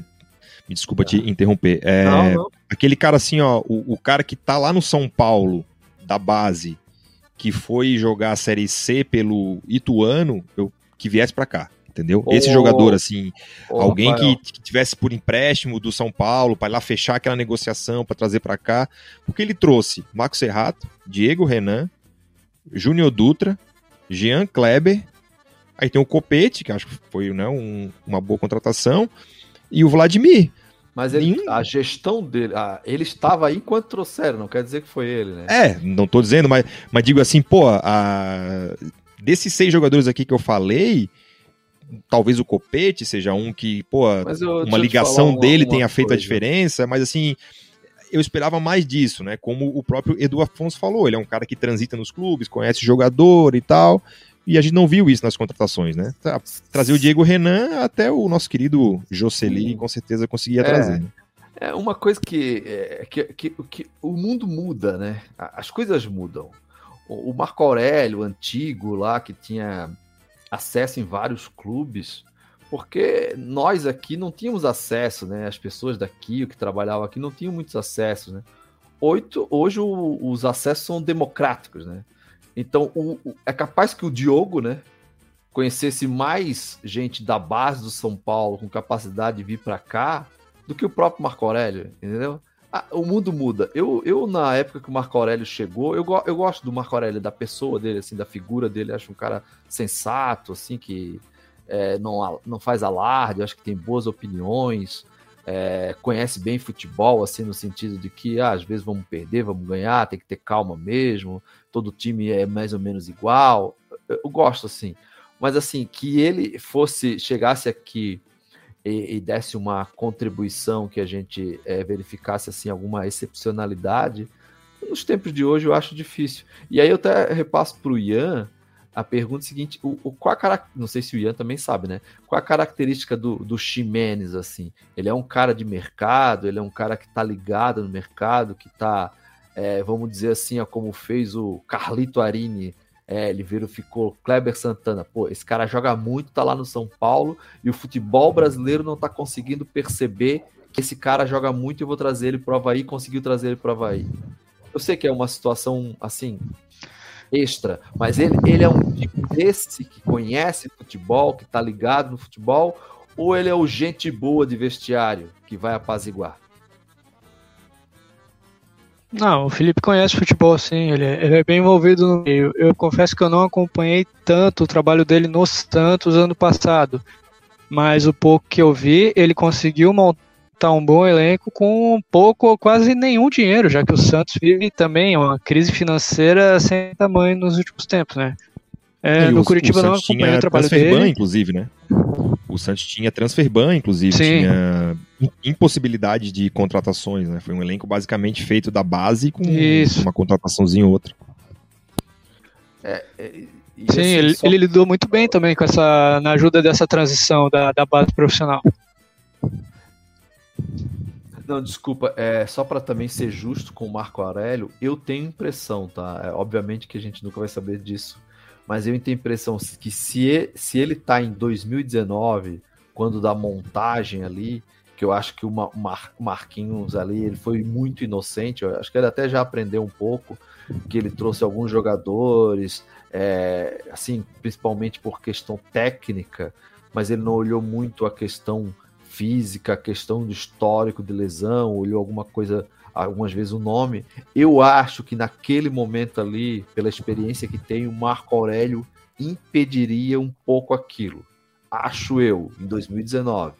me desculpa te interromper. É, não, não. Aquele cara assim, ó, o, o, cara que tá lá no São Paulo, da base, que foi jogar a Série C pelo Ituano, eu, que viesse para cá. Entendeu? Oh, Esse jogador, assim, oh, alguém que, que, tivesse por empréstimo do São Paulo, para lá fechar aquela negociação, para trazer para cá, porque ele trouxe Marco Serrato, Diego Renan, Júnior Dutra, Jean Kleber, aí tem o Copete, que acho que foi né, um, uma boa contratação, e o Vladimir. Mas ele, a gestão dele, ah, ele estava aí enquanto trouxeram, não quer dizer que foi ele, né? É, não tô dizendo, mas, mas digo assim, pô, a, desses seis jogadores aqui que eu falei, talvez o Copete seja um que, pô, eu, uma ligação uma, dele uma tenha feito a diferença, mas assim, eu esperava mais disso, né? Como o próprio Edu Afonso falou, ele é um cara que transita nos clubes, conhece jogador e tal. E a gente não viu isso nas contratações, né? Trazer o Diego Renan até o nosso querido Jocely com certeza conseguia é, trazer. Né? É uma coisa que, é, que, que, que, o mundo muda, né? As coisas mudam. O Marco Aurélio, antigo lá, que tinha acesso em vários clubes, porque nós aqui não tínhamos acesso, né? As pessoas daqui, que trabalhavam aqui, não tinham muitos acessos, né? Oito, hoje o, os acessos são democráticos, né? Então, o, o, é capaz que o Diogo, né, conhecesse mais gente da base do São Paulo com capacidade de vir para cá do que o próprio Marco Aurélio, entendeu? Ah, o mundo muda. Eu, eu, na época que o Marco Aurélio chegou, eu, eu gosto do Marco Aurélio, da pessoa dele, assim, da figura dele. Acho um cara sensato, assim, que é, não, não faz alarde, acho que tem boas opiniões, é, conhece bem futebol, assim, no sentido de que ah, às vezes vamos perder, vamos ganhar, tem que ter calma mesmo, todo time é mais ou menos igual. Eu, eu gosto, assim. Mas, assim, que ele fosse, chegasse aqui e, e desse uma contribuição que a gente é, verificasse, assim, alguma excepcionalidade, nos tempos de hoje eu acho difícil. E aí eu até repasso para o Ian, a pergunta seguinte: o, o, qual a não sei se o Ian também sabe, né? Qual a característica do, do Ximenes, assim? Ele é um cara de mercado, ele é um cara que tá ligado no mercado, que tá, é, vamos dizer assim, como fez o Carlito Arini. É, ele virou, ficou Kleber Santana. Pô, esse cara joga muito, tá lá no São Paulo, e o futebol brasileiro não tá conseguindo perceber que esse cara joga muito e eu vou trazer ele pro Havaí, conseguiu trazer ele pro Havaí. Eu sei que é uma situação assim, extra, mas ele, ele é um tipo desse que conhece futebol, que tá ligado no futebol, ou ele é o gente boa de vestiário que vai apaziguar? Não, o Felipe conhece futebol, sim, ele, é, ele é bem envolvido no meio. Eu confesso que eu não acompanhei tanto o trabalho dele no Santos ano passado, mas o pouco que eu vi, ele conseguiu montar um bom elenco com pouco ou quase nenhum dinheiro, já que o Santos vive também uma crise financeira sem tamanho nos últimos tempos, né? É, no o, Curitiba o não acompanhei o trabalho dele. inclusive, né? O Santos tinha transfer ban, inclusive, Sim. tinha impossibilidade de contratações, né? Foi um elenco basicamente feito da base com Isso. uma contrataçãozinha ou outra. É, é, Sim, assim, ele, só... ele, lidou muito bem também com essa, na ajuda dessa transição da, da base profissional. Não, desculpa, é só para também ser justo com o Marco Aurélio, eu tenho impressão, tá? É, obviamente que a gente nunca vai saber disso, mas eu tenho impressão que se, se ele tá em 2019, quando da montagem ali, que eu acho que o Mar, Marquinhos ali, ele foi muito inocente, eu acho que ele até já aprendeu um pouco, que ele trouxe alguns jogadores, é, assim, principalmente por questão técnica, mas ele não olhou muito a questão física, a questão do histórico de lesão, olhou alguma coisa algumas vezes o nome. Eu acho que naquele momento ali, pela experiência que tem, o Marco Aurélio impediria um pouco aquilo. Acho eu, em 2019.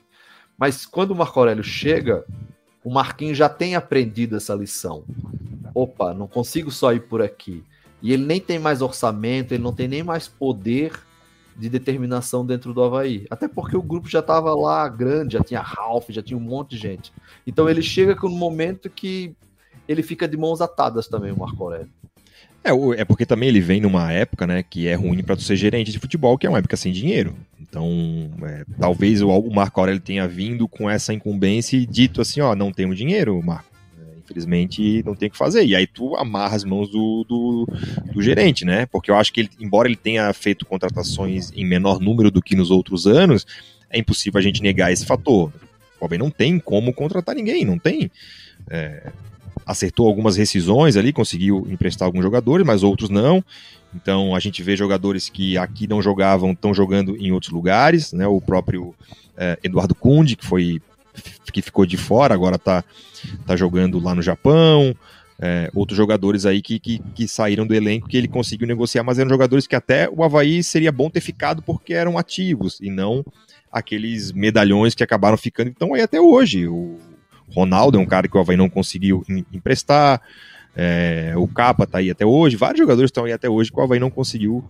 Mas quando o Marco Aurélio chega, o Marquinhos já tem aprendido essa lição. Opa, não consigo só ir por aqui. E ele nem tem mais orçamento, ele não tem nem mais poder de determinação dentro do Havaí. Até porque o grupo já estava lá grande, já tinha Ralph, já tinha um monte de gente. Então ele chega com um momento que ele fica de mãos atadas também, o Marco Aurélio. É, é porque também ele vem numa época, né, que é ruim para tu ser gerente de futebol, que é uma época sem dinheiro. Então, é, talvez o, o Marco Aurélio tenha vindo com essa incumbência e dito assim, ó, não tenho dinheiro, Marco infelizmente não tem o que fazer. E aí tu amarra as mãos do, do, do, gerente, né? Porque eu acho que ele, embora ele tenha feito contratações em menor número do que nos outros anos, é impossível a gente negar esse fator. O não tem como contratar ninguém, não tem. É, acertou algumas rescisões ali, conseguiu emprestar alguns jogadores, mas outros não. Então a gente vê jogadores que aqui não jogavam, estão jogando em outros lugares, né? O próprio é, Eduardo Kunde, que foi que ficou de fora, agora está tá jogando lá no Japão. É, outros jogadores aí que, que, que, saíram do elenco que ele conseguiu negociar, mas eram jogadores que até o Havaí seria bom ter ficado porque eram ativos e não aqueles medalhões que acabaram ficando. Então aí até hoje. O Ronaldo é um cara que o Havaí não conseguiu emprestar. É, o Capa tá aí até hoje. Vários jogadores estão aí até hoje que o Havaí não conseguiu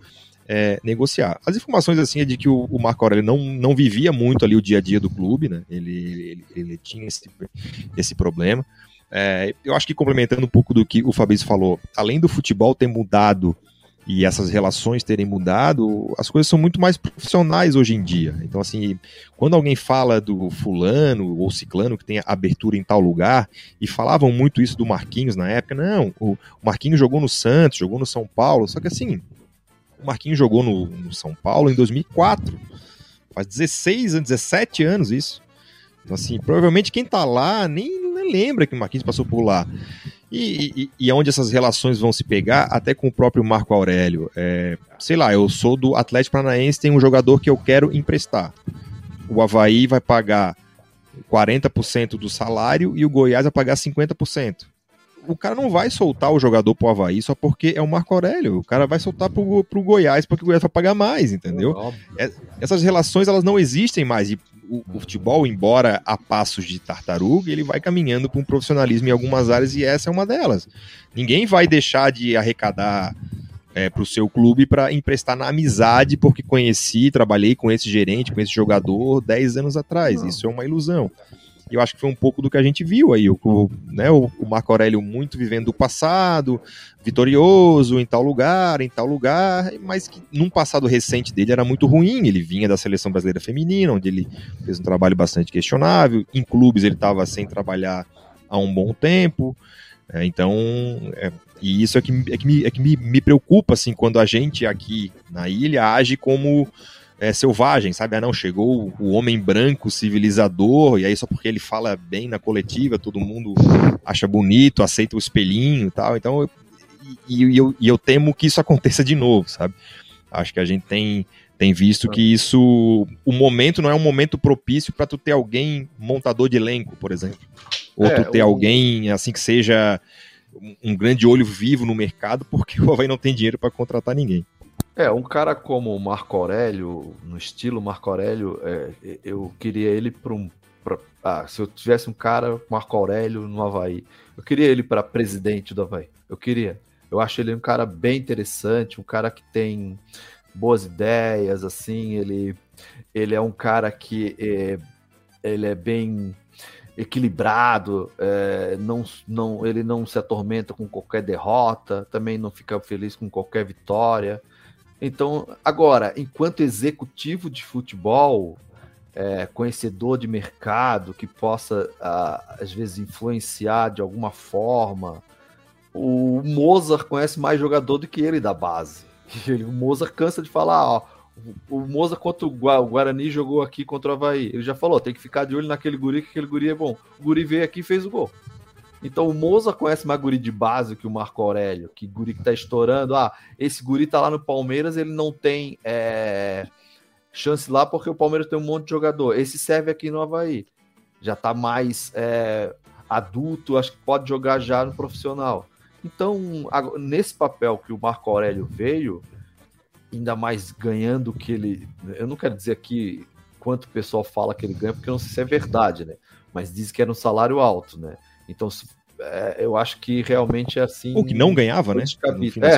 é, negociar. As informações assim é de que o, o, Marco Aurélio não, não vivia muito ali o dia a dia do clube, né? Ele, ele, ele tinha esse, esse problema. É, eu acho que complementando um pouco do que o Fabrício falou, além do futebol ter mudado e essas relações terem mudado, as coisas são muito mais profissionais hoje em dia. Então, assim, quando alguém fala do fulano ou ciclano que tem abertura em tal lugar, e falavam muito isso do Marquinhos na época, não, o Marquinhos jogou no Santos, jogou no São Paulo, só que assim, o Marquinhos jogou no, no São Paulo em 2004. Faz 16, 17 anos isso. Então, assim, provavelmente quem tá lá nem, nem lembra que o Marquinhos passou por lá. E, e, e onde essas relações vão se pegar, até com o próprio Marco Aurélio. É, sei lá, eu sou do Atlético Paranaense, tem um jogador que eu quero emprestar. O Havaí vai pagar 40% do salário e o Goiás vai pagar 50% o cara não vai soltar o jogador pro Havaí só porque é o Marco Aurélio. O cara vai soltar pro, pro Goiás porque o Goiás vai pagar mais, entendeu? É, essas relações elas não existem mais. E o, o, futebol, embora a passos de tartaruga, ele vai caminhando para um profissionalismo em algumas áreas e essa é uma delas. Ninguém vai deixar de arrecadar é, para o seu clube para emprestar na amizade porque conheci, trabalhei com esse gerente, com esse jogador 10 anos atrás. Não. Isso é uma ilusão. E eu acho que foi um pouco do que a gente viu aí. O, né, o, Marco Aurélio muito vivendo o passado, vitorioso em tal lugar, em tal lugar, mas que num passado recente dele era muito ruim. Ele vinha da seleção brasileira feminina, onde ele fez um trabalho bastante questionável. Em clubes ele estava sem trabalhar há um bom tempo. É, então, é, e isso é que, é que, me, é que me, me preocupa assim, quando a gente aqui na ilha age como é, selvagem, sabe? Ah, não, chegou o homem branco civilizador, e aí só porque ele fala bem na coletiva, todo mundo acha bonito, aceita o espelhinho e tal. Então, eu, e, e, eu, e eu temo que isso aconteça de novo, sabe? Acho que a gente tem, tem visto que isso. O momento não é um momento propício para tu ter alguém montador de elenco, por exemplo. Ou é, tu ter o... alguém assim que seja um grande olho vivo no mercado, porque o Havaí não tem dinheiro para contratar ninguém. É, um cara como o Marco Aurélio, no estilo Marco Aurélio, é, eu queria ele para um. Pra, ah, se eu tivesse um cara, Marco Aurélio, no Havaí, eu queria ele para presidente do Havaí. Eu queria. Eu acho ele um cara bem interessante, um cara que tem boas ideias, assim, ele, ele é um cara que é, ele é bem equilibrado, é, não, não, ele não se atormenta com qualquer derrota, também não fica feliz com qualquer vitória. Então, agora, enquanto executivo de futebol, é, conhecedor de mercado, que possa, às vezes, influenciar de alguma forma, o Mozart conhece mais jogador do que ele da base. o Mozart cansa de falar, ó, o Mozart contra o Guarani jogou aqui contra o Havaí. Ele já falou, tem que ficar de olho naquele guri, que aquele guri é bom. O guri veio aqui e fez o gol. Então o Moza conhece mais guri de base que o Marco Aurélio, que guri que tá estourando. Ah, esse guri tá lá no Palmeiras, ele não tem é, chance lá porque o Palmeiras tem um monte de jogador. Esse serve aqui no Havaí. Já tá mais é, adulto, acho que pode jogar já no profissional. Então, nesse papel que o Marco Aurélio veio, ainda mais ganhando que ele. Eu não quero dizer aqui quanto o pessoal fala que ele ganha, porque eu não sei se é verdade, né? Mas diz que era um salário alto, né? Então, é, eu acho que realmente é assim. O que não ganhava, né?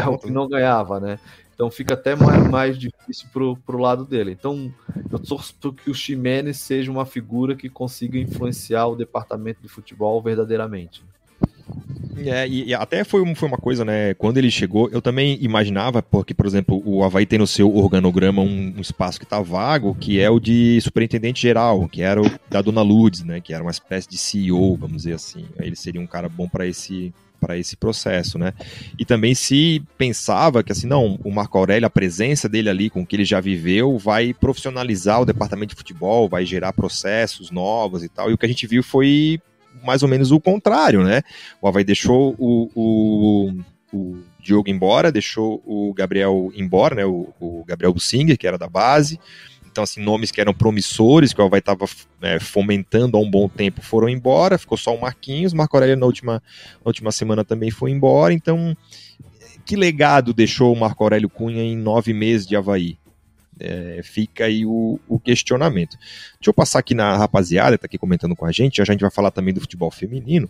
É, o que não ganhava, né? Então fica até mais, mais difícil pro, pro lado dele. Então, eu torço para que o Ximenes seja uma figura que consiga influenciar o departamento de futebol verdadeiramente. É, e, e, até foi, foi uma coisa, né? Quando ele chegou, eu também imaginava, porque, por exemplo, o Havaí tem no seu organograma um, um espaço que está vago, que é o de superintendente geral, que era o da Dona Lourdes, né? Que era uma espécie de CEO, vamos dizer assim. Ele seria um cara bom para esse para esse processo, né? E também se pensava que assim, não, o Marco Aurélio, a presença dele ali com o que ele já viveu, vai profissionalizar o departamento de futebol, vai gerar processos novos e tal. E o que a gente viu foi mais ou menos o contrário, né? O Havaí deixou o, o, o Diogo embora, deixou o Gabriel embora, né? O, o Gabriel Bussinger, que era da base. Então, assim, nomes que eram promissores, que o Havaí estava é, fomentando há um bom tempo, foram embora. Ficou só o Marquinhos. Marco Aurélio, na última, na última semana, também foi embora. Então, que legado deixou o Marco Aurélio Cunha em nove meses de Havaí? É, fica aí o, o, questionamento. Deixa eu passar aqui na rapaziada, tá aqui comentando com a gente, já a gente vai falar também do futebol feminino.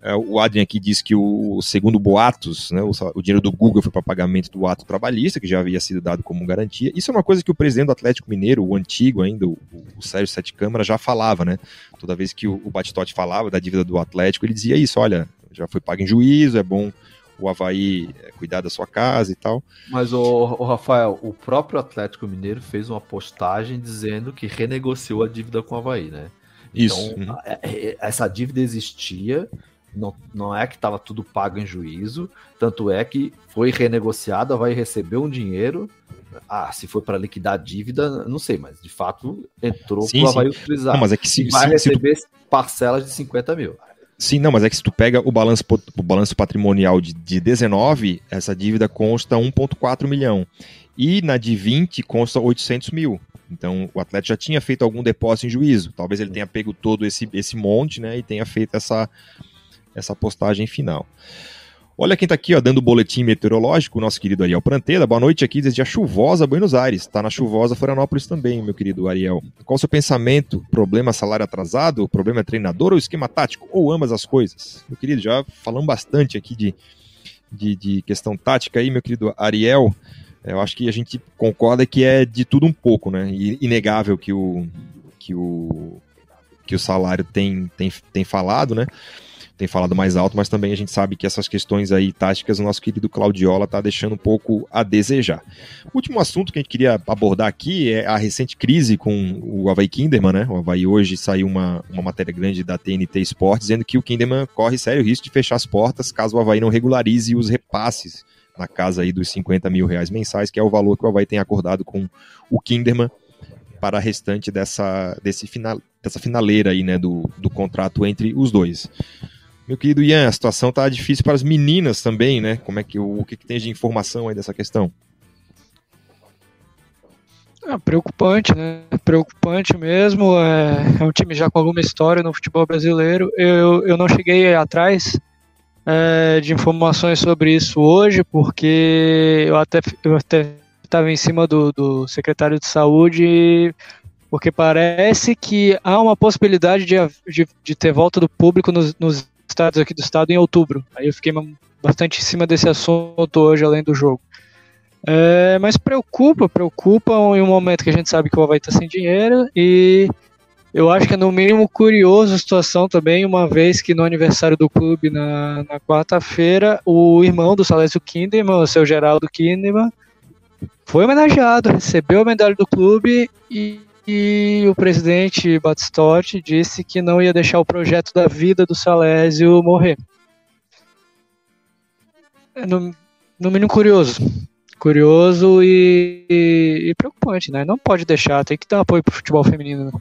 É, o Adrian aqui diz que o segundo boatos, né, o, o, dinheiro do Google foi para pagamento do ato trabalhista, que já havia sido dado como garantia. Isso é uma coisa que o presidente do Atlético Mineiro, o antigo ainda, o, o Sérgio Sete Câmara, já falava, né? Toda vez que o, o Batistotti falava da dívida do Atlético, ele dizia isso, olha, já foi pago em juízo, é bom o Havaí é, cuidar da sua casa e tal. Mas, o, o, Rafael, o próprio Atlético Mineiro fez uma postagem dizendo que renegociou a dívida com o Havaí, né? Isso. Então, uhum. É, é, essa dívida existia, não, não é que estava tudo pago em juízo, tanto é que foi renegociada, vai receber um dinheiro. Ah, se foi para liquidar a dívida, não sei, mas de fato entrou para o Havaí utilizar. Não, mas é que se, vai sim, receber se tu... parcelas de 50 mil. Sim, não, mas é que se tu pega o balanço, o balanço patrimonial de, de 19, essa dívida consta 1,4 milhão. E na de 20 consta 800 mil. Então o atleta já tinha feito algum depósito em juízo. Talvez ele tenha pego todo esse, esse monte né, e tenha feito essa, essa postagem final. Olha quem está aqui, ó, dando o boletim meteorológico, o nosso querido Ariel Pranteda. Boa noite aqui desde a chuvosa Buenos Aires. Está na chuvosa Florianópolis também, meu querido Ariel. Qual o seu pensamento? Problema salário atrasado? Problema é treinador ou esquema tático? Ou ambas as coisas? Meu querido, já falamos bastante aqui de, de, de questão tática aí, meu querido Ariel. Eu acho que a gente concorda que é de tudo um pouco, né? Inegável que o, que o, que o salário tem, tem, tem falado, né? Tem falado mais alto, mas também a gente sabe que essas questões aí táticas o nosso querido Claudiola está deixando um pouco a desejar. O último assunto que a gente queria abordar aqui é a recente crise com o Havaí Kinderman, né? O Havaí hoje saiu uma, uma matéria grande da TNT Sport dizendo que o Kinderman corre sério risco de fechar as portas caso o Havaí não regularize os repasses na casa aí dos 50 mil reais mensais, que é o valor que o Havaí tem acordado com o Kinderman para a restante dessa, desse final, dessa finaleira aí, né, do, do contrato entre os dois. Meu querido Ian, a situação tá difícil para as meninas também, né? Como é que o, que, que tem de informação aí dessa questão? É preocupante, né? Preocupante mesmo. É, é, um time já com alguma história no futebol brasileiro. Eu, eu não cheguei atrás é, de informações sobre isso hoje, porque eu até eu até estava em cima do, do secretário de saúde, porque parece que há uma possibilidade de, de, de ter volta do público nos, nos estados aqui do estado em outubro. Aí eu fiquei bastante em cima desse assunto hoje, além do jogo. É, mas preocupa, preocupa em um momento que a gente sabe que o Havaí está sem dinheiro e eu acho que é no mínimo curioso a situação também, uma vez que no aniversário do clube na, na quarta-feira, o irmão do Salésio Kinderman, o seu Geraldo Kinderman, foi homenageado, recebeu a medalha do clube e, e o presidente Batistotti disse que não ia deixar o projeto da vida do Salésio morrer. É no, no mínimo curioso curioso e, e, e, preocupante, né? Não pode deixar, tem que dar apoio pro futebol feminino. Né?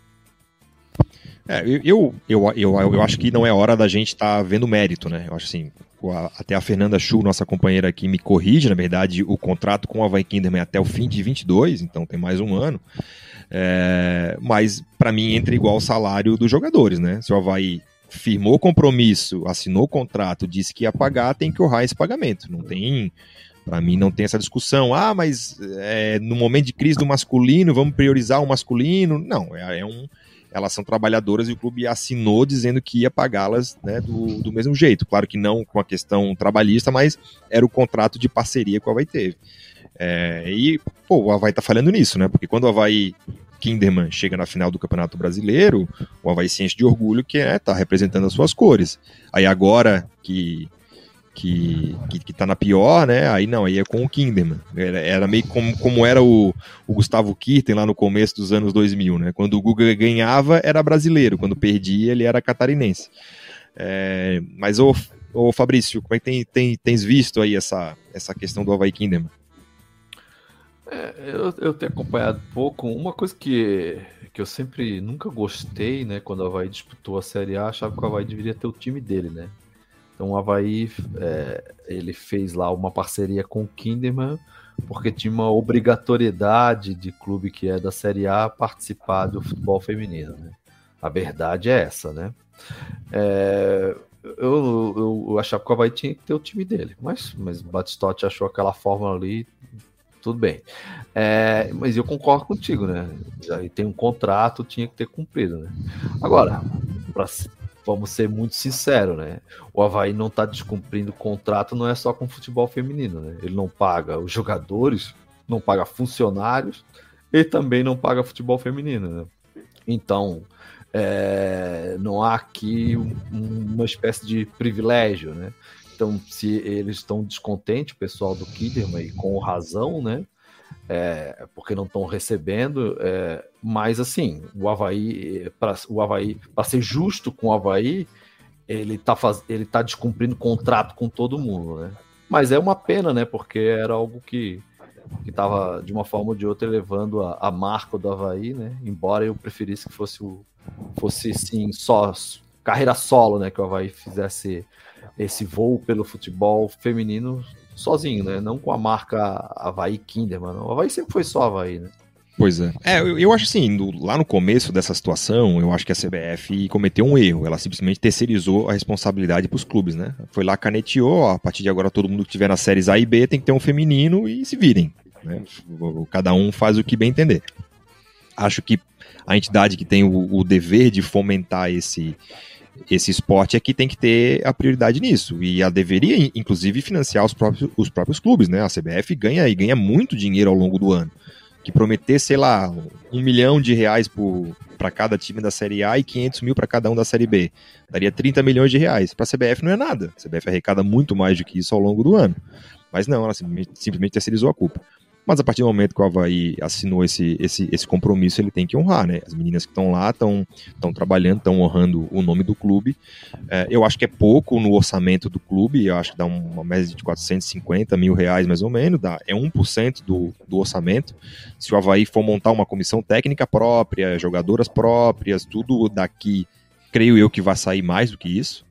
É, eu, eu, eu, eu, acho que não é hora da gente estar tá vendo mérito, né? Eu acho assim, até a Fernanda Chu, nossa companheira aqui, me corrige, na verdade, o contrato com o Havaí Kinderman é até o fim de 22, então tem mais um ano. É, mas, para mim, entra igual o salário dos jogadores, né? Se o Havaí firmou compromisso, assinou o contrato, disse que ia pagar, tem que honrar esse pagamento. Não tem para mim não tem essa discussão, ah, mas é, no momento de crise do masculino, vamos priorizar o masculino. Não, é, é um, elas são trabalhadoras e o clube assinou dizendo que ia pagá-las né, do, do mesmo jeito. Claro que não com a questão trabalhista, mas era o contrato de parceria que o Havaí teve. É, e, pô, o Havaí tá falhando nisso, né? Porque quando o Havaí Kinderman chega na final do Campeonato Brasileiro, o Havaí se enche de orgulho que é, tá representando as suas cores. Aí agora que que, que, que tá na pior, né? Aí não, aí é com o Kinderman. Era, era meio como, como era o, o Gustavo Kirten lá no começo dos anos 2000, né? Quando o Guga ganhava, era brasileiro, quando perdia, ele era catarinense. É, mas, ô, ô Fabrício, como é que tem, tem, tens visto aí essa, essa questão do Havaí Kinderman? É, eu, eu tenho acompanhado pouco. Uma coisa que, que eu sempre nunca gostei, né? Quando o Havaí disputou a Série A, achava que o Havaí deveria ter o time dele, né? Então o Havaí é, ele fez lá uma parceria com o Kinderman, porque tinha uma obrigatoriedade de clube que é da Série A participar do futebol feminino. Né? A verdade é essa, né? É, eu, eu, eu, achava que o Havaí tinha que ter o time dele, mas, mas Batistotti achou aquela fórmula ali, tudo bem. É, mas eu concordo contigo, né? Aí tem um contrato, tinha que ter cumprido, né? Agora, para vamos ser muito sinceros, né? O Havaí não está descumprindo o contrato, não é só com o futebol feminino, né? Ele não paga os jogadores, não paga funcionários e também não paga futebol feminino, né? Então, é, não há aqui um, uma espécie de privilégio, né? Então, se eles estão descontentes, o pessoal do Kiderman, e com razão, né? é, porque não estão recebendo. É, mas assim, o Havaí, para o Havaí, para ser justo com o Havaí, ele está faz... ele tá descumprindo contrato com todo mundo, né? Mas é uma pena, né? Porque era algo que que estava de uma forma ou de outra elevando a, a marca do Havaí, né? Embora eu preferisse que fosse o fosse sim só carreira solo, né? Que o Havaí fizesse esse voo pelo futebol feminino sozinho, né? Não com a marca Havaí Kinderman. O Havaí sempre foi só Havaí, né? Pois é. É, eu, eu acho assim, no, lá no começo dessa situação, eu acho que a CBF cometeu um erro. Ela simplesmente terceirizou a responsabilidade para os clubes, né? Foi lá, caneteou, ó, a partir de agora todo mundo que tiver nas séries A e B tem que ter um feminino e se virem. Né? Cada um faz o que bem entender. Acho que a entidade que tem o, o dever de fomentar esse, esse esporte é que tem que ter a prioridade nisso. E ela deveria, inclusive, financiar os próprios, os próprios clubes, né? A CBF ganha e ganha muito dinheiro ao longo do ano. Que prometer, sei lá, um milhão de reais para cada time da Série A e 500 mil para cada um da Série B. Daria 30 milhões de reais. Para a CBF não é nada. A CBF arrecada muito mais do que isso ao longo do ano. Mas não, ela simplesmente, simplesmente terceirizou a culpa. Mas a partir do momento que o Havaí assinou esse, esse, esse compromisso, ele tem que honrar, né? As meninas que estão lá estão trabalhando, estão honrando o nome do clube. É, eu acho que é pouco no orçamento do clube, eu acho que dá uma média de 450 mil reais mais ou menos, dá, é 1% do, do orçamento. Se o Havaí for montar uma comissão técnica própria, jogadoras próprias, tudo daqui, creio eu que vai sair mais do que isso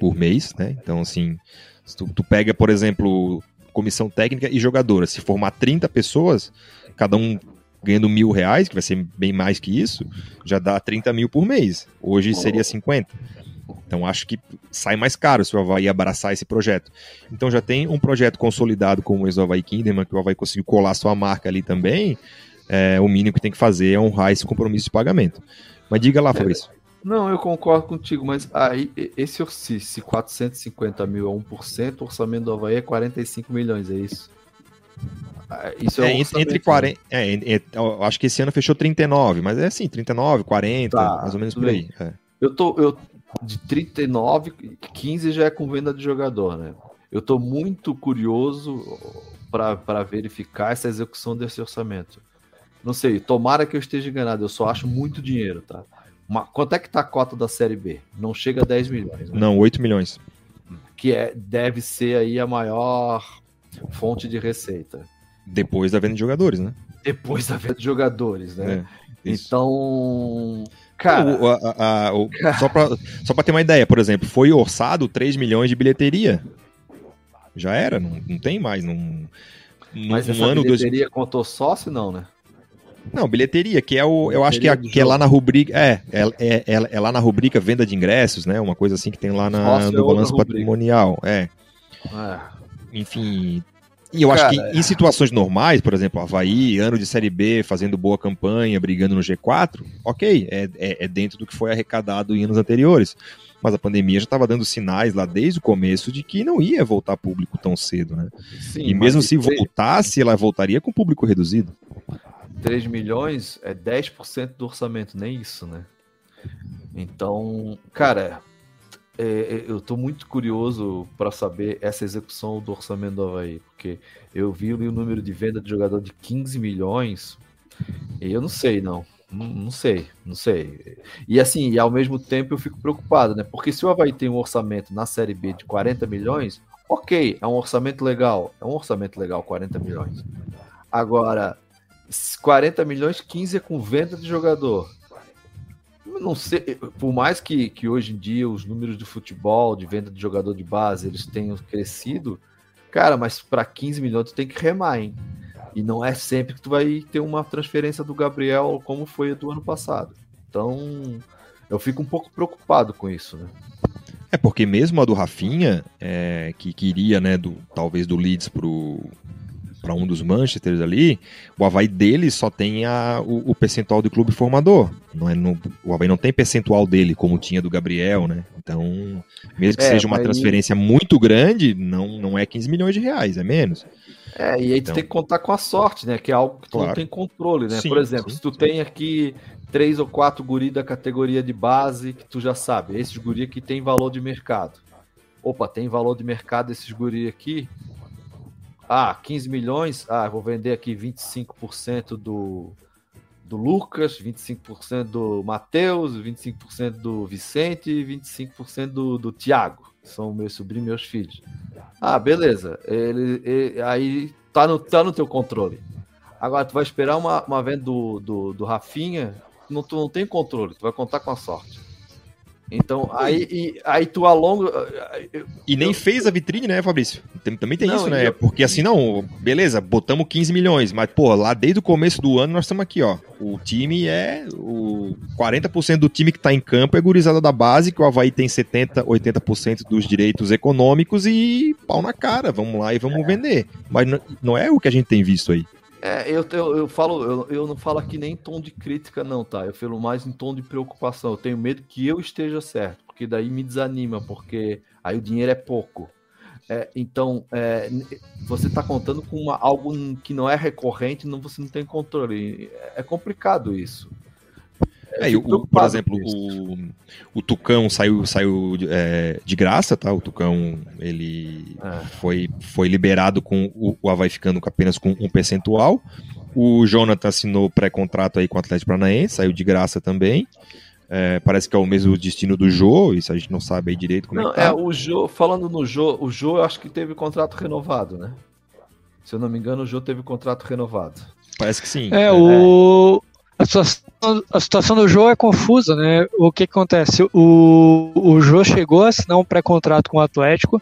por mês, né? Então, assim, se tu, tu pega, por exemplo, comissão técnica e jogadora. Se formar 30 pessoas, cada um ganhando mil reais, que vai ser bem mais que isso, já dá 30 mil por mês. Hoje seria 50. Então acho que sai mais caro se o Havaí abraçar esse projeto. Então já tem um projeto consolidado como o Havaí Kinderman, que o Havaí conseguiu colar sua marca ali também. É, o mínimo que tem que fazer é honrar esse compromisso de pagamento. Mas diga lá, Fabrício. Não, eu concordo contigo, mas aí esse se 450 mil é 1%, o orçamento do Havaí é 45 milhões, é isso? Ah, isso é, é entre, entre 40. É, é, eu acho que esse ano fechou 39, mas é assim, 39, 40, tá, mais ou menos por aí. É. Eu tô. Eu, de 39, 15 já é com venda de jogador, né? Eu tô muito curioso para verificar essa execução desse orçamento. Não sei, tomara que eu esteja enganado, eu só acho muito dinheiro, tá? Uma, quanto é que tá a cota da Série B? Não chega a 10 milhões. Né? Não, 8 milhões. Que é, deve ser aí a maior fonte de receita. Depois da venda de jogadores, né? Depois da venda de jogadores, né? É, então, cara. O, a, a, o, cara... Só, pra, só pra ter uma ideia, por exemplo, foi orçado 3 milhões de bilheteria. Já era, não, não tem mais. Não, Mas um essa ano, bilheteria dois... contou sócio, não, né? Não, bilheteria, que é o. Eu acho que é, que é lá na rubrica. É, é, é, é, é, lá na rubrica venda de ingressos, né? Uma coisa assim que tem lá na, no balanço patrimonial. É. é. Enfim, e eu Cara, acho que em situações normais, por exemplo, Havaí, ano de Série B, fazendo boa campanha, brigando no G4, ok, é, é, é dentro do que foi arrecadado em anos anteriores. Mas a pandemia já estava dando sinais lá desde o começo de que não ia voltar público tão cedo, né? Sim, e mesmo se voltasse, ela voltaria com público reduzido. 3 milhões é 10% do orçamento, nem isso, né? Então, cara, é, é, eu estou muito curioso para saber essa execução do orçamento do Havaí, porque eu vi o número de venda de jogador de 15 milhões e eu não sei, não. Não, não sei, não sei. E assim, e ao mesmo tempo eu fico preocupado, né? Porque se o Havaí tem um orçamento na Série B de 40 milhões, ok, é um orçamento legal. É um orçamento legal, 40 milhões. Agora, 40 milhões, 15 é com venda de jogador não sei, por mais que, que hoje em dia os números de futebol, de venda de jogador de base, eles tenham crescido, cara, mas para 15 milhões tu tem que remar, hein? E não é sempre que tu vai ter uma transferência do Gabriel como foi do ano passado. Então, eu fico um pouco preocupado com isso, né? É porque mesmo a do Rafinha, é, que queria, né, do, talvez do Leeds pro, para um dos Manchesters ali, o Havaí dele só tem a, o, o, percentual do clube formador. Não é o Havaí não tem percentual dele, como tinha do Gabriel, né? Então, mesmo que é, seja uma transferência muito grande, não, não é 15 milhões de reais, é menos. É, e aí então... tu tem que contar com a sorte, né? Que é algo que tu claro. não tem controle, né? Sim, Por exemplo, sim, se tu sim. tem aqui três ou quatro guri da categoria de base, que tu já sabe, esses guri aqui tem valor de mercado. Opa, tem valor de mercado esses guri aqui, ah, 15 milhões, ah, vou vender aqui 25% do, do Lucas, 25% do Matheus, 25% do Vicente e 25% do, do Tiago, são meus sobrinhos meus filhos. Ah, beleza, ele, ele, aí tá no, tá no teu controle. Agora, tu vai esperar uma, uma venda do, do, do Rafinha, não, tu não tem controle, tu vai contar com a sorte. Então, aí, e, aí tu alonga. E nem eu, fez a vitrine, né, Fabrício? Também tem não, isso, né? Eu, Porque assim, não, beleza, botamos 15 milhões, mas, pô, lá desde o começo do ano nós estamos aqui, ó. O time é. O 40% do time que tá em campo é gurizada da base, que o Havaí tem 70%, 80% dos direitos econômicos e pau na cara, vamos lá e vamos é. vender. Mas não é o que a gente tem visto aí. É, eu, eu, eu falo, eu, eu não falo aqui nem em tom de crítica, não, tá? Eu falo mais em tom de preocupação. Eu tenho medo que eu esteja certo, porque daí me desanima, porque aí o dinheiro é pouco. É, então, é, você está contando com uma, algo que não é recorrente, não, você não tem controle. É complicado isso. É, o, por exemplo, o, o Tucão saiu, saiu é, de graça, tá? O Tucão ele é. foi, foi liberado com o, o Havaí ficando apenas com um percentual. O Jonathan assinou pré-contrato aí com o Atlético Paranaense, saiu de graça também. É, parece que é o mesmo destino do Jô, isso a gente não sabe aí direito como não, é que tá. É, o Jô, falando no Jô, o Jô eu acho que teve contrato renovado, né? Se eu não me engano, o Jô teve contrato renovado. Parece que sim. É, o, a situação, a situação do Jô é confusa, né? O que acontece? O, o Jô chegou a assinar um pré-contrato com o Atlético,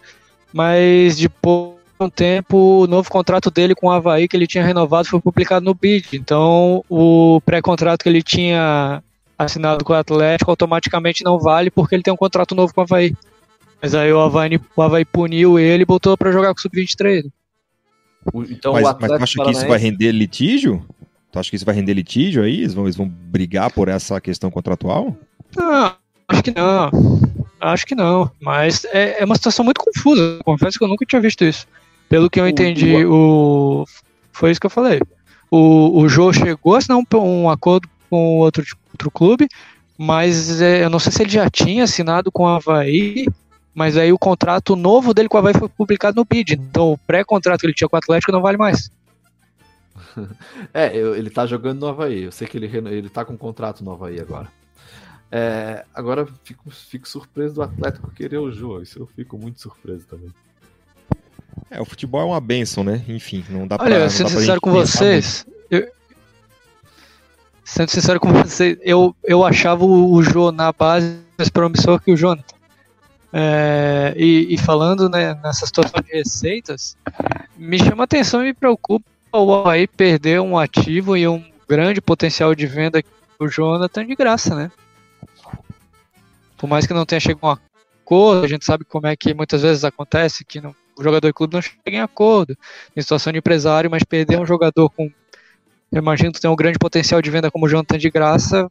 mas depois de um tempo, o novo contrato dele com o Havaí, que ele tinha renovado, foi publicado no BID. Então, o pré-contrato que ele tinha assinado com o Atlético, automaticamente não vale porque ele tem um contrato novo com o Havaí. Mas aí o Havaí, o Havaí puniu ele e botou para jogar com o Sub-23. Então, mas, mas tu acha que isso vai render litígio? Tu acha que isso vai render litígio aí? Eles vão, eles vão brigar por essa questão contratual? Não, acho que não. Acho que não. Mas é, é uma situação muito confusa. Confesso que eu nunca tinha visto isso. Pelo que eu entendi, o. Foi isso que eu falei. O, o Jô chegou a assinar um, um acordo com outro, outro clube, mas é, eu não sei se ele já tinha assinado com o Havaí, mas aí o contrato novo dele com o Havaí foi publicado no BID. Então o pré-contrato que ele tinha com o Atlético não vale mais. É, ele tá jogando no Havaí. Eu sei que ele, ele tá com um contrato no Havaí agora. É, agora fico, fico surpreso do Atlético querer o jogo. Isso eu fico muito surpreso também. É, o futebol é uma benção, né? Enfim, não dá Olha, pra. Olha, sendo sincero com vocês, eu, sendo sincero com vocês, eu, eu achava o, o Jô na base mais promissor que o Jonathan. É, e, e, falando né, nessa situação de receitas, me chama atenção e me preocupa o Havaí perder um ativo e um grande potencial de venda o Jonathan de graça, né? Por mais que não tenha chegado a um acordo, a gente sabe como é que muitas vezes acontece que não, o jogador e clube não chega em acordo, em situação de empresário, mas perder um jogador com. Eu imagino que tem um grande potencial de venda como o Jonathan de graça.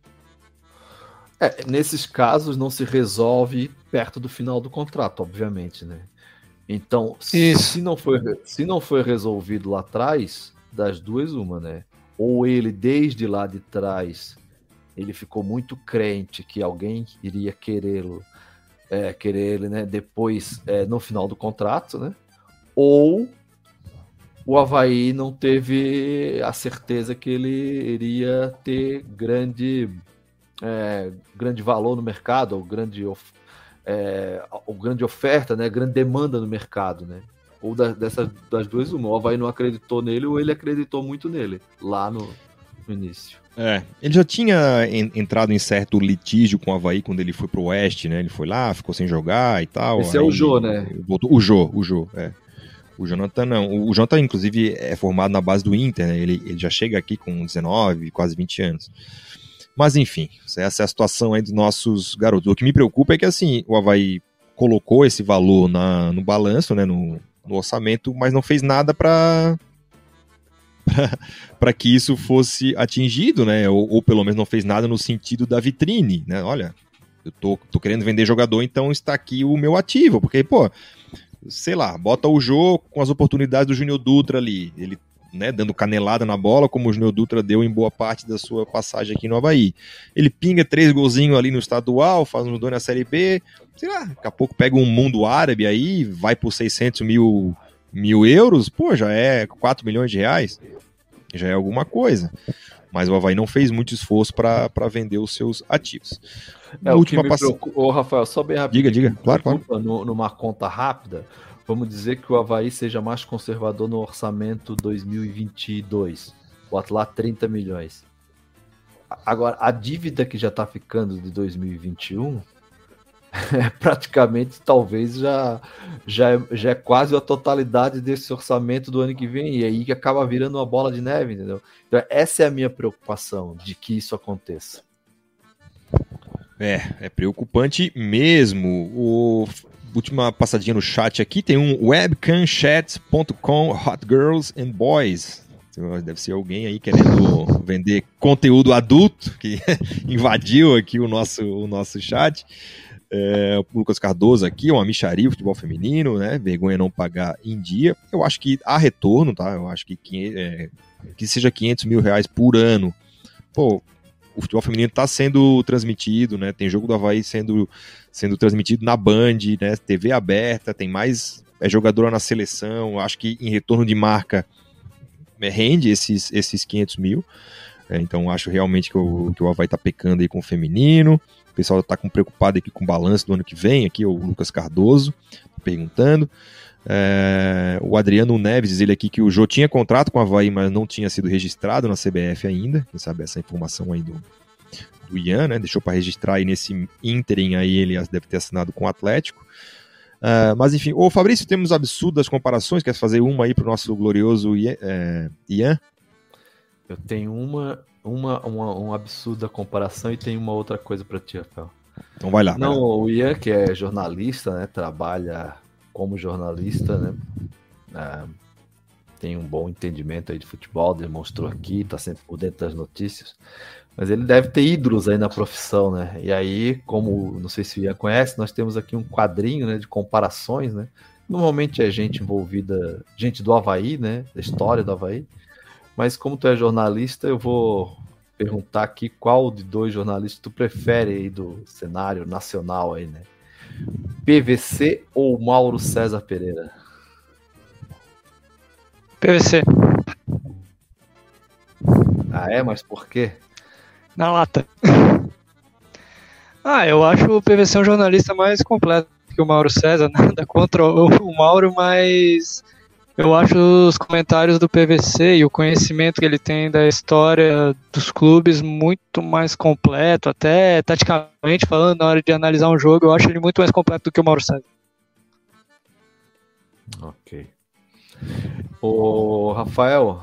É, nesses casos não se resolve perto do final do contrato, obviamente, né? Então, se não, foi, se não foi resolvido lá atrás, das duas, uma, né? Ou ele, desde lá de trás, ele ficou muito crente que alguém iria querê-lo é, querer ele, né, depois é, no final do contrato, né? Ou o Havaí não teve a certeza que ele iria ter grande, é, grande valor no mercado, ou grande, é, ou grande oferta, né, grande demanda no mercado, né? Ou da, dessas das duas, uma. O Havaí não acreditou nele ou ele acreditou muito nele, lá no, no início. É, ele já tinha entrado em certo litígio com o Havaí quando ele foi pro Oeste, né? Ele foi lá, ficou sem jogar e tal. Esse é o Jô, né? Voltou, o Jô, o Jô, é. O Jonathan não. O Jonathan, inclusive, é formado na base do Inter, né? Ele, ele já chega aqui com 19, quase 20 anos. Mas enfim, essa é a situação aí dos nossos garotos. O que me preocupa é que assim, o Havaí colocou esse valor na, no balanço, né? No, no orçamento, mas não fez nada para para que isso fosse atingido, né? Ou, ou, pelo menos não fez nada no sentido da vitrine, né? Olha, eu tô, tô querendo vender jogador, então está aqui o meu ativo, porque, pô, sei lá, bota o jogo com as oportunidades do Júnior Dutra ali, ele né, dando canelada na bola, como o Júnior Dutra deu em boa parte da sua passagem aqui no Havaí. Ele pinga três golzinhos ali no estadual, faz um dois na Série B, sei lá, daqui a pouco pega um mundo árabe aí, vai por 600 mil, mil euros, pô, já é 4 milhões de reais já é alguma coisa. Mas o Havaí não fez muito esforço para vender os seus ativos. É, última passagem. Ô, Rafael, só bem rápido. Diga, diga. Claro, claro. No, numa conta rápida, vamos dizer que o Havaí seja mais conservador no orçamento 2022. Bota lá 30 milhões. Agora, a dívida que já está ficando de 2021 é praticamente talvez já, já, é, já é quase a totalidade desse orçamento do ano que vem, e aí que acaba virando uma bola de neve, entendeu? Então, essa é a minha preocupação de que isso aconteça. É, é preocupante mesmo. O última passadinha no chat aqui tem um webcamchat.com hot girls and boys. Deve ser alguém aí querendo vender conteúdo adulto que invadiu aqui o nosso, o nosso chat. É, o Lucas Cardoso aqui, uma micharia, futebol feminino, né? Vergonha não pagar em dia. Eu acho que há retorno, tá? Eu acho que, é, que seja 500 mil reais por ano. Pô, o futebol feminino está sendo transmitido, né? Tem jogo do Havaí sendo, sendo transmitido na Band, né? TV aberta, tem mais é, jogadora na seleção. Acho que em retorno de marca é, rende esses, esses 500 mil. É, então acho realmente que o, que o Havaí está pecando aí com o feminino pessoal está preocupado aqui com o balanço do ano que vem, aqui o Lucas Cardoso perguntando. É, o Adriano Neves diz ele aqui que o Jô tinha contrato com a Havaí, mas não tinha sido registrado na CBF ainda. Quem sabe essa informação aí do, do Ian, né? Deixou para registrar aí nesse ínterim aí, ele deve ter assinado com o Atlético. Uh, mas enfim, ô Fabrício, temos absurdas comparações. Quer fazer uma aí para o nosso glorioso Ian? Eu tenho uma uma, uma, uma absurda comparação e tem uma outra coisa para ti, Rafael. Então vai lá. Não, vai lá. o Ian, que é jornalista, né? Trabalha como jornalista, né? É, tem um bom entendimento aí de futebol, demonstrou aqui, tá sempre por dentro das notícias. Mas ele deve ter ídolos aí na profissão, né? E aí, como não sei se o Ian conhece, nós temos aqui um quadrinho né, de comparações, né? Normalmente é gente envolvida, gente do Havaí, né? Da história do Havaí. Mas como tu é jornalista, eu vou perguntar aqui qual de dois jornalistas tu prefere aí do cenário nacional aí, né? PVC ou Mauro César Pereira? PVC, Ah, é? Mas por quê? Na lata. Ah, eu acho o PVC um jornalista mais completo que o Mauro César, nada contra o o Mauro, mas eu acho os comentários do PVC e o conhecimento que ele tem da história dos clubes muito mais completo, até taticamente falando, na hora de analisar um jogo, eu acho ele muito mais completo do que o Mauro César. Ok. O Rafael,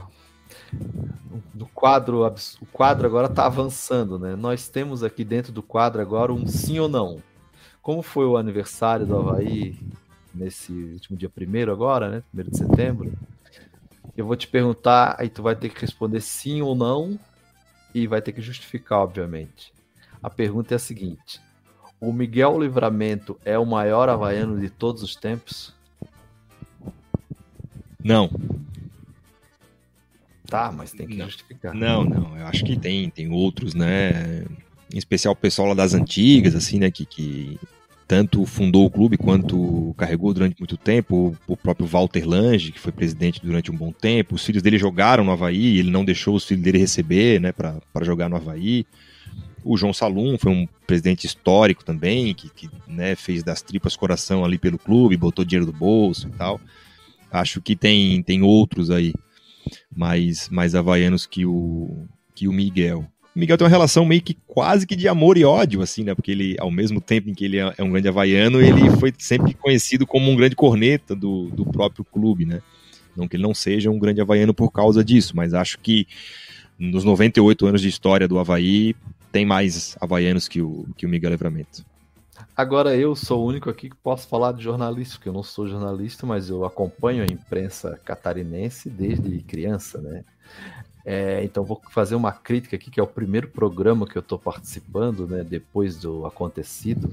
do quadro, o quadro agora está avançando, né? Nós temos aqui dentro do quadro agora um sim ou não. Como foi o aniversário do Havaí nesse último dia primeiro agora, né? Primeiro de setembro. Eu vou te perguntar, aí tu vai ter que responder sim ou não e vai ter que justificar, obviamente. A pergunta é a seguinte: o Miguel Livramento é o maior havaiano de todos os tempos? Não, Tá, mas tem que Não. justificar. não, não. Eu acho que tem, tem outros, né? Em especial o pessoal lá das antigas, assim, né? Que, que tanto fundou o clube quanto carregou durante muito tempo. O próprio Walter Lange, que foi presidente durante um bom tempo. Os filhos dele jogaram no Havaí, ele não deixou os filhos dele receber, né? Pra jogar no Havaí. O João Salum foi um presidente histórico também, que, que né, fez das tripas coração ali pelo clube, botou dinheiro do bolso e tal. Acho que tem, tem outros aí mais, mais havaianos que o, que o Miguel. O Miguel tem uma relação meio que quase que de amor e ódio, assim, né? Porque ele, ao mesmo tempo em que ele é é um grande havaiano, ele foi sempre conhecido como um grande corneta do, do próprio clube, né? Não que ele não seja um grande havaiano por causa disso, mas acho que nos 98 anos de história do Havaí, tem mais havaianos que o, que o Miguel Livramento. Agora eu sou o único aqui que posso falar de jornalista, porque eu não sou jornalista, mas eu acompanho a imprensa catarinense desde criança, né? É, então vou fazer uma crítica aqui, que é o primeiro programa que eu estou participando, né? Depois do acontecido,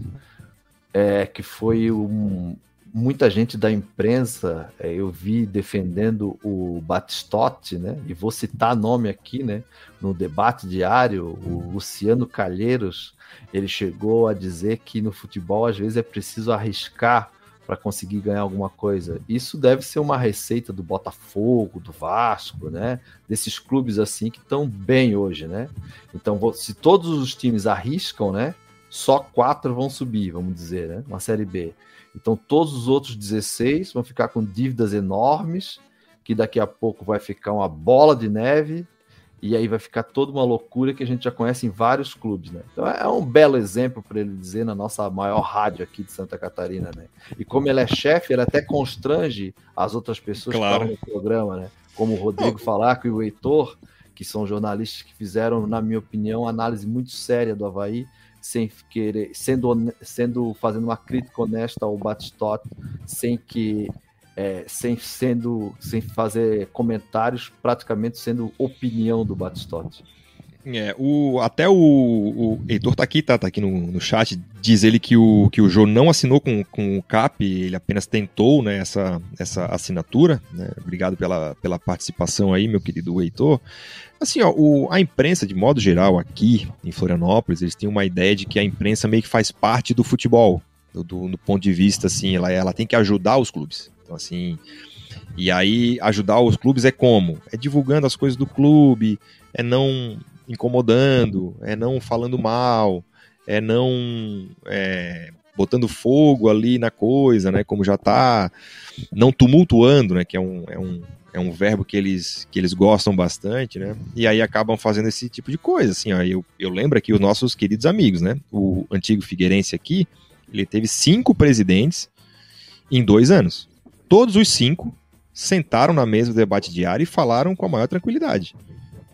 é, que foi um, muita gente da imprensa, é, eu vi defendendo o Batistotti, né? E vou citar nome aqui, né? No debate diário, o Luciano Calheiros, ele chegou a dizer que no futebol às vezes é preciso arriscar para conseguir ganhar alguma coisa. Isso deve ser uma receita do Botafogo, do Vasco, né? Desses clubes assim que estão bem hoje, né? Então, se todos os times arriscam, né? Só quatro vão subir, vamos dizer, né? Uma série B. Então, todos os outros 16 vão ficar com dívidas enormes, que daqui a pouco vai ficar uma bola de neve e aí vai ficar toda uma loucura que a gente já conhece em vários clubes, né? Então é um belo exemplo para ele dizer na nossa maior rádio aqui de Santa Catarina, né? E como ele é chefe, ele até constrange as outras pessoas Claro. que estão no programa, né? Como o Rodrigo Falaco e o Heitor, que são jornalistas que fizeram, na minha opinião, análise muito séria do Havaí, sem querer, sendo, sendo fazendo uma crítica honesta ao Batistotti, sem que é, sem sendo sem fazer comentários, praticamente sendo opinião do Batistotti. É, o, até o, o Heitor tá aqui, tá, tá aqui no, no chat, diz ele que o, que o Jô não assinou com, com o CAP, ele apenas tentou né, essa, essa assinatura. Né? Obrigado pela, pela participação aí, meu querido Heitor. Assim, ó, o, a imprensa, de modo geral, aqui em Florianópolis, eles têm uma ideia de que a imprensa meio que faz parte do futebol, do, do, do ponto de vista, assim, ela, ela tem que ajudar os clubes. Então, assim, e aí ajudar os clubes é como? É divulgando as coisas do clube, é não incomodando, é não falando mal, é não é, botando fogo ali na coisa, né? Como já tá, não tumultuando, né? Que é um, é um, é um verbo que eles, que eles gostam bastante, né? E aí acabam fazendo esse tipo de coisa, assim, ó. Eu, eu lembro aqui os nossos queridos amigos, né? O antigo Figueirense aqui, ele teve cinco presidentes em dois anos. Todos os cinco sentaram na mesa do debate diário e falaram com a maior tranquilidade.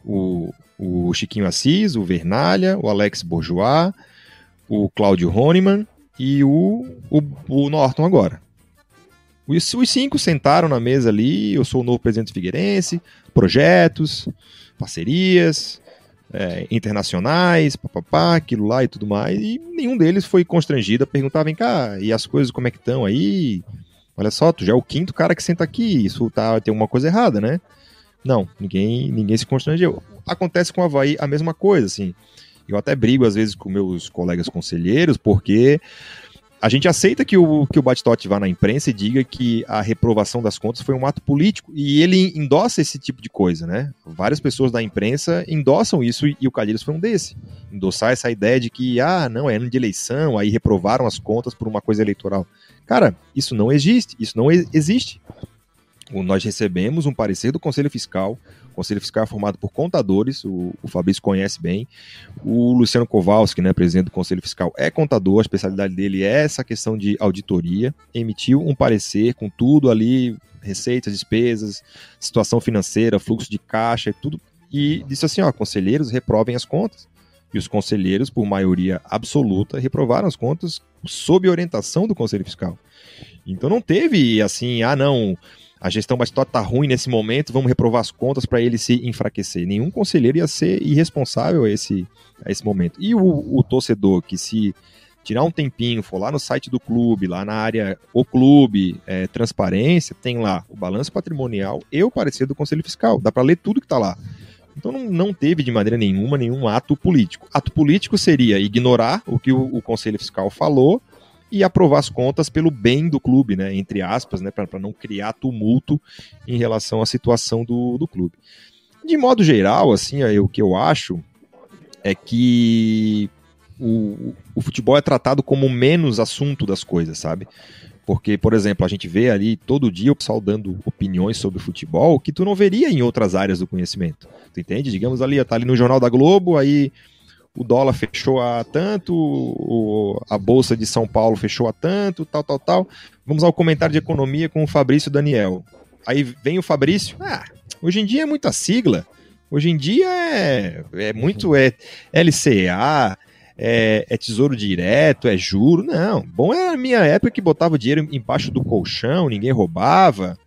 O, O Chiquinho Assis, o Vernalha, o Alex Bourgeois, o Cláudio Honeman e o, o, o Norton agora. Os, os cinco sentaram na mesa ali, eu sou o novo presidente Figueirense, projetos, parcerias, é, internacionais, papapá, aquilo lá e tudo mais, e nenhum deles foi constrangido a perguntar, vem cá, e as coisas como é que estão aí? Olha só, tu já é o quinto cara que senta aqui, isso tá, tem uma coisa errada, né? Não, ninguém, ninguém se constrangeu. Acontece com o Havaí a mesma coisa, assim. Eu até brigo às vezes com meus colegas conselheiros, porque a gente aceita que o, que o Batistotti vá na imprensa e diga que a reprovação das contas foi um ato político, e ele endossa esse tipo de coisa, né? Várias pessoas da imprensa endossam isso, e o Calheiros foi um desse. Endossar essa ideia de que, ah, não, é ano de eleição, aí reprovaram as contas por uma coisa eleitoral. Cara, isso não existe, isso não existe. Nós recebemos um parecer do Conselho Fiscal, Conselho Fiscal é formado por contadores, o, o Fabrício conhece bem. O Luciano Kowalski, né, presidente do Conselho Fiscal, é contador, a especialidade dele é essa questão de auditoria. Emitiu um parecer com tudo ali, receitas, despesas, situação financeira, fluxo de caixa e tudo. E disse assim: ó, conselheiros, reprovem as contas. E os conselheiros, por maioria absoluta, reprovaram as contas sob orientação do Conselho Fiscal. Então não teve assim, ah, não a gestão Batistotti está ruim nesse momento, vamos reprovar as contas para ele se enfraquecer. Nenhum conselheiro ia ser irresponsável a esse, a esse momento. E o, o torcedor que se tirar um tempinho, for lá no site do clube, lá na área O Clube, é, Transparência, tem lá o balanço patrimonial e o parecer do Conselho Fiscal. Dá para ler tudo que está lá. Então não, não, teve de maneira nenhuma nenhum ato político. Ato político seria ignorar o que o, o Conselho Fiscal falou e aprovar as contas pelo bem do clube, né, entre aspas, né, para não criar tumulto em relação à situação do, do clube. De modo geral, assim, aí, o que eu acho é que o, o futebol é tratado como menos assunto das coisas, sabe? Porque, por exemplo, a gente vê ali todo dia o pessoal dando opiniões sobre futebol que tu não veria em outras áreas do conhecimento. Tu entende? Digamos ali, tá ali no Jornal da Globo, aí o dólar fechou a tanto, o, a bolsa de São Paulo fechou a tanto, tal, tal, tal. Vamos ao comentário de economia com o Fabrício Daniel. Aí vem o Fabrício, ah, hoje em dia é muita sigla. Hoje em dia é, é muito é LCA, é, é, tesouro direto, é juro. Não, bom é a minha época que botava dinheiro embaixo do colchão, ninguém roubava.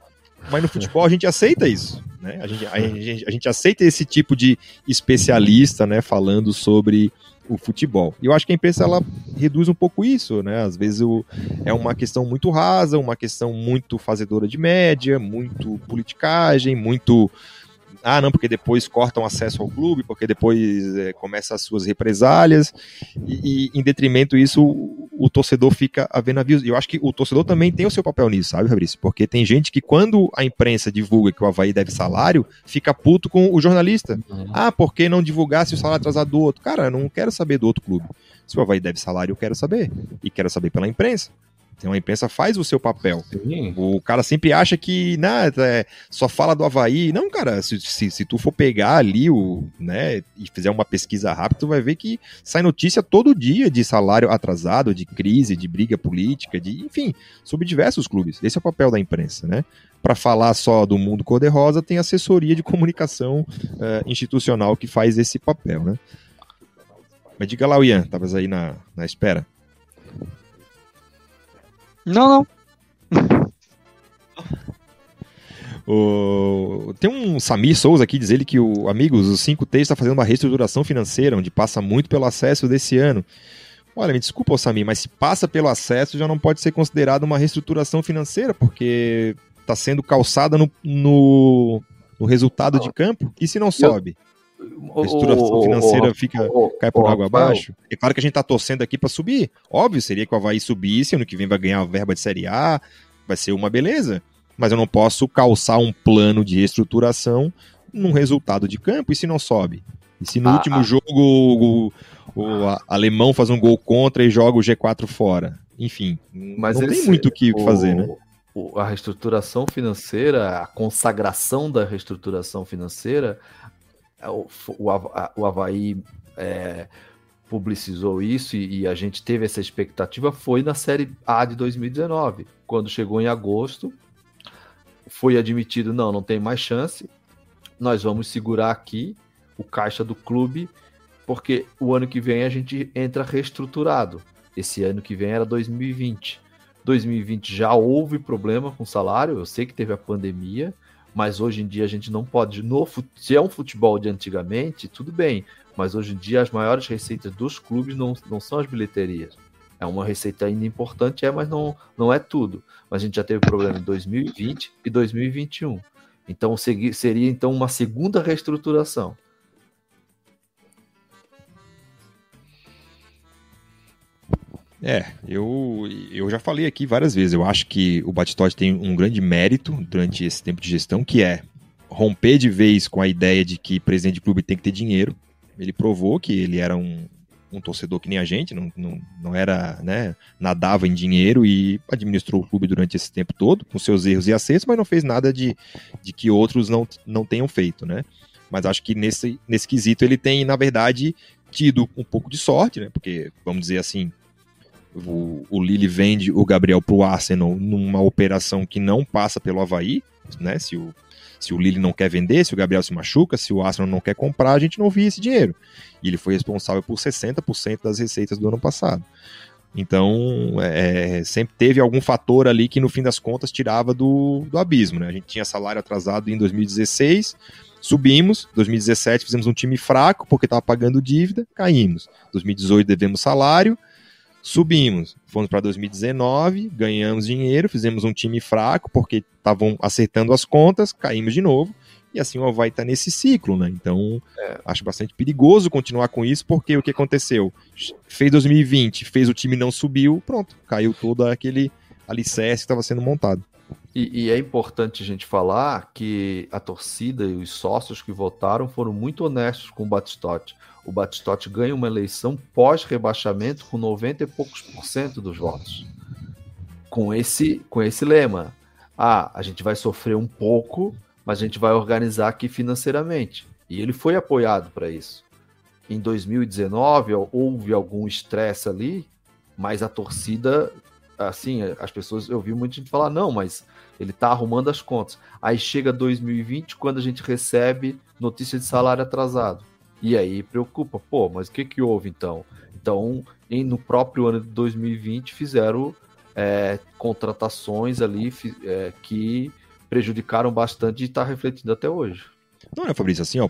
Mas no futebol a gente aceita isso. Né? A, gente, a, gente, a gente aceita esse tipo de especialista né, falando sobre o futebol. E eu acho que a imprensa ela reduz um pouco isso, né? Às vezes o, é uma questão muito rasa, uma questão muito fazedora de média, muito politicagem, muito ah, não, porque depois cortam acesso ao clube, porque depois é, começa as suas represálias, e, e, em detrimento disso, o, o, torcedor fica a ver navios. E eu acho que o torcedor também tem o seu papel nisso, sabe, Fabrício? Porque tem gente que quando a imprensa divulga que o Havaí deve salário, fica puto com o jornalista. Uhum. Ah, por que não divulgasse o salário atrasado do outro? Cara, eu não quero saber do outro clube. Se o Havaí deve salário, eu quero saber. E quero saber pela imprensa. Então a imprensa faz o seu papel. Sim. O cara sempre acha que né, é, só fala do Havaí. Não, cara, se, se, se, tu for pegar ali o, né, e fizer uma pesquisa rápida, tu vai ver que sai notícia todo dia de salário atrasado, de crise, de briga política, de enfim, sobre diversos clubes. Esse é o papel da imprensa, né? Para falar só do mundo cor-de-rosa, tem assessoria de comunicação uh, institucional que faz esse papel, né? Mas diga lá, Ian, estavas aí na, na espera. Não, não. O... Tem um Samir Souza aqui, diz ele que o Amigos, o 5T está fazendo uma reestruturação financeira, onde passa muito pelo acesso desse ano. Olha, me desculpa, Samir, mas se passa pelo acesso, já não pode ser considerado uma reestruturação financeira, porque está sendo calçada no, no, no, resultado de campo. E se não sobe? A estruturação financeira fica, cai por água abaixo. É claro que a gente está torcendo aqui para subir. Óbvio, seria que o Havaí subisse, ano que vem vai ganhar a verba de Série A, vai ser uma beleza. Mas eu não posso calçar um plano de reestruturação num resultado de campo e se não sobe. E se no ah, último ah. jogo o, o, o, alemão faz um gol contra e joga o G4 fora. Enfim, mas não esse, tem muito o que fazer, né? a reestruturação financeira, a consagração da reestruturação financeira, o, o, o Havaí é, publicizou isso e, e, a gente teve essa expectativa foi na Série A de 2019. Quando chegou em agosto, foi admitido, não, não tem mais chance, nós vamos segurar aqui. o caixa do clube, porque o ano que vem a gente entra reestruturado. Esse ano que vem era 2020. 2020 já houve problema com salário, eu sei que teve a pandemia, mas hoje em dia a gente não pode. No, se é um futebol de antigamente, tudo bem, mas hoje em dia as maiores receitas dos clubes não, não são as bilheterias. É uma receita ainda importante, é, mas não, não é tudo. Mas a gente já teve problema em 2020 e 2021. Então seria então uma segunda reestruturação. É, eu, eu já falei aqui várias vezes. Eu acho que o Batistotti tem um grande mérito durante esse tempo de gestão, que é romper de vez com a ideia de que presidente de clube tem que ter dinheiro. Ele provou que ele era um, um torcedor que nem a gente, não, não, não era, né, nadava em dinheiro e administrou o clube durante esse tempo todo, com seus erros e acertos, mas não fez nada de, de que outros não, não tenham feito, né? Mas acho que nesse, nesse quesito ele tem, na verdade, tido um pouco de sorte, né? Porque, vamos dizer assim, o, o Lille vende o Gabriel para o Arsenal numa operação que não passa pelo Havaí, né? Se o, se o Lille não quer vender, se o Gabriel se machuca, se o Arsenal não quer comprar, a gente não via esse dinheiro. E ele foi responsável por 60% das receitas do ano passado. Então, é, é, sempre teve algum fator ali que no fim das contas tirava do, do abismo. Né? A gente tinha salário atrasado em 2016, subimos. 2017 fizemos um time fraco porque estava pagando dívida, caímos. 2018 devemos salário, subimos. Fomos para 2019, ganhamos dinheiro, fizemos um time fraco porque estavam acertando as contas, caímos de novo. E assim o Havaí está nesse ciclo, né? Então, é. acho bastante perigoso continuar com isso, porque o que aconteceu? Fez 2020, fez o time não subiu, pronto, caiu todo aquele alicerce que estava sendo montado. E, e, é importante a gente falar que a torcida e os sócios que votaram foram muito honestos com o Batistotti o Batistotti ganha uma eleição pós-rebaixamento com 90 e poucos por cento dos votos. Com esse, com esse lema. Ah, a gente vai sofrer um pouco, mas a gente vai organizar aqui financeiramente. E ele foi apoiado para isso. Em 2019 houve algum estresse ali, mas a torcida, assim, as pessoas, eu vi muita gente falar, não, mas ele está arrumando as contas. Aí chega 2020, quando a gente recebe notícia de salário atrasado. E aí preocupa, pô, mas o que, que houve então? Então, em, no próprio ano de 2020, fizeram é, contratações ali é, que prejudicaram bastante e está refletindo até hoje. Não é, Fabrício, assim, ó.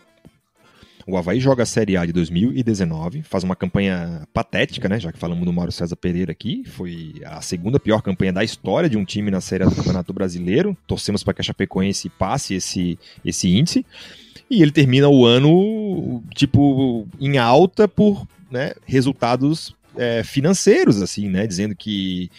O Havaí joga a Série A de 2019, faz uma campanha patética, né? Já que falamos do Mauro César Pereira aqui. Foi a segunda pior campanha da história de um time na Série A do Campeonato Brasileiro. Torcemos para que a Chapecoense passe esse, esse índice. E ele termina o ano, tipo, em alta por né, resultados é, financeiros, assim, né? Dizendo que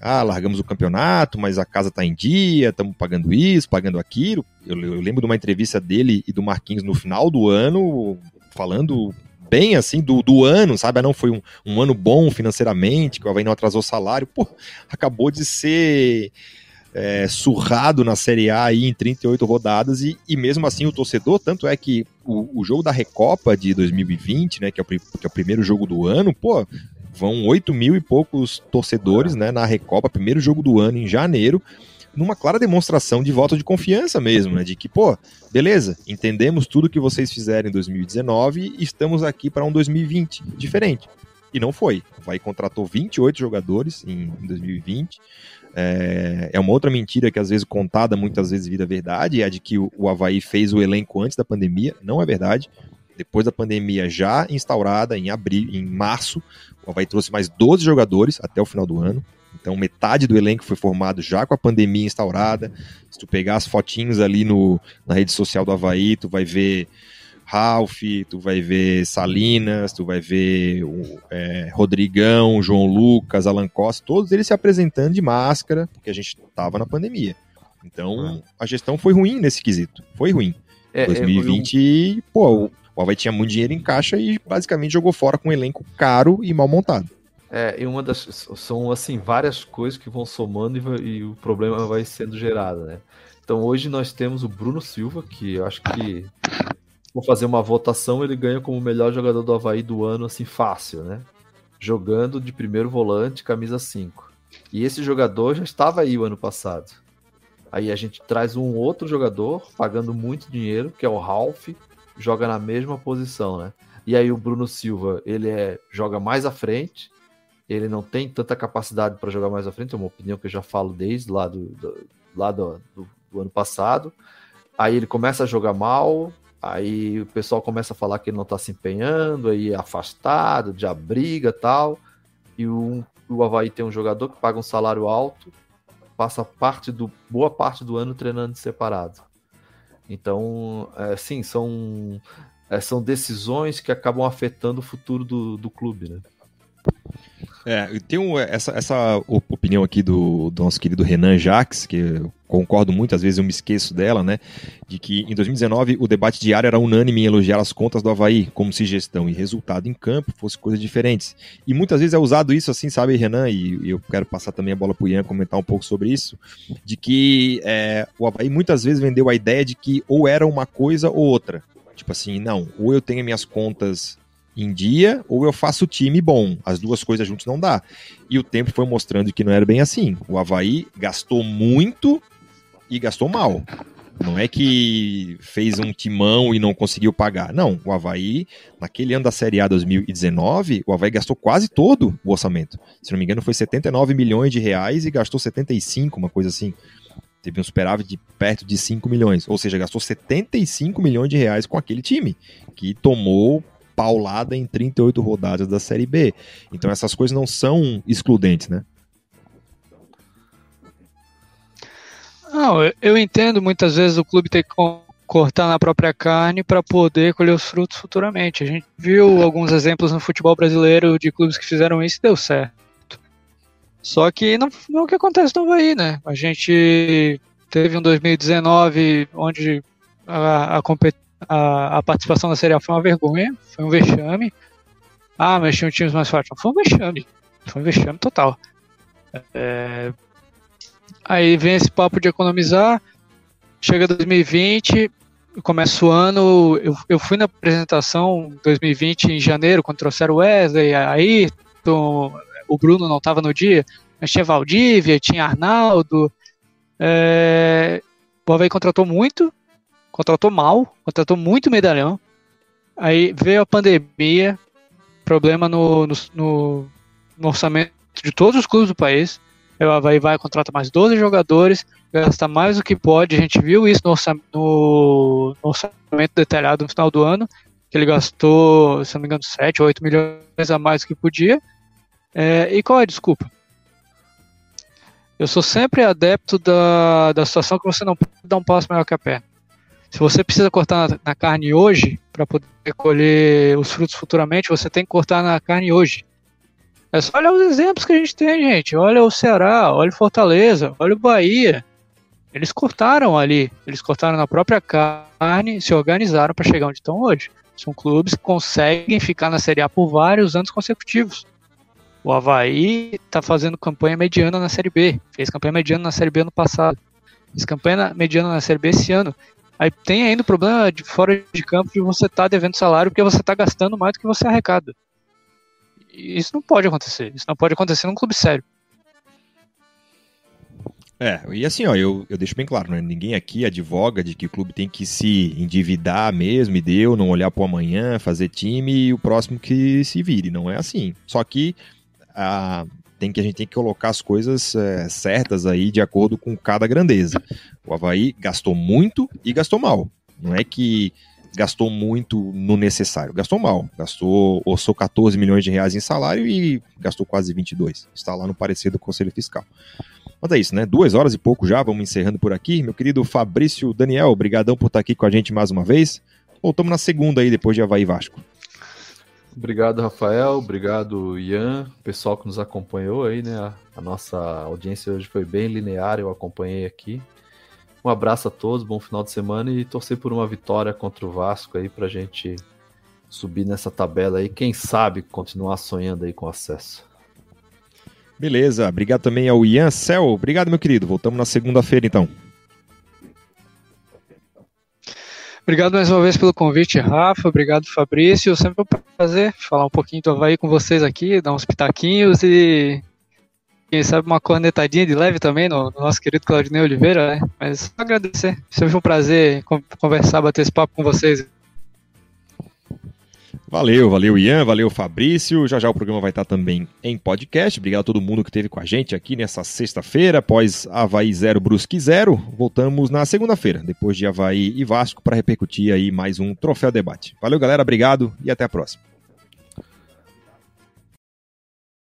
ah, largamos o campeonato, mas a casa tá em dia, estamos pagando isso, pagando aquilo. Eu, eu, lembro de uma entrevista dele e do Marquinhos no final do ano, falando bem assim do, do ano, sabe? Ah, não foi um, um ano bom financeiramente, que o Havaí não atrasou salário. Pô, acabou de ser é, surrado na Série A aí em 38 rodadas e, e mesmo assim o torcedor, tanto é que o, o jogo da Recopa de 2020, né, que é, o, que é o primeiro jogo do ano, pô, vão 8 mil e poucos torcedores né, na Recopa, primeiro jogo do ano em janeiro, numa clara demonstração de voto de confiança mesmo, né, de que, pô, beleza, entendemos tudo que vocês fizeram em 2019 e estamos aqui para um 2020 diferente. E não foi. Vai contratou 28 jogadores em, em 2020. É, é, uma outra mentira que às vezes contada, muitas vezes vira verdade, é a de que o, o Havaí fez o elenco antes da pandemia. Não é verdade. Depois da pandemia já instaurada, em abril, em março, o Havaí trouxe mais 12 jogadores até o final do ano. Então, metade do elenco foi formado já com a pandemia instaurada. Se tu pegar as fotinhos ali no, na rede social do Havaí, tu vai ver Ralph, tu vai ver Salinas, tu vai ver o, é, Rodrigão, João Lucas, Alan Costa, todos eles se apresentando de máscara, porque a gente estava na pandemia. Então, a gestão foi ruim nesse quesito. Foi ruim. É, 2020, é, pô, o Havaí tinha muito dinheiro em caixa e basicamente jogou fora com um elenco caro e mal montado. É, e uma das. São, assim, várias coisas que vão somando e, e o problema vai sendo gerado, né? Então hoje nós temos o Bruno Silva, que eu acho que for fazer uma votação, ele ganha como o melhor jogador do Havaí do ano, assim, fácil, né? Jogando de primeiro volante, camisa 5. E esse jogador já estava aí o ano passado. Aí a gente traz um outro jogador, pagando muito dinheiro, que é o Ralph, joga na mesma posição, né? E aí o Bruno Silva, ele é, joga mais à frente, ele não tem tanta capacidade para jogar mais à frente, é uma opinião que eu já falo desde lá do, do, lá do, do, do ano passado. Aí ele começa a jogar mal, aí o pessoal começa a falar que ele não está se empenhando, aí é afastado, já briga tal. E o, o Havaí tem um jogador que paga um salário alto, passa parte do boa parte do ano treinando separado. Então, é, sim, são, é, são decisões que acabam afetando o futuro do, do clube, né? É, tem um, essa, essa opinião aqui do, do, nosso querido Renan Jacques, que eu concordo muito, às vezes eu me esqueço dela, né? De que em 2019 o debate diário era unânime em elogiar as contas do Havaí, como se gestão e resultado em campo fossem coisas diferentes. E muitas vezes é usado isso assim, sabe, Renan? E, e eu quero passar também a bola pro Ian comentar um pouco sobre isso, de que é, o Havaí muitas vezes vendeu a ideia de que ou era uma coisa ou outra. Tipo assim, não, ou eu tenho minhas contas em dia ou eu faço time bom. As duas coisas juntos não dá. E o tempo foi mostrando que não era bem assim. O Havaí gastou muito e gastou mal. Não é que fez um timão e não conseguiu pagar. Não, o Havaí, naquele ano da Série A 2019, o Havaí gastou quase todo o orçamento. Se não me engano, foi 79 milhões de reais e gastou 75, uma coisa assim. Teve um superávit de perto de 5 milhões. Ou seja, gastou 75 milhões de reais com aquele time, que tomou paulada em 38 rodadas da Série B. Então essas coisas não são excludentes, né? Não, eu entendo muitas vezes o clube ter que cortar na própria carne para poder colher os frutos futuramente. A gente viu alguns exemplos no futebol brasileiro de clubes que fizeram isso e deu certo. Só que não, não é o que acontece no Havaí, né? A gente teve um 2019 onde a, a, a, a participação da Série A foi uma vergonha, foi um vexame. Ah, mas tinha times mais fortes. Foi um vexame. Foi um vexame total. É... Aí vem esse papo de economizar. Chega 2020, começa o ano. Eu, eu fui na apresentação 2020 em janeiro, quando trouxeram o Wesley, aí o Bruno não estava no dia, mas tinha Valdívia, tinha Arnaldo. É... O Havaí contratou muito, contratou mal, contratou muito medalhão. Aí veio a pandemia, problema no, no, no, orçamento de todos os clubes do país. Aí o Havaí vai contrata mais 12 jogadores, gasta mais do que pode. A gente viu isso no orçamento, no orçamento detalhado no final do ano, que ele gastou, se não me engano, 7 ou 8 milhões a mais do que podia. É, e qual é a desculpa? Eu sou sempre adepto da, da situação que você não pode dar um passo maior que a perna. Se você precisa cortar na, na carne hoje para poder colher os frutos futuramente, você tem que cortar na carne hoje. É só olhar os exemplos que a gente tem, gente. Olha o Ceará, olha o Fortaleza, olha o Bahia. Eles cortaram ali, eles cortaram na própria carne, se organizaram para chegar onde estão hoje. São clubes que conseguem ficar na Série A por vários anos consecutivos. O Havaí está fazendo campanha mediana na Série B. Fez campanha mediana na Série B ano passado. Fez campanha mediana na Série B esse ano. Aí tem ainda o problema de fora de campo de você estar tá devendo salário porque você está gastando mais do que você arrecada. Isso não pode acontecer. Isso não pode acontecer num clube sério. É, e assim, ó, eu, eu deixo bem claro, né? Ninguém aqui advoga de que o clube tem que se endividar mesmo e deu, não olhar para o amanhã, fazer time e o próximo que se vire. Não é assim. Só que a, tem que a gente tem que colocar as coisas é, certas aí de acordo com cada grandeza. O Havaí gastou muito e gastou mal. Não é que gastou muito no necessário, gastou mal. Gastou, orçou 14 milhões de reais em salário e gastou quase 22. Está lá no parecer do Conselho Fiscal. Mas é isso, né? Duas horas e pouco já, vamos encerrando por aqui. Meu querido Fabrício Daniel, obrigadão por estar aqui com a gente mais uma vez. Voltamos na segunda aí, depois de Havaí Vasco. Obrigado, Rafael. Obrigado, Ian. Pessoal que nos acompanhou aí, né? A nossa audiência hoje foi bem linear, eu acompanhei aqui. Um abraço a todos, bom final de semana e torcer por uma vitória contra o Vasco aí pra gente subir nessa tabela aí. Quem sabe continuar sonhando aí com acesso. Beleza, obrigado também ao Ian Cel. Obrigado, meu querido. Voltamos na segunda-feira então. Obrigado mais uma vez pelo convite, Rafa. Obrigado, Fabrício. Sempre um prazer falar um pouquinho do Havaí com vocês aqui, dar uns pitaquinhos e quem sabe uma cornetadinha de leve também no, no nosso querido Claudinei Oliveira, né? Mas só agradecer. Sempre um prazer conversar, bater esse papo com vocês. Valeu, valeu, Ian, valeu, Fabrício. Já já o programa vai estar também em podcast. Obrigado a todo mundo que esteve com a gente aqui nessa sexta-feira, após Havaí 0, Brusque 0. Voltamos na segunda-feira, depois de Havaí e Vasco, para repercutir aí mais um Troféu Debate. Valeu, galera, obrigado e até a próxima.